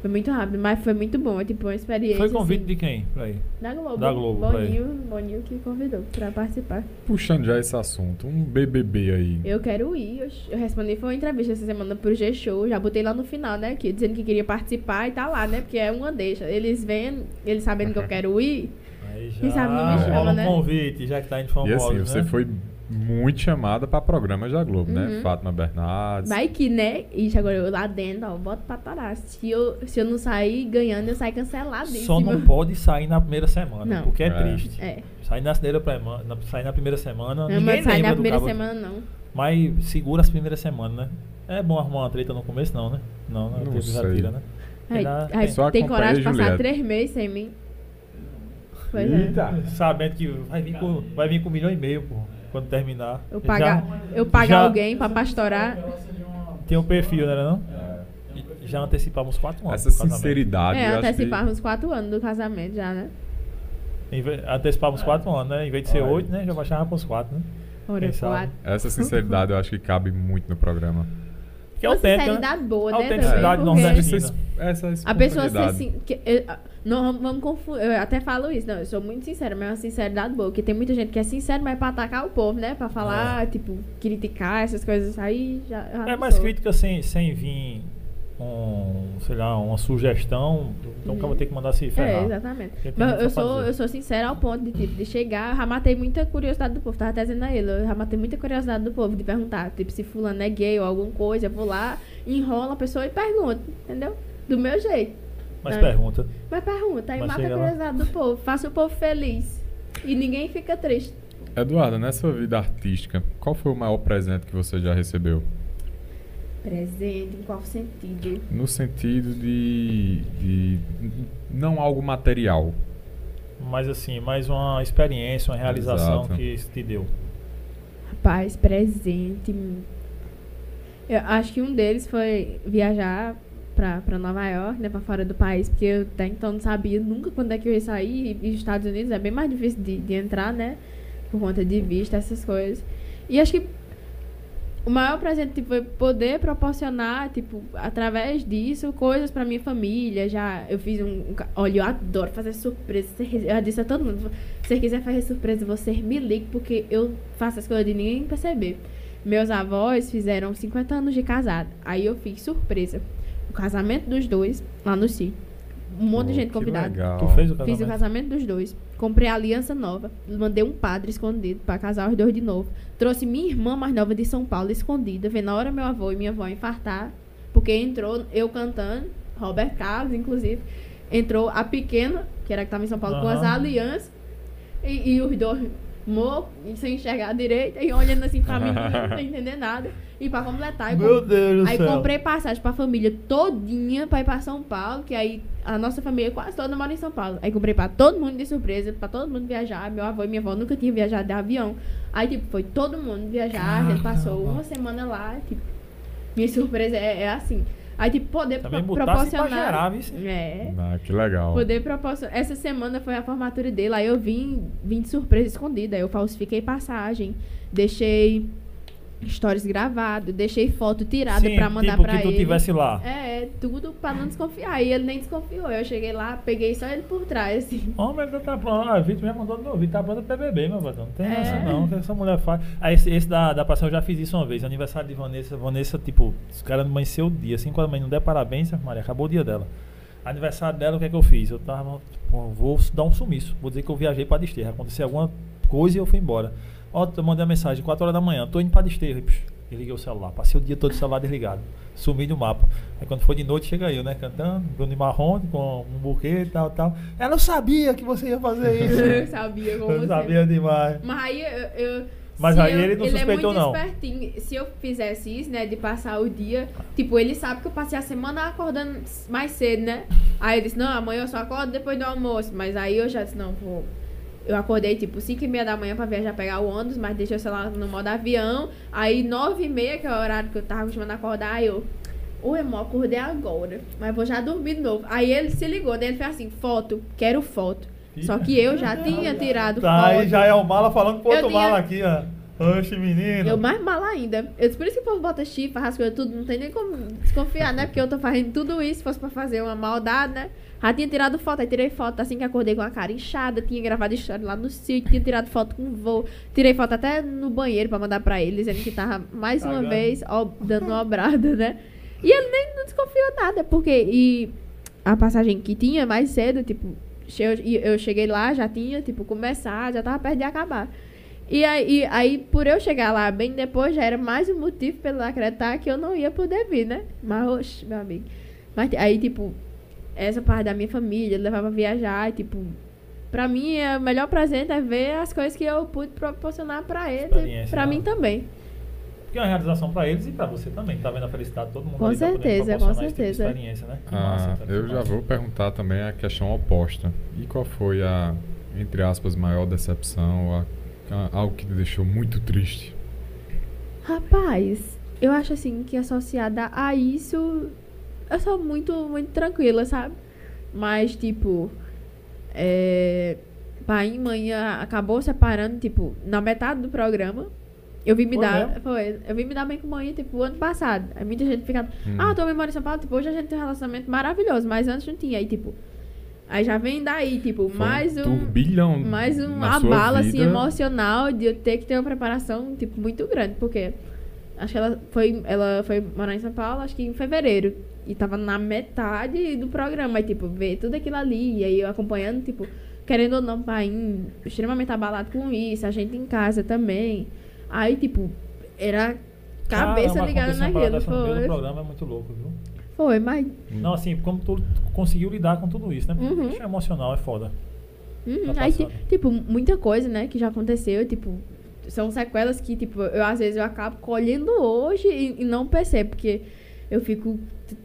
Foi muito rápido, mas foi muito bom. É tipo uma experiência. Foi convite assim, de quem? Pra ir? da Globo. da Globo. Boninho, Boninho que convidou pra participar. Puxando já esse assunto, um BBB aí. Eu quero ir. Eu, eu respondi, foi uma entrevista essa semana pro G-Show. Já botei lá no final, né? Que, dizendo que queria participar e tá lá, né? Porque é uma deixa. Eles vendo, eles sabendo que eu quero ir. Aí Quem sabe não me chama, rola um né? convite, já que tá indo E famoso, assim, você né? foi muito chamada pra programas da Globo, né? Uhum. Fátima Bernardes. Vai que, né? Ixi, agora eu lá dentro, ó, boto pra torar. Se eu, se eu não sair ganhando, eu saio canceladíssimo. Só não pode sair na primeira semana, Não. porque é, É. triste. É. Sair na, sair na primeira semana, Não, ninguém mas sair na primeira semana, não. Mas segura as primeiras semanas, né? É bom arrumar uma treta no começo, não, né? Não, não, Não sei. tira, né? Aí, aí Só tem acompanhei coragem de passar Juliette. três meses sem mim. Pois é. Eita, Sabendo que vai vir, com, vai vir com um milhão e meio, pô, quando terminar. Eu pagar, Já eu pagar já- alguém pra pastorar. tem um perfil, né, não? E Já antecipamos quatro anos. Essa sinceridade. É, acho que- quatro anos do casamento já, né? Antecipamos quatro anos, né? Em vez de ser Olha. oito, né? Já baixava para os quatro, né? Quatro. Essa sinceridade eu acho que cabe muito no programa. Que é autêntica, né? sinceridade boa, né? Autenticidade porque nordestina. Essa, essa A pessoa ser assim. que- eu- não vamos- confundir. Eu até falo isso, não. Eu sou muito sincera, mas é uma sinceridade boa. Porque tem muita gente que é sincera, mas é pra atacar o povo, né? Pra falar, tipo, criticar essas coisas aí. Já, já É mais sou. crítica sem, sem vir um, sei lá, uma sugestão. Então o cara vai ter que mandar se ferrar. É, exatamente. Mas eu sou, dizer. eu sou sincera ao ponto de, tipo, de chegar, eu já matei muita curiosidade do povo. Tava até dizendo a ele, eu já matei muita curiosidade do povo de perguntar, tipo, se fulano é gay ou alguma coisa, eu vou lá, enrola a pessoa e pergunto, entendeu? Do meu jeito. Mas É. pergunta. Mas pergunta, aí Mas mata a lá. curiosidade do povo, faça o povo feliz. E ninguém fica triste. Eduardo, nessa vida artística, qual foi o maior presente que você já recebeu? Presente, em qual sentido? No sentido de, de não algo material. Mas assim, mais uma experiência, uma realização Exato. que isso te deu. Rapaz, presente. Eu acho que um deles foi viajar pra Nova York, né? Pra fora do país, porque eu até então não sabia nunca quando é que eu ia sair. E os Estados Unidos é bem mais difícil de, de entrar, né? Por conta de vista, essas coisas. E acho que o maior presente tipo, foi poder proporcionar, tipo, através disso, coisas pra minha família. Já eu fiz um. olha, eu adoro fazer surpresa. Eu disse a todo mundo: se você quiser fazer surpresa, você me ligue, porque eu faço as coisas de ninguém perceber. Meus avós fizeram 50 anos de casado. Aí eu fiz surpresa. O casamento dos dois lá no sítio. Um monte de Pô, gente que convidada. legal. Tu fez o casamento? Fiz o casamento dos dois. Comprei a aliança nova. Mandei um padre escondido pra casar os dois de novo. Trouxe minha irmã mais nova de São Paulo escondida. Vendo na hora meu avô e minha avó infartar. Porque entrou eu cantando, Roberto Carlos, inclusive. Entrou a pequena, que era que tava em São Paulo, com as alianças. E, e os dois mo e sem enxergar direito. E olhando assim pra mim, sem entender nada. E pra completar, eu Meu Deus do Aí céu. comprei passagem pra família todinha pra ir pra São Paulo, que aí a nossa família quase toda mora em São Paulo. Aí comprei pra todo mundo de surpresa, pra todo mundo viajar. Meu avô e minha avó nunca tinham viajado de avião. Aí, tipo, foi todo mundo viajar, a gente passou Caramba. uma semana lá, tipo, minha surpresa é, é assim. Aí, tipo, poder Também pro- botasse pra proporcionar. gerar, viu? É. Ah, que legal. Poder proporcionar. Essa semana foi a formatura dele. Aí eu vim, vim de surpresa escondida. Eu falsifiquei passagem. Deixei stories gravados. Deixei foto tirada pra mandar tipo pra que tu ele. tivesse lá. É, tudo pra não desconfiar. E ele nem desconfiou. Eu cheguei lá, peguei só ele por trás, assim. Homem, tu tá pronto. Ah, Vitor já mandou de novo. Tá pronto pra beber, meu patrão. Não tem É. essa não, que essa mulher faz. Ah, esse, esse da, da passagem eu já fiz isso uma vez. Aniversário de Vanessa. Vanessa, tipo, os caras amanheceu o dia. Assim, quando a mãe não der parabéns, Maria, acabou o dia dela. Aniversário dela, o que é que eu fiz? Eu tava, tipo, vou dar um sumiço. Vou dizer que eu viajei pra Desterra. Aconteceu alguma coisa e eu fui embora. Ó, eu mandei uma mensagem, 4 horas da manhã, tô indo pra Desterra. E, psh, Desliguei o celular. Passei o dia todo o celular desligado. Sumi do mapa. Aí quando foi de noite, chega eu, né? Cantando, Bruno Marrone, com um buquê e tal, tal. Ela não sabia que você ia fazer isso. Eu sabia como Eu você. sabia demais. Mas aí eu. eu- Mas se aí eu- ele não suspeitou, é não. muito espertinho. Se eu fizesse isso, né, de passar o dia, tipo, ele sabe que eu passei a semana acordando mais cedo, né? Aí eu disse, não, amanhã eu só acordo depois do almoço. Mas aí eu já disse, não, vou. Eu acordei tipo 5 e meia da manhã pra viajar pegar o ônibus, mas deixei o celular no modo avião. Aí 9 e meia, que é o horário que eu tava acostumando a acordar, aí eu. Ô, irmão, acordei agora, mas vou já dormir de novo. Aí ele se ligou, daí ele fez assim, foto, quero foto. Só que eu já tinha tirado Tá, foto. aí já é o mala falando pro outro tinha- mala aqui, ó. Oxe, menino. Eu mais mal ainda. Eu, por isso que o povo bota as coisas tudo, não tem nem como desconfiar, né? Porque eu tô fazendo tudo isso, se fosse pra fazer uma maldade, né? Já tinha tirado foto, aí tirei foto assim que acordei com a cara inchada, tinha gravado história lá no sítio, tinha tirado foto com voo, tirei foto até no banheiro pra mandar pra ele, dizendo que tava mais uma vez ó, dando uma obrada, né? E ele nem não desconfiou nada, porque e a passagem que tinha mais cedo, tipo, eu, eu cheguei lá, já tinha, tipo, começar, já tava perto de acabar. E aí, e aí, por eu chegar lá bem depois, já era mais um motivo pra ele acreditar que eu não ia poder vir, né? Mas, oxe, meu amigo. Mas aí, tipo, essa parte da minha família, levava a viajar, e, tipo, pra mim, é, o melhor presente é ver as coisas que eu pude proporcionar pra ele e pra né? mim também. Porque é uma realização pra eles e pra você também. Tá vendo a felicidade de todo mundo Com tá certeza, com proporcionar esse tipo de certeza. experiência, né? Que Ah, massa, cara, eu já massa. vou perguntar também a questão oposta. E qual foi a, entre aspas, maior decepção, a- algo que te deixou muito triste? Rapaz, eu acho assim que associada a isso, eu sou muito, muito tranquila, sabe? Mas, tipo, é, pai e mãe acabou separando, tipo, na metade do programa. Eu vim me Foi dar. mesmo? Foi. Eu vim me dar bem com mãe, tipo, ano passado. Aí muita gente fica. Hum. Ah, tô memória em São Paulo, tipo, hoje a gente tem um relacionamento maravilhoso, mas antes não tinha. Aí, tipo. Aí já vem daí, tipo, Foi mais um. turbilhão mais um na sua abalo, assim, emocional de eu ter que ter uma preparação, tipo, muito grande. Porque acho que ela foi, ela foi morar em São Paulo, acho que em fevereiro. E tava na metade do programa. Aí, tipo, ver tudo aquilo ali. E aí eu acompanhando, tipo, querendo ou não, pai, extremamente abalado com isso. A gente em casa também. Aí, tipo, era cabeça Caramba, ligada uma naquilo. Foi, programa é muito louco, viu? Foi, mas. Não, assim, como tu conseguiu lidar com tudo isso, né? Porque Uhum. isso é emocional, é foda. Uhum, Tá aí, tipo, muita coisa, né, que já aconteceu, tipo, são sequelas que, tipo, eu às vezes eu acabo colhendo hoje e, e não percebo, porque eu fico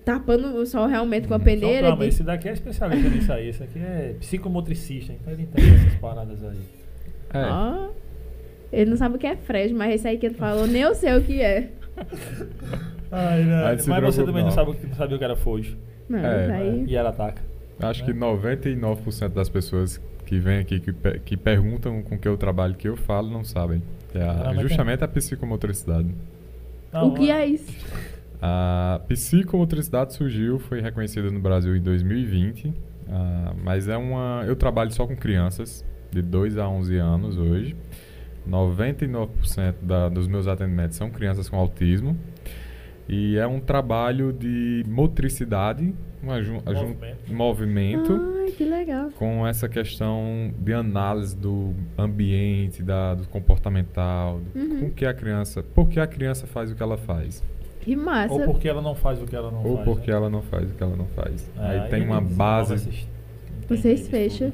tapando o sol realmente com a Uhum. peneira. Calma, de- esse daqui é especialista nisso aí. Esse aqui é psicomotricista, então ele entende essas paradas aí. É. Ó, ele não sabe o que é fresh, mas esse aí que ele falou, nem eu sei o que é. Ai, não. Mas você também não, não. sabe, não sabia o que era Fojo. Não, É. E ela ataca. Acho É. que 99% das pessoas que vêm aqui, que, que perguntam com que eu trabalho, que eu falo, não sabem. É a- Realmente é. justamente a psicomotricidade. Não, o que é- é isso? A psicomotricidade surgiu, foi reconhecida no Brasil em 2020, ah, mas é uma. Eu trabalho só com crianças de 2 a 11 anos hoje. 99% da, dos meus atendimentos são crianças com autismo. E é um trabalho de motricidade, Movimento. movimento Ai, que legal. com essa questão de análise do ambiente, da, do comportamental, do, Uhum. com que a criança, por que a criança faz o que ela faz, Que massa. Ou porque ela não faz o que ela não ou faz. porque né? ela não faz o que ela não faz. É, Aí tem uma base. Vocês fecham.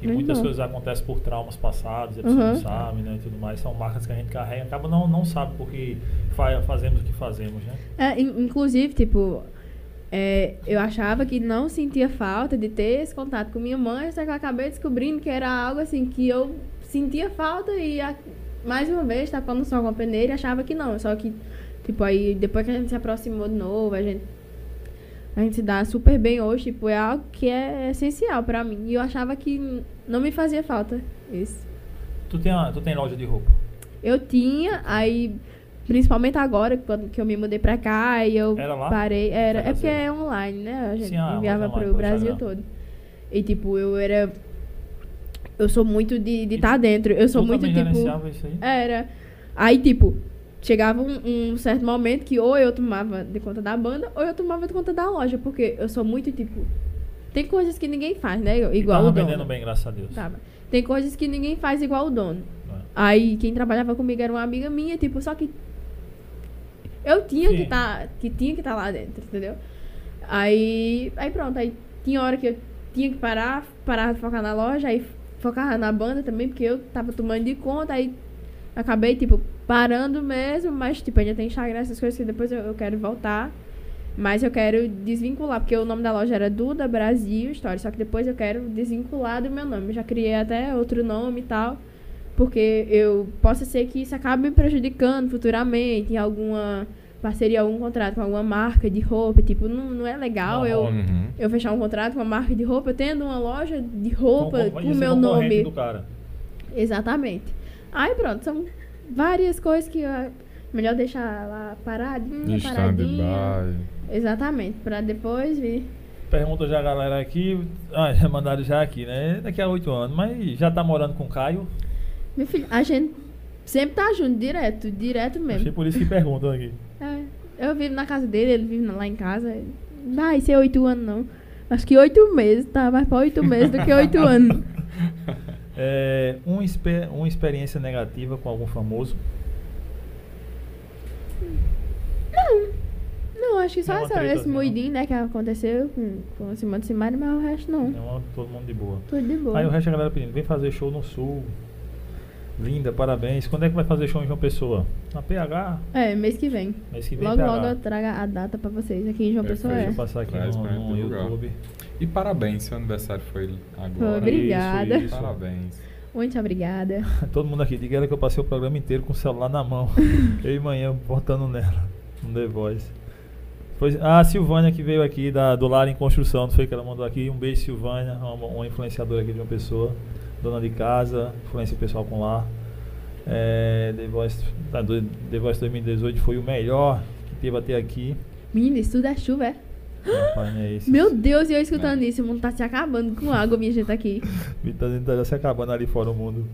E Muito muitas coisas acontecem por traumas passados, a pessoa Uhum. não sabe, né? E tudo mais. São marcas que a gente carrega, acaba não, não sabe porque fa fazemos o que fazemos, né? É, in- inclusive, tipo, é, eu achava que não sentia falta de ter esse contato com minha mãe, só que eu acabei descobrindo que era algo assim que eu sentia falta e a- mais uma vez tapando o sol com a peneira e achava que não. Só que, tipo, aí depois que a gente se aproximou de novo, a gente, a gente se dá super bem hoje, tipo, é algo que é essencial pra mim. E eu achava que não me fazia falta isso. Tu tem, tu tem loja de roupa? Eu tinha, aí, principalmente agora, quando que eu me mudei pra cá, e eu Era lá? parei. Era, é porque é online, né? A gente Sim, ah, enviava pro pelo Brasil todo. E tipo, eu era. Eu sou muito de estar de tá dentro. Eu sou tu muito tipo. isso aí? Era. Aí, tipo, chegava um, um certo momento que ou eu tomava de conta da banda, ou eu tomava de conta da loja. Porque eu sou muito, tipo. Tem coisas que ninguém faz, né? Igual o dono. vendendo bem, graças a Deus. Tava. Tem coisas que ninguém faz igual o dono. É. Aí quem trabalhava comigo era uma amiga minha, tipo, só que eu tinha Sim. que tá, que tinha que estar lá dentro, entendeu? Aí, aí pronto, aí tinha hora que eu tinha que parar, parar de focar na loja, aí focar na banda também, porque eu tava tomando de conta, aí acabei, tipo, parando mesmo, mas, tipo, ainda tem Instagram, essas coisas que depois eu, eu quero voltar. Mas eu quero desvincular, porque o nome da loja era Duda Brasil História, só que depois eu quero desvincular do meu nome. Eu já criei até outro nome e tal, porque eu possa ser que isso acabe me prejudicando futuramente em alguma parceria, algum contrato com alguma marca de roupa. Tipo, não, não é legal Não eu. Uhum. eu fechar um contrato com uma marca de roupa tendo uma loja de roupa com o ser meu nome. do cara. Exatamente. Aí pronto, são várias coisas que é melhor deixar lá paradinha, Em paradinha. stand-by. Exatamente, pra depois vir. Pergunta já a galera aqui. Ah, já mandaram já aqui, né? Daqui a oito anos. Mas já tá morando com o Caio? Meu filho, a gente sempre tá junto, direto, direto Achei mesmo. por isso que perguntam aqui. É, eu vivo na casa dele, ele vive lá em casa. Vai ser oito anos, não. Acho que oito meses, tá? Mais pra oito meses do que oito anos. É, um exper- uma experiência negativa com algum famoso? Não, acho que só essa, esse não? moidinho, né, que aconteceu com, com o Simão de Simário, mas o resto não. É uma- todo mundo de boa. Tudo de boa. Aí o resto a galera pedindo, vem fazer show no sul. Linda, parabéns. Quando é que vai fazer show em João Pessoa? Na PH? É, mês que vem. Mês que vem Logo, PH. logo eu trago a data pra vocês aqui em João Perfeito. Pessoa. Deixa É. eu passar aqui Traz no, no. YouTube. E parabéns, seu aniversário foi agora. Obrigada. Isso, isso. Parabéns. Muito obrigada. Todo mundo aqui, diga ela que eu passei o programa inteiro com o celular na mão. eu e manhã botando nela. No The Voice. Pois, a Silvânia que veio aqui da, do Lar em Construção, não foi que ela mandou aqui. Um beijo, Silvânia, uma, uma influenciadora aqui de uma pessoa, dona de casa, influência pessoal com lar. É, The, Voice, tá, The Voice 2018 foi o melhor que teve até aqui. Menina, isso tudo é chuva, é? É. Meu Deus, e eu escutando isso, o mundo tá se acabando com água, minha gente, aqui. Vitor tá se acabando ali fora o mundo.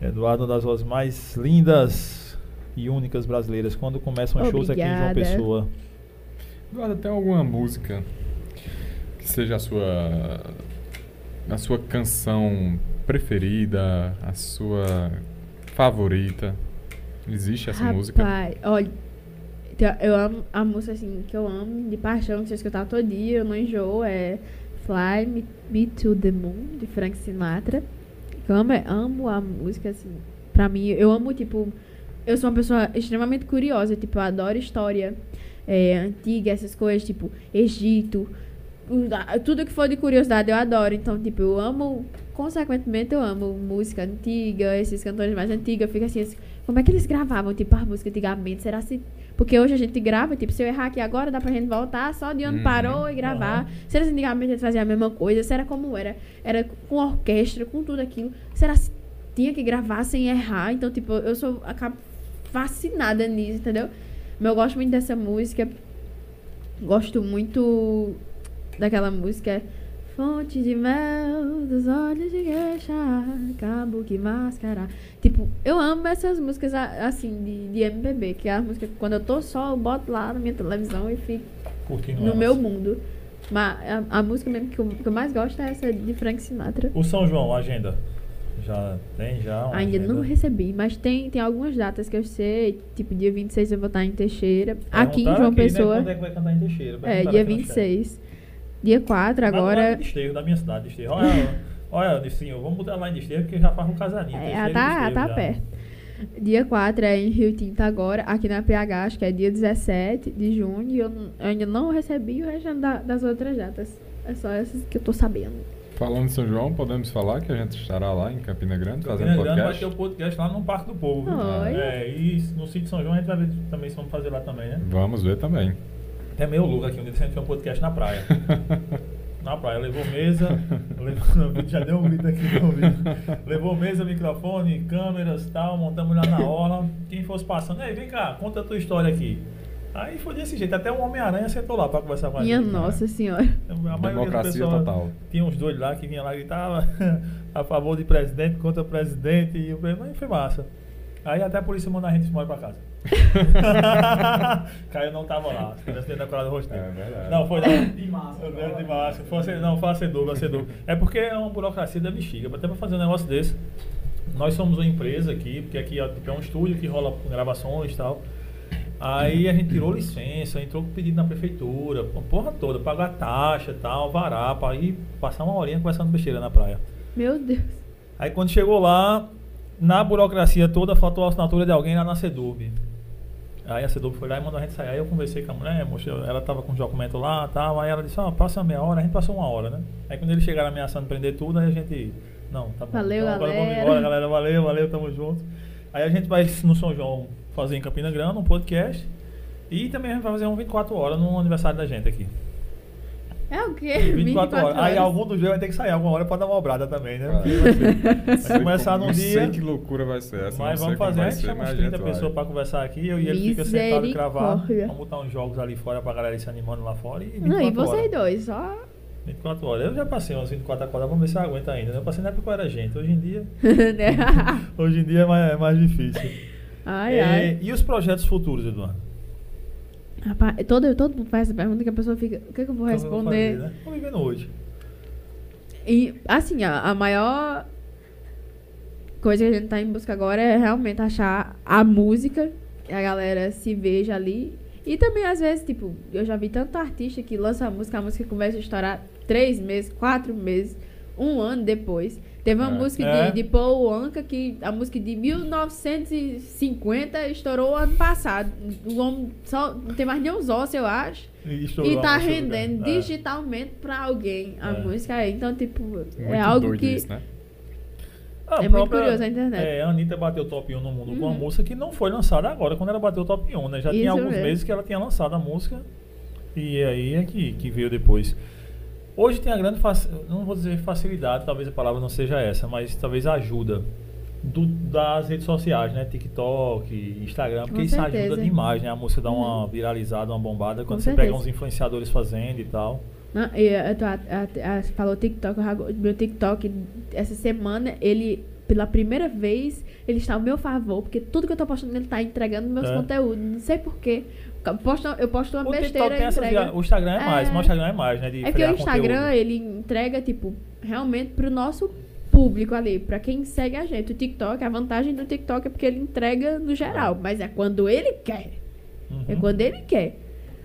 Eduardo, uma das vozes mais lindas e únicas brasileiras. Quando começam shows aqui em João Obrigada. Pessoa. Eduardo, tem alguma música que seja a sua a sua canção preferida, a sua favorita? Existe essa música? Rapaz, olha, tem- eu amo a música assim que eu amo de paixão, que eu escutar todo dia, eu não enjoo, é Fly Me, Me to the Moon, de Frank Sinatra. Eu amo, amo a música, assim, pra mim, eu amo, tipo, eu sou uma pessoa extremamente curiosa, tipo, eu adoro história é, antiga, essas coisas, tipo, Egito, tudo que for de curiosidade eu adoro. Então, tipo, eu amo, consequentemente, eu amo música antiga, esses cantores mais antigos. Eu fico assim, assim, como é que eles gravavam, tipo, a música antigamente? Será se. Porque hoje a gente grava, tipo, se eu errar aqui agora, dá pra gente voltar só de onde Uhum. parou e gravar. Será que antigamente eles faziam a mesma coisa? Será como era? Era com orquestra, com tudo aquilo. Será se tinha que gravar sem errar? Então, tipo, eu sou. acabo fascinada nisso, entendeu? Mas eu gosto muito dessa música. Gosto muito daquela música Fonte de mel dos olhos de queixa, cabo que mascarar. Tipo, eu amo essas músicas assim de, de MPB, que é a música que quando eu tô só, eu boto lá na minha televisão e fico Curtindo no elas. meu mundo. Mas a, a música mesmo que eu, que eu mais gosto é essa de Frank Sinatra. O São João, a agenda. Já tem já Ainda agenda? não recebi, mas tem, tem algumas datas que eu sei. Tipo, dia 26 eu vou estar em Teixeira. Aqui em João aqui, né, Pessoa. quando é que vai cantar em Teixeira? É, Perguntaram dia aqui no chat. 26. Dia 4 Lá do lado agora. de Desterro, da minha cidade, de Desterro. Olha, olha, Desterro, vamos botar lá em Desterro, porque já faz um casarinho. É, Terceiro tá, Desterro tá já. perto. Dia 4 é em Rio Tinto agora, aqui na PH, acho que é dia 17 de junho. E eu, eu ainda não recebi o resto da- das outras datas. É só essas que eu tô sabendo. Falando de São João, podemos falar que a gente estará lá em Campina Grande fazendo Campina Grande vai podcast? ter o podcast lá no Parque do Povo. viu? Oi. É, e no sítio São João a gente vai ver também se vamos fazer lá também, né? Vamos ver também. Até meio louco aqui, onde a gente fez um podcast na praia. Na praia, levou mesa, levou, já deu um grito aqui no ouvido. Levou mesa, microfone, câmeras e tal, montamos lá na orla. Quem fosse passando, ei, vem cá, conta a tua história aqui. Aí foi desse jeito, até o Homem-Aranha sentou lá pra conversar com a Minha gente. né? nossa senhora. A maioria do Democracia pessoal- total. Tinha uns dois lá que vinha lá e gritava a favor de presidente, contra o presidente, e o presidente foi massa. Aí até a polícia mandou a gente embora pra casa. Caio não tava lá, se tivesse decorado o rosto dele. É verdade. Não, foi não. De máscara. Eu de máscara. Foi assim, não, foi acendor, foi acendor. É porque é uma burocracia da bexiga. Até pra fazer um negócio desse. Nós somos uma empresa aqui, porque aqui ó, tipo, é um estúdio que rola gravações e tal. Aí a gente tirou licença, entrou com pedido na prefeitura, a porra toda, pagar taxa e tal, varar, pra ir passar uma horinha conversando besteira na praia. Meu Deus. Aí quando chegou lá, na burocracia toda, faltou a assinatura de alguém lá na Sedub. Aí a Sedub foi lá e mandou a gente sair. Aí eu conversei com a mulher, mostrei, ela tava com os documentos lá tal. Aí ela disse, ó, passa meia hora, a gente passou uma hora, né? Aí quando eles chegaram ameaçando prender tudo, aí a gente. Não, tá bom. Valeu, então agora vamos galera. embora, galera. Valeu, valeu, tamo junto. Aí a gente vai no São João fazer em Campina Grande um podcast. E também a gente vai fazer um 24 horas no aniversário da gente aqui. É o quê? 24, horas. Aí algum dos dias vai ter que sair alguma hora pra dar uma obrada também, né? Vai. Porque vai começar num não dia. sei que loucura vai ser essa. Mas não vamos fazer, a gente chama mas uns a 30 gente vai. pessoas pra conversar aqui, eu e ele fica sentado e gravar. Misericórdia. Vamos botar uns jogos ali fora pra galera ir se animando lá fora e 24 Não, e vocês horas. dois, só. 24 horas. Eu já passei umas 24 horas, vamos ver se eu aguento ainda. né? Eu passei na época que eu era gente. Hoje em dia, hoje em dia é mais, é mais difícil. ai, É, ai. E os projetos futuros, Eduardo? Rapaz, todo, todo mundo faz essa pergunta que a pessoa fica. O que, que eu vou Então, responder? fazer, né? Tô vivendo hoje. E, assim, a, a maior coisa que a gente tá em busca agora é realmente achar a música, que a galera se veja ali. E também, às vezes, tipo, eu já vi tanto artista que lança a música, a música começa a estourar três meses, quatro meses, um ano depois. Teve uma É. música É. de, de Paul Anka que a música de 1950 estourou ano passado. O homem só não tem mais nem os ossos, eu acho. E, E tá rendendo? É. digitalmente pra alguém a É. música aí. Então, tipo, é Muito algo doido que. isso, né? A É muito curioso a internet. É, a Anitta bateu top 1 no mundo com uma Uhum. música que não foi lançada agora, quando ela bateu top 1, né? Já tinha Isso alguns mesmo. meses que ela tinha lançado a música e aí é que, que veio depois. Hoje tem a grande, não vou dizer facilidade, talvez a palavra não seja essa, mas talvez ajuda do- das redes sociais, né? TikTok, Instagram, porque Com isso certeza. ajuda demais, né? A música dá uma Uhum. viralizada, uma bombada, quando Com você pega certeza. uns influenciadores fazendo e tal. Não, e eu tô, a, a- a- falou TikTok, meu TikTok essa semana, ele, pela primeira vez, ele está ao meu favor, porque tudo que eu tô postando, ele tá entregando meus É. conteúdos. Não sei porquê. Eu posto, eu posto uma O besteira entrega. O Instagram é, mais, É. mas o Instagram é mais, né? De É que o Instagram, conteúdo. ele entrega, tipo, realmente pro nosso público ali, pra quem segue a gente. O TikTok, a vantagem do TikTok é porque ele entrega no geral, mas é quando ele quer. É Uhum. quando ele quer.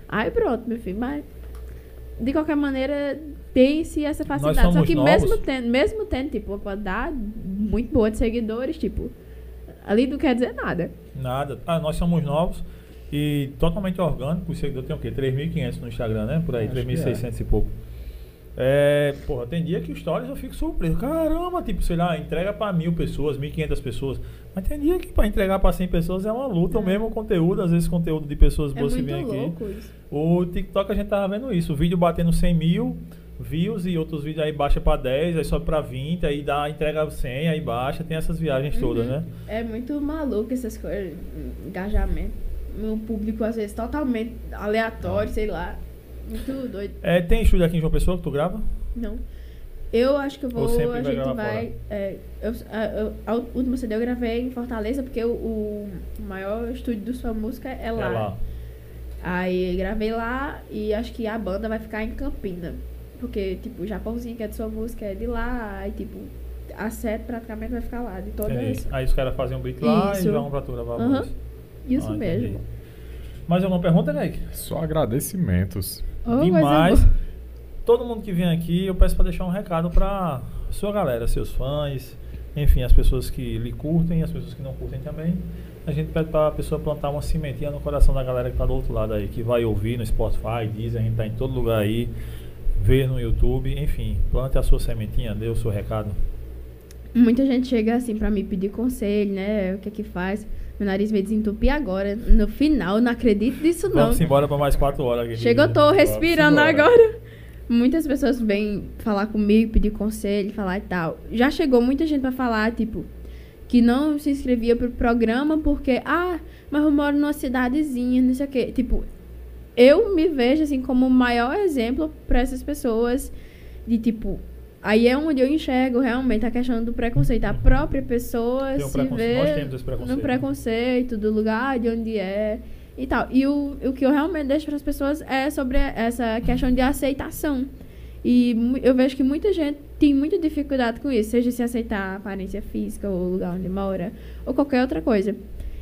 Aí pronto, meu filho, mas de qualquer maneira tem-se essa facilidade. Só que novos. mesmo tendo, mesmo tendo, tipo, pode dar muito boa de seguidores, tipo, ali não quer dizer nada. Nada. Ah, nós somos novos e totalmente orgânico. O seguidor tem o quê? 3.500 no Instagram, né? Por aí, Acho que 3.600 e pouco. É, porra, tem dia que os stories eu fico surpreso. Caramba, tipo, sei lá, entrega pra mil pessoas, 1.500 pessoas. Mas tem dia que pra entregar pra 100 pessoas é uma luta. O mesmo conteúdo, às vezes conteúdo de pessoas É boas que muito vêm aqui. isso. O TikTok a gente tava vendo isso. O vídeo batendo 100 mil views e outros vídeos aí baixa pra 10, aí sobe pra 20, aí dá, entrega 100, aí baixa. Tem essas viagens todas, Uhum. né? É muito maluco essas coisas, engajamento. Meu público, às vezes, totalmente aleatório, sei lá. Muito doido. É, tem estúdio aqui em João Pessoa que tu grava? Não. Eu acho que eu vou. A vai gente gravar vai. é, eu, a, eu- a última CD eu gravei em Fortaleza, porque o, o maior estúdio do sua música é lá. É lá. Aí gravei lá e acho que a banda vai ficar em Campina. Porque, tipo, o Japãozinho, que é de sua música, é de lá. Aí, tipo, a sete praticamente vai ficar lá, de todas. Entendi. Aí os caras fazem um beat lá Isso. e vão pra tu gravar a Aham. Isso Ah, entendi. mesmo. Mais alguma pergunta, Nick? Só agradecimentos. Oh, coisa Demais. boa. Todo mundo que vem aqui, eu peço pra deixar um recado pra sua galera, seus fãs, enfim, as pessoas que lhe curtem e as pessoas que não curtem também. A gente pede pra pessoa plantar uma sementinha no coração da galera que tá do outro lado aí, que vai ouvir no Spotify, diz, a gente tá em todo lugar aí, vê no YouTube, enfim, plante a sua sementinha, dê o seu recado. Muita gente chega assim pra me pedir conselho, né? O que é que faz? Meu nariz veio desentupir agora. No final, não acredito nisso não. Vamos embora pra mais quatro horas. aqui. Chega, eu tô respirando agora. Muitas pessoas vêm falar comigo, pedir conselho, falar e tal. Já chegou muita gente pra falar, tipo, que não se inscrevia pro programa porque, ah, mas eu moro numa cidadezinha, não sei o quê. Tipo, eu me vejo assim como o maior exemplo pra essas pessoas de tipo. Aí é onde eu enxergo realmente a questão do preconceito. A própria pessoa um se vê preconceito. no preconceito do lugar, de onde é e tal. E o, o que eu realmente deixo para as pessoas é sobre essa questão de aceitação. E eu vejo que muita gente tem muita dificuldade com isso, seja se aceitar a aparência física, ou o lugar onde mora, ou qualquer outra coisa.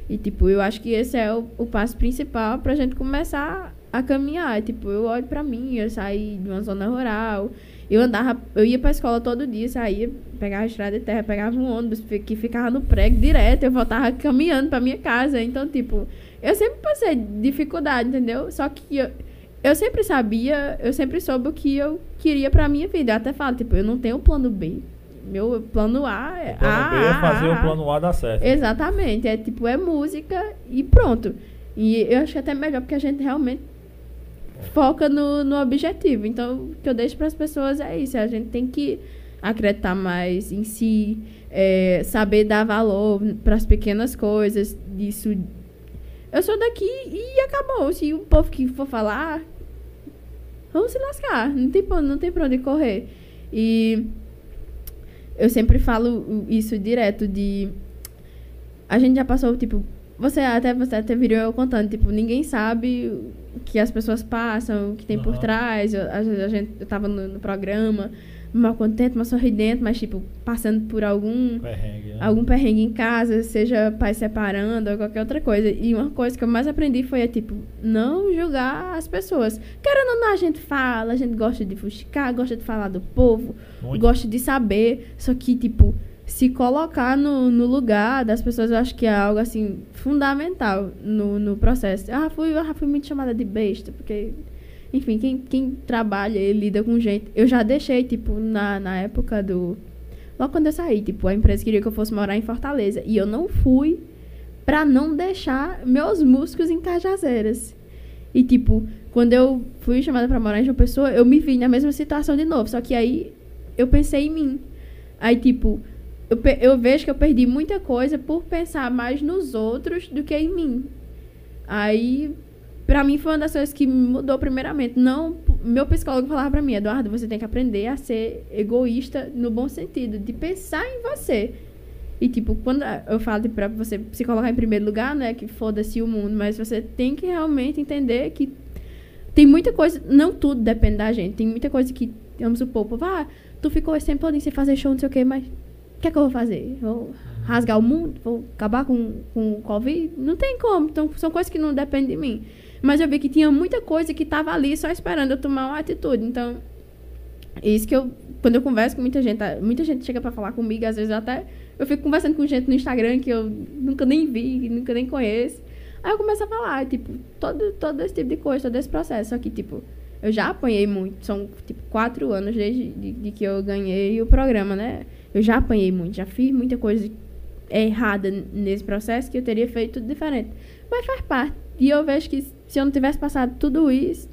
E, tipo, eu acho que esse é o, o passo principal pra gente começar a caminhar. Tipo, eu olho pra mim, eu saí de uma zona rural, eu andava, eu ia pra escola todo dia, saía, pegava a estrada de terra, pegava um ônibus que ficava no prego direto, eu voltava caminhando pra minha casa. Então, tipo, eu sempre passei dificuldade, entendeu? Só que eu, eu sempre sabia, eu sempre soube o que eu queria pra minha vida. Eu até falo, tipo, eu não tenho plano B. Meu plano A é. O plano B é A, fazer A, o A. plano A dar certo. Exatamente. É tipo, é música e pronto. E eu acho que até melhor porque a gente realmente foca no, no objetivo. Então, o que eu deixo para as pessoas é isso. A gente tem que acreditar mais em si, é, saber dar valor para as pequenas coisas. Isso. Eu sou daqui e acabou. Se o povo que for falar, vamos se lascar. Não tem, não tem pra onde correr. E eu sempre falo isso direto de a gente já passou tipo você até você até virou eu contando tipo ninguém sabe o que as pessoas passam o que tem por Aham. trás eu, às vezes a gente eu tava no, no programa mal contente mal sorridente mas tipo passando por algum Perrengue, né? algum perrengue em casa, seja pai separando ou qualquer outra coisa. E uma coisa que eu mais aprendi foi, é, tipo, não julgar as pessoas. Querendo ou não, a gente fala, a gente gosta de fuxicar, gosta de falar do povo, Muito. gosta de saber. Só que, tipo, se colocar no, no lugar das pessoas, eu acho que é algo, assim, fundamental no, no processo. Ah, fui, ah, fui muito chamada de besta, porque... Enfim, quem, quem trabalha e lida com gente... Eu já deixei, tipo, na, na época do... Logo quando eu saí, tipo, a empresa queria que eu fosse morar em Fortaleza. E eu não fui pra não deixar meus músicos em Cajazeiras. E, tipo, quando eu fui chamada pra morar em João Pessoa, eu me vi na mesma situação de novo. Só que aí eu pensei em mim. Aí, tipo, eu, eu vejo que eu perdi muita coisa por pensar mais nos outros do que em mim. Aí, pra mim, foi uma das coisas que mudou primeiramente. Não, meu psicólogo falava pra mim, Eduardo, você tem que aprender a ser egoísta no bom sentido, de pensar em você. E, tipo, quando eu falo tipo, pra você se colocar em primeiro lugar, né, que foda-se o mundo, mas você tem que realmente entender que tem muita coisa, não tudo depende da gente, tem muita coisa que, vamos supor, pô, ah, tu ficou esse tempo todo sem fazer show, não sei o quê, mas que é que eu vou fazer? Vou rasgar o mundo? Vou acabar com, com o Covid? Não tem como. Então, são coisas que não dependem de mim. Mas eu vi que tinha muita coisa que estava ali só esperando eu tomar uma atitude. Então, isso que eu, quando eu converso com muita gente, tá, muita gente chega para falar comigo, às vezes até eu fico conversando com gente no Instagram que eu nunca nem vi, nunca nem conheço. Aí eu começo a falar, tipo, todo, todo esse tipo de coisa, todo esse processo. Só que, tipo, eu já apanhei muito. São, tipo, quatro anos desde de, de que eu ganhei o programa, né? Eu já apanhei muito, já fiz muita coisa errada nesse processo que eu teria feito tudo diferente. Mas faz parte. E eu vejo que se eu não tivesse passado tudo isso,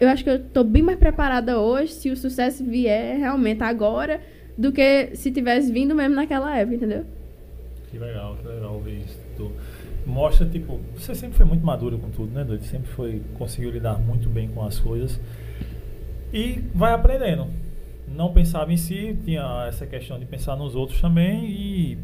eu acho que eu tô bem mais preparada hoje, se o sucesso vier realmente agora, do que se tivesse vindo mesmo naquela época, entendeu? Que legal, que legal ver isso. Mostra, tipo, você sempre foi muito madura com tudo, né, doido? Sempre foi, conseguiu lidar muito bem com as coisas. E vai aprendendo. Não pensava em si, tinha essa questão de pensar nos outros também e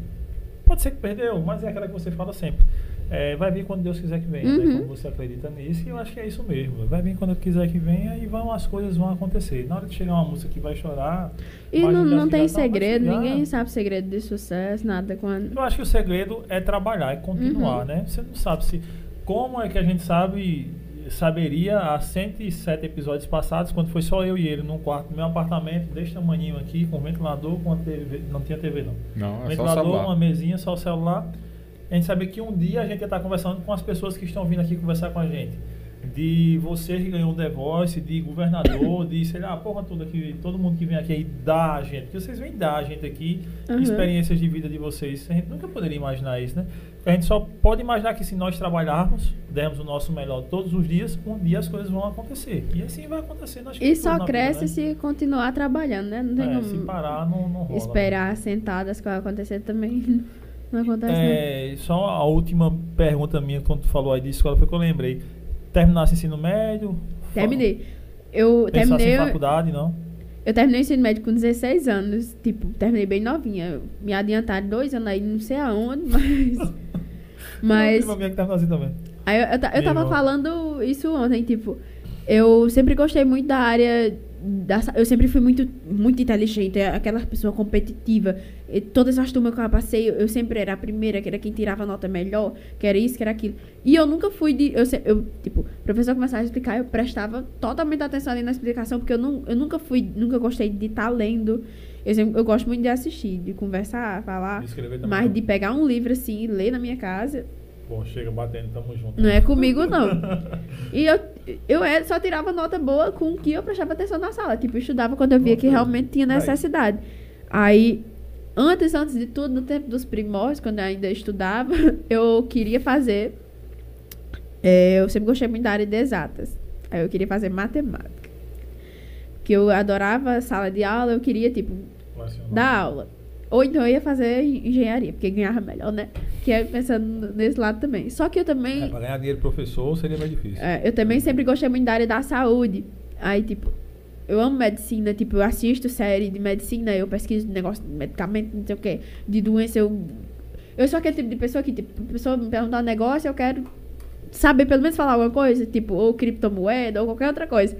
pode ser que perdeu, mas é aquela que você fala sempre. É, vai vir quando Deus quiser que venha, né? Uhum. Quando você acredita nisso, e eu acho que é isso mesmo. Vai vir quando quiser que venha e vão, as coisas vão acontecer. Na hora de chegar uma música que vai chorar. E não, não tem tá, segredo, já- ninguém sabe segredo de sucesso, nada quando. eu acho que o segredo é trabalhar, é continuar, Uhum. né? Você não sabe se. Como é que a gente sabe, saberia há 107 episódios passados, quando foi só eu e ele num quarto do meu apartamento, desse tamanho aqui, com ventilador, com a TV. Não tinha TV, não. Não, é ventilador, celular. uma mesinha, só o celular. A gente sabia que um dia a gente ia estar conversando com as pessoas que estão vindo aqui conversar com a gente. De você que ganhou o The Voice, de governador, de sei lá, a porra toda aqui, todo mundo que vem aqui aí dá a gente. Porque vocês vêm dar a gente aqui Uhum. experiências de vida de vocês. A gente nunca poderia imaginar isso, né? A gente só pode imaginar que se nós trabalharmos, dermos o nosso melhor todos os dias, um dia as coisas vão acontecer. E assim vai acontecer. Acho que E só cresce vida, né? se continuar trabalhando, né? Não tem É, como se parar, não, não rola. né? esperar sentado as coisas acontecer também. Não acontece, É, só a última pergunta minha, quando tu falou aí de escola, foi que eu lembrei. Terminasse ensino médio? Terminei. Eu Pensasse terminei. faculdade, não? Eu terminei o ensino médio com 16 anos. Tipo, terminei bem novinha. Eu Me adiantaram dois anos aí, não sei aonde, mas. mas. Que assim também. Aí eu, eu, eu tava falando isso ontem, tipo, eu sempre gostei muito da área da, eu sempre fui muito muito inteligente, é aquela pessoa competitiva. E todas as turmas que eu passei, eu, sempre era a primeira, que era quem tirava nota melhor, que era isso, que era aquilo. E eu nunca fui de eu, eu tipo, o professor começava a explicar, eu prestava totalmente atenção ali na explicação, porque eu, não, eu nunca fui, nunca gostei de estar lendo. Eu, sempre- eu gosto muito de assistir, de conversar, falar, mas de pegar um livro assim, e ler na minha casa, Bom, chega batendo, tamo junto. não é comigo, não. E eu, eu é- só tirava nota boa com o que eu prestava atenção na sala. Tipo, eu estudava quando eu via que realmente tinha necessidade. Aí, antes, antes de tudo, no tempo dos primórdios, quando eu ainda estudava, eu queria fazer. é, eu sempre gostei muito da área de exatas. Aí eu queria fazer matemática. Que eu adorava sala de aula, eu queria, tipo, dar aula. Ou então eu ia fazer engenharia, porque ganhava melhor, né? Que é pensando nesse lado também. Só que eu também. É, pra ganhar dinheiro professor seria mais difícil. É, eu também sempre gostei muito da área da saúde. Aí, tipo, eu amo medicina, tipo, eu assisto série de medicina, eu pesquiso negócio de medicamento, não sei o quê, de doença, eu. Eu sou aquele tipo de pessoa que, tipo, a pessoa me perguntar um negócio, eu quero saber pelo menos falar alguma coisa, tipo, ou criptomoeda, ou qualquer outra coisa.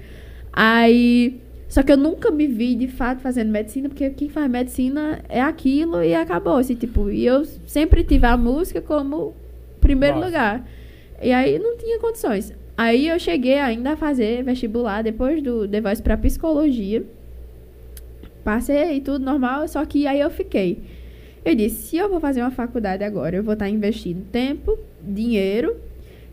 Aí. Só que eu nunca me vi de fato fazendo medicina, porque quem faz medicina é aquilo e acabou. Assim, tipo, e eu sempre tive a música como primeiro Básico. lugar. E aí não tinha condições. Aí eu cheguei ainda a fazer vestibular depois do The Voice pra psicologia. Passei tudo normal, só que aí eu fiquei. Eu disse, se eu vou fazer uma faculdade agora, eu vou estar investindo tempo, dinheiro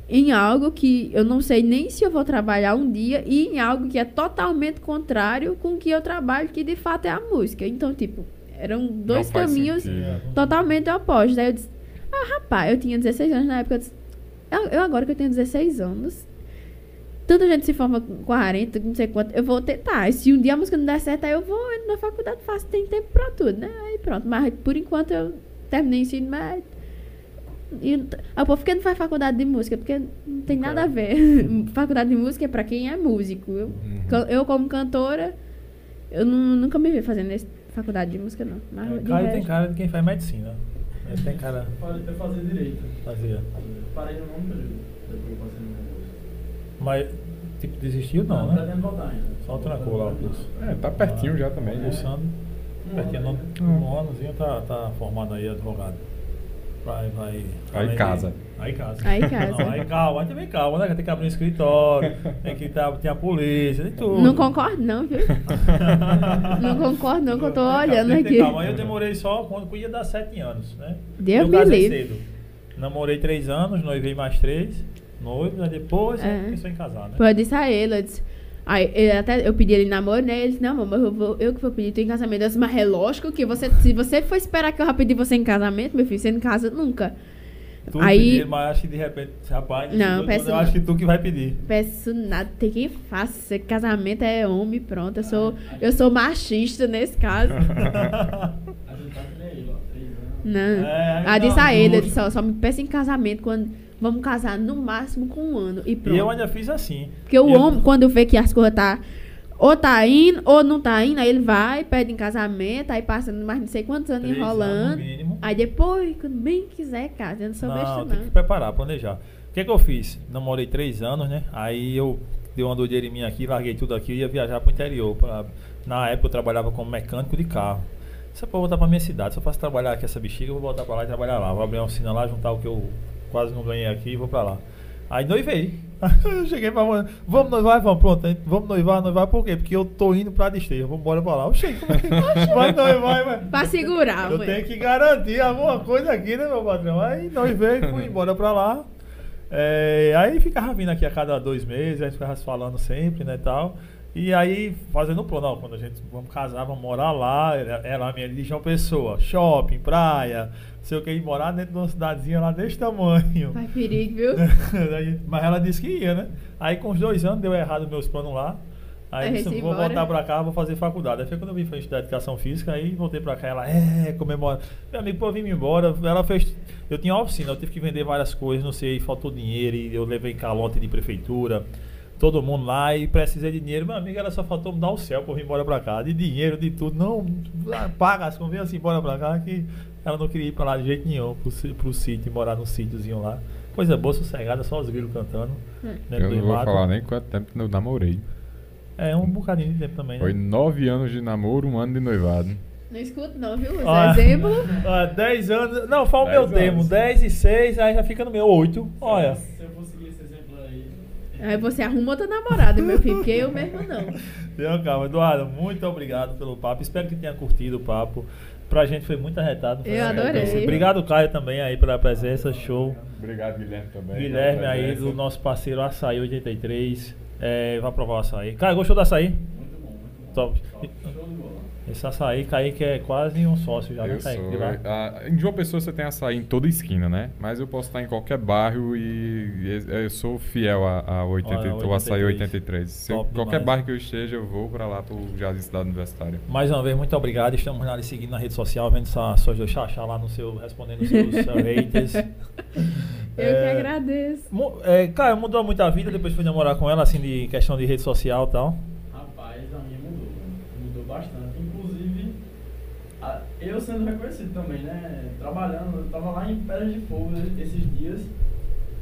em algo que eu não sei nem se eu vou trabalhar um dia e em algo que é totalmente contrário com o que eu trabalho, que de fato é a música. Então, tipo, eram dois caminhos sentido. totalmente opostos. Aí eu disse, ah, rapaz, eu tinha 16 anos na época. Eu, disse, eu, eu agora que eu tenho 16 anos, tanta gente se forma com 40, não sei quanto. Eu vou tentar. E se um dia a música não der certo, aí eu vou na faculdade, faço, tem tempo pra tudo, né? Aí pronto. Mas por enquanto eu terminei o ensino médio. E o povo por que não faz faculdade de música? Porque não tem nada a ver. faculdade de música é pra quem é músico. Eu, Uhum. eu como cantora, eu nu- nunca me vi fazendo esse- faculdade de música, não. Mas de Caio tem cara de quem faz medicina. Ele tem cara Pode até fazer direito. fazia. Parei no nome período. Depois eu passei no concurso. Mas, tipo, desistiu não, né? pretendo voltar ainda. Só trancou lá o curso. É, tá pertinho já também, né? Cursando. Um Pertinho, ano, no, né? um anozinho tá, tá formado aí advogado. Vai, vai. Aí casa. Aí casa. Aí casa. Não, aí calma, aí também calma, né? Tem que abrir um escritório, tem que tá, tem a polícia, tem tudo. Não concordo, não, viu? não concordo, não, que eu tô Tem olhando tem aqui. Calma. Aí eu demorei só quando ia dar sete anos, né? Deus eu me livre. cedo. Namorei três anos, noivei mais três, noivos, aí depois É. é. pensou em casar, né? Pô, eu disse a ele, eu disse. Aí, ele até, eu pedi ele em namoro, né? Ele disse, não, mamãe, eu, vou, eu que vou pedir tu em casamento. Eu disse, mas é lógico que você, se você for esperar que eu vá pedir você em casamento, meu filho, você não casa nunca. Tu aí- pediu, mas acho que de repente, rapaz, Não, peço eu não. acho que tu que vai pedir. Peço nada, tem quem faça. Casamento é homem, pronto. Eu sou, eu sou machista nesse caso. A gente tá. Não. É, aí eu disse não, a ele, eu disse, ó, só me peça em casamento quando. Vamos casar no máximo com um ano. E pronto. E eu ainda fiz assim. Porque o Eu- homem, quando vê que as coisas tá. Ou tá indo, ou não tá indo, aí ele vai, pede em casamento, aí passa mais não sei quantos anos Três anos enrolando. no mínimo. Aí depois, quando bem quiser, casa. Eu não sou besta, Não, não. tem que preparar, planejar. O que, que eu fiz? Namorei três anos, né? Aí eu dei uma doideira em mim aqui, larguei tudo aqui e ia viajar pro interior. Pra... Na época eu trabalhava como mecânico de carro. Isso é pra voltar pra minha cidade. Se eu faço trabalhar aqui essa bexiga, eu vou voltar pra lá e trabalhar lá. Vou abrir uma oficina lá, juntar o que eu quase não ganhei aqui e vou pra lá. Aí noivei. eu cheguei pra mulher, vamos noivar, vamos, pronto, vamos noivar, noivar por quê? Porque eu tô indo pra Desterro, vamos embora pra lá. Oxê, como é que vai noivar, vai? Pra segurar, Eu mãe. tenho que garantir alguma coisa aqui, né, meu patrão? Aí nós veio, fui embora pra lá. É, aí ficava vindo aqui a cada dois meses, a gente ficava falando sempre, né, tal. E aí, fazendo o plano, ó, quando a gente vamos casar, vamos morar lá, era, a minha de João Pessoa, shopping, praia, não sei o que, e morar dentro de uma cidadezinha lá desse tamanho. Faz perigo, viu? Mas ela disse que ia, né? Aí com os dois anos deu errado meus planos lá. Aí disse, vou embora. voltar pra cá, vou fazer faculdade. Aí foi quando eu vim fazer estudar educação física, aí voltei pra cá, ela, é, comemora. Meu amigo, pô, vim me embora. Ela fez. Eu tinha oficina, eu tive que vender várias coisas, não sei, faltou dinheiro, e eu levei calote de prefeitura, todo mundo lá, e precisei de dinheiro. Meu amigo, ela só faltou me dar o céu pra eu vir embora pra cá. De dinheiro, de tudo. Não, paga as vem assim embora pra cá, que ela não queria ir pra lá de jeito nenhum, pro, pro sítio, morar num sítiozinho lá. Coisa boa, sossegada, só os grilos cantando. Hum. dentro Eu não vou mato. falar nem quanto tempo eu namorei. É, um bocadinho de tempo também, né? Foi nove anos de namoro, um ano de noivado. Não escuto, não, viu? Ah. exemplo. Ah, 10 anos. Não, fala o Dez meu anos. 10 e 6, aí já fica no meu 8. Olha. Se eu for seguir esse exemplo aí. Aí você arruma outra namorada, meu filho, porque eu mesmo não. Tenha calma. Eduardo, muito obrigado pelo papo. Espero que tenha curtido o papo. Pra gente foi muito arretado. foi Eu adorei. Obrigado, Caio, também aí pela presença. Show. Obrigado, Guilherme, também. Guilherme aí, do nosso parceiro Açaí 83. É, vai provar o açaí. Caio, gostou do açaí? Muito bom, muito bom. Top. Top. Show de bola. Esse açaí, Kaique é quase um sócio já, né, Eu Kaique? sou. De lá. Ah, em João Pessoa você tem açaí em toda esquina, né? Mas eu posso estar em qualquer bairro e e- eu sou fiel a, a 80, Olha, o açaí 83. 83. Se eu- qualquer bairro que eu esteja, eu vou pra lá pro Jardim Cidade Universitária. Mais uma vez, muito obrigado. Estamos lá lhe seguindo na rede social, vendo sua, suas dois chachá lá no seu, respondendo os seus haters. Eu É, que agradeço. É, cara, mudou muito a vida depois de namorar com ela, assim, de questão de rede social e tal. Eu sendo reconhecido também, né? Trabalhando, eu tava lá em Pedras de Fogo esses dias.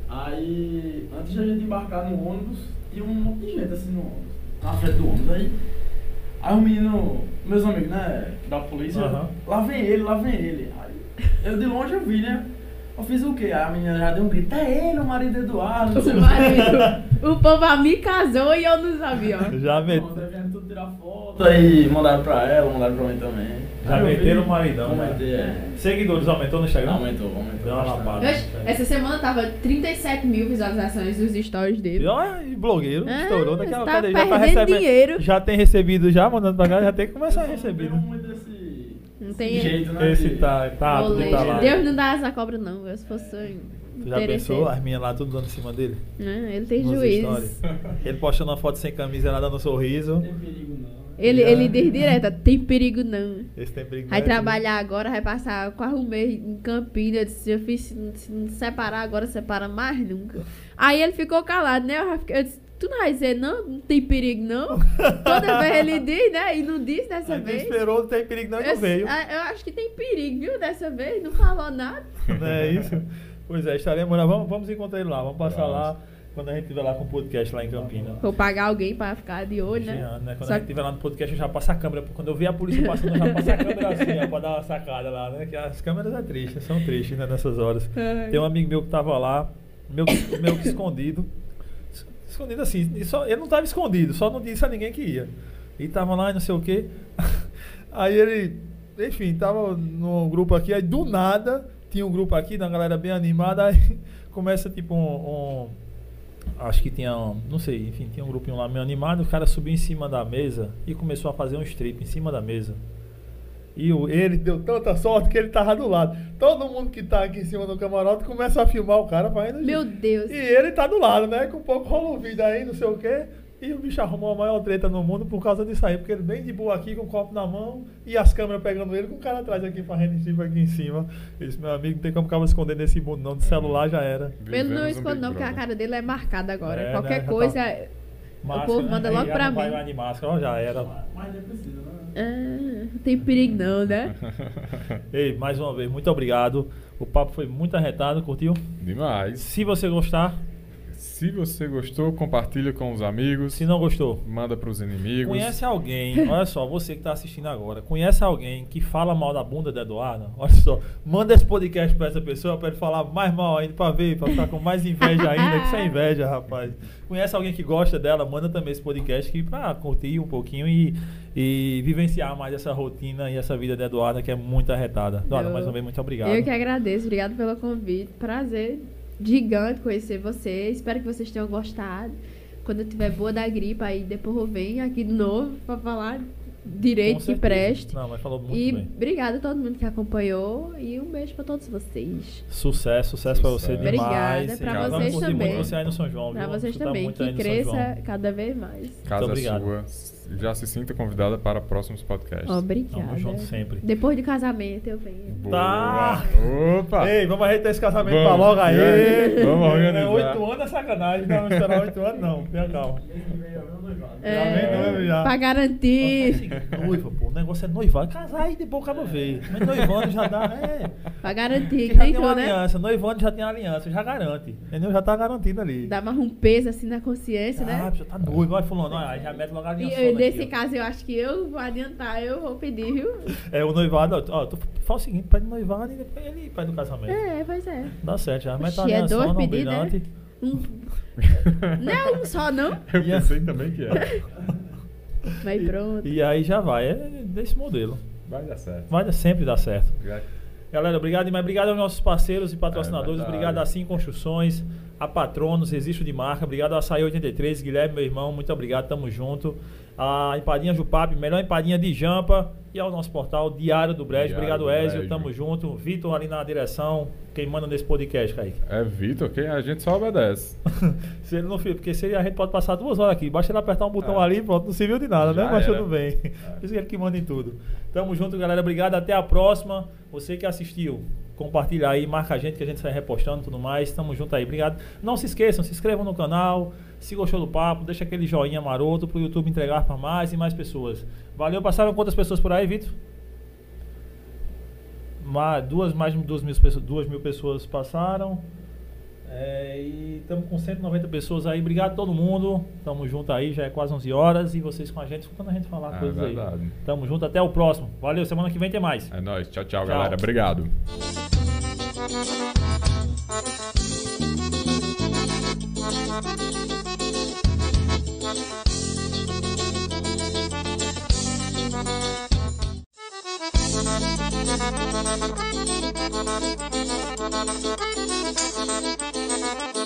Aí, antes de a gente embarcar no ônibus, tinha um monte de gente assim no ônibus, na frente do ônibus. Aí, aí o menino, meus amigos, né? Da polícia, Aham. lá vem ele, lá vem ele. Aí, eu de longe eu vi, né? Eu fiz o quê? Aí a menina já deu um grito, é ele, o marido do Eduardo, O marido. O povo a me casou e eu não sabia, ó. Já, aí vieram tudo tirar foto. Aí mandaram pra ela, mandaram pra mim também. Já meteram o maridão, né? É. Seguidores aumentou no Instagram? Aumentou, aumentou. Deu uma lapada. Essa semana tava 37 mil visualizações dos stories E dele. olha, e blogueiro, Ah, estourou. Daqui a tá pouco já tá recebendo. dinheiro. Já tem recebido, já mandando pra cá, já tem que começar a receber. não né? tem- jeito, né? Esse tá, tá tá lá. Deus não dá asa cobra, não. Eu, se fosse Tu já pensou as minhas lá tudo dando em cima dele? Não, ele tem Nos juízo. stories. Ele postando uma foto sem camisa lá dando um sorriso. Não tem perigo não. Né? Ele, ele diz direto, tem perigo não. Esse tem perigo. Vai né? trabalhar agora, vai passar quase um mês em Campinas. Eu disse, eu fiz, se não- se não separar agora, separa mais nunca. Aí ele ficou calado, né? Eu, eu disse, tu não vai dizer não? Não tem perigo não? Toda vez ele diz, né? E não disse dessa Aí vez. esperou, não tem perigo não, e eu, não veio. ah, eu acho que tem perigo, viu? Dessa vez, não falou nada. Não é isso? Pois é, estaremos lá. Vamos, vamos encontrar ele lá. Vamos passar Vamos. lá quando a gente estiver lá com o podcast lá em Campinas. Vou pagar alguém pra ficar de olho, né? Né? Quando Só a gente estiver lá no podcast, eu já passo a câmera. Quando eu ver a polícia passando, eu já passo a câmera assim, ó, pra dar uma sacada lá, né? Que as câmeras é triste, são tristes, né? Nessas horas. Ai. Tem um amigo meu que tava lá, meu, meu que escondido. Escondido assim, só, ele não tava escondido, só não disse a ninguém que ia. E tava lá e não sei o quê. Aí ele, enfim, tava no grupo aqui, aí do nada, tinha um grupo aqui, da galera bem animada, aí começa tipo um. um- acho que tinha, um, não sei, enfim, tinha um grupinho lá meio animado, o cara subiu em cima da mesa e começou a fazer um strip em cima da mesa. E o, ele deu tanta sorte que ele tava do lado. Todo mundo que tá aqui em cima do camarote começa a filmar o cara fazendo Meu Deus. E ele tá do lado, né? Com um pouco rola o vídeo aí, não sei o quê. E o bicho arrumou a maior treta no mundo por causa disso aí. Porque ele bem de boa aqui, com o copo na mão, e as câmeras pegando ele, com o cara atrás aqui, fazendo strip aqui em cima. Esse meu amigo não tem como acabar escondendo nesse mundo, não. De celular já era. Ele não esconde não, porque a cara dele é marcada agora. É, Qualquer né? Coisa. tá- é- Máscara, povo manda né? logo pra não vai mim. de máscara, já era. Mas nem precisa, né? Ah, não tem perigo não, né? Ei, mais uma vez, muito obrigado. O papo foi muito arretado, curtiu? Demais. Se você gostar, Se você gostou, compartilha com os amigos. se não gostou, Manda pros inimigos. Conhece alguém, olha só, você que está assistindo agora, conhece alguém que fala mal da bunda da Eduarda? Olha só, manda esse podcast para essa pessoa para ele falar mais mal ainda, para ver, para ficar com mais inveja ainda, que isso é inveja, rapaz. Conhece alguém que gosta dela, manda também esse podcast aqui para curtir um pouquinho e, e vivenciar mais essa rotina e essa vida da Eduarda que é muito arretada. Eduarda, Eu- mais uma vez, muito obrigado. Eu que agradeço, obrigado pelo convite. Prazer gigante conhecer você. Espero que vocês tenham gostado. Quando eu tiver boa da gripe, aí depois eu venho aqui de novo pra falar direito que preste. Não, mas falou muito E bem. obrigada a todo mundo que acompanhou e um beijo pra todos vocês. Sucesso, sucesso pra você demais. Obrigada, pra Vamos vocês também. muito você aí no São João, Pra viu? vocês Escutar também, que cresça cada vez mais. Casa Muito obrigado. sua. Já se sinta convidada para próximos podcasts. Obrigada. Tamo junto sempre. Depois de casamento eu venho. Boa. Tá. Opa! Ei, vamos ajeitar esse casamento Vamos. pra logo aí. Vamos organizar. É, Oito anos é sacanagem. Não, não esperar oito anos, não. Tenha calma. É noivado. Já já. Pra garantir. Noiva, pô. O negócio é noivar. Casar e depois acaba ver. Mas noivando já dá. É. Pra garantir. Que já nem tem uma né? aliança. Noivando já tem aliança. Já garante. Entendeu? Já tá garantido ali. Dá mais um peso assim na consciência, Ah, né? já tá noivo. Vai fulano. Aí já mete logo a E aliança. eu, nesse caso, eu acho que eu vou adiantar, eu vou pedir, viu? É, o noivado. Ó, tu faz o seguinte: pede noivado e depois ele pede o casamento. É, pois é. Dá certo. Já mete a é aliança dois não pedidos, né? Um... Não é um só, não? Eu pensei também que era. Mas pronto. E aí já vai. É desse modelo. Vai dar certo. Vai sempre dar certo. Galera, obrigado demais. Obrigado aos nossos parceiros e patrocinadores. É obrigado a Sim Construções, a Patronos, Registro de Marca. Obrigado a Açaí 83, Guilherme, meu irmão. Muito obrigado, tamo junto. A Empadinha Jupap, melhor empadinha de Jampa. E ao nosso portal Diário do Brejo. Diário obrigado, do Ezio. Tamo junto. Vitor ali na direção. Quem manda nesse podcast, Kaique. É Vitor, quem a gente só obedece. se ele não fica, porque se a gente pode passar duas horas aqui, basta ele apertar um botão É. ali, pronto, não serviu de nada, Já né? Mas tudo bem. Por isso que ele que manda em tudo. Tamo junto, galera. Obrigado. Até a próxima. Você que assistiu, compartilha aí, marca a gente que a gente sai repostando e tudo mais. Tamo junto aí. Obrigado. Não se esqueçam, se inscrevam no canal. Se gostou do papo, deixa aquele joinha maroto pro YouTube entregar para mais e mais pessoas. Valeu. Passaram quantas pessoas por aí, Vitor? Ma- duas, mais de duas mil, pessoas, duas mil pessoas passaram. É, e estamos com 190 pessoas aí. Obrigado a todo mundo. Tamo junto aí, já é quase 11 horas. E vocês com a gente, escutando a gente falar É coisas aí. verdade. Tamo junto, até o próximo. Valeu, semana que vem tem mais. É nóis. Tchau, tchau, Tchau. galera. Obrigado. Thank you.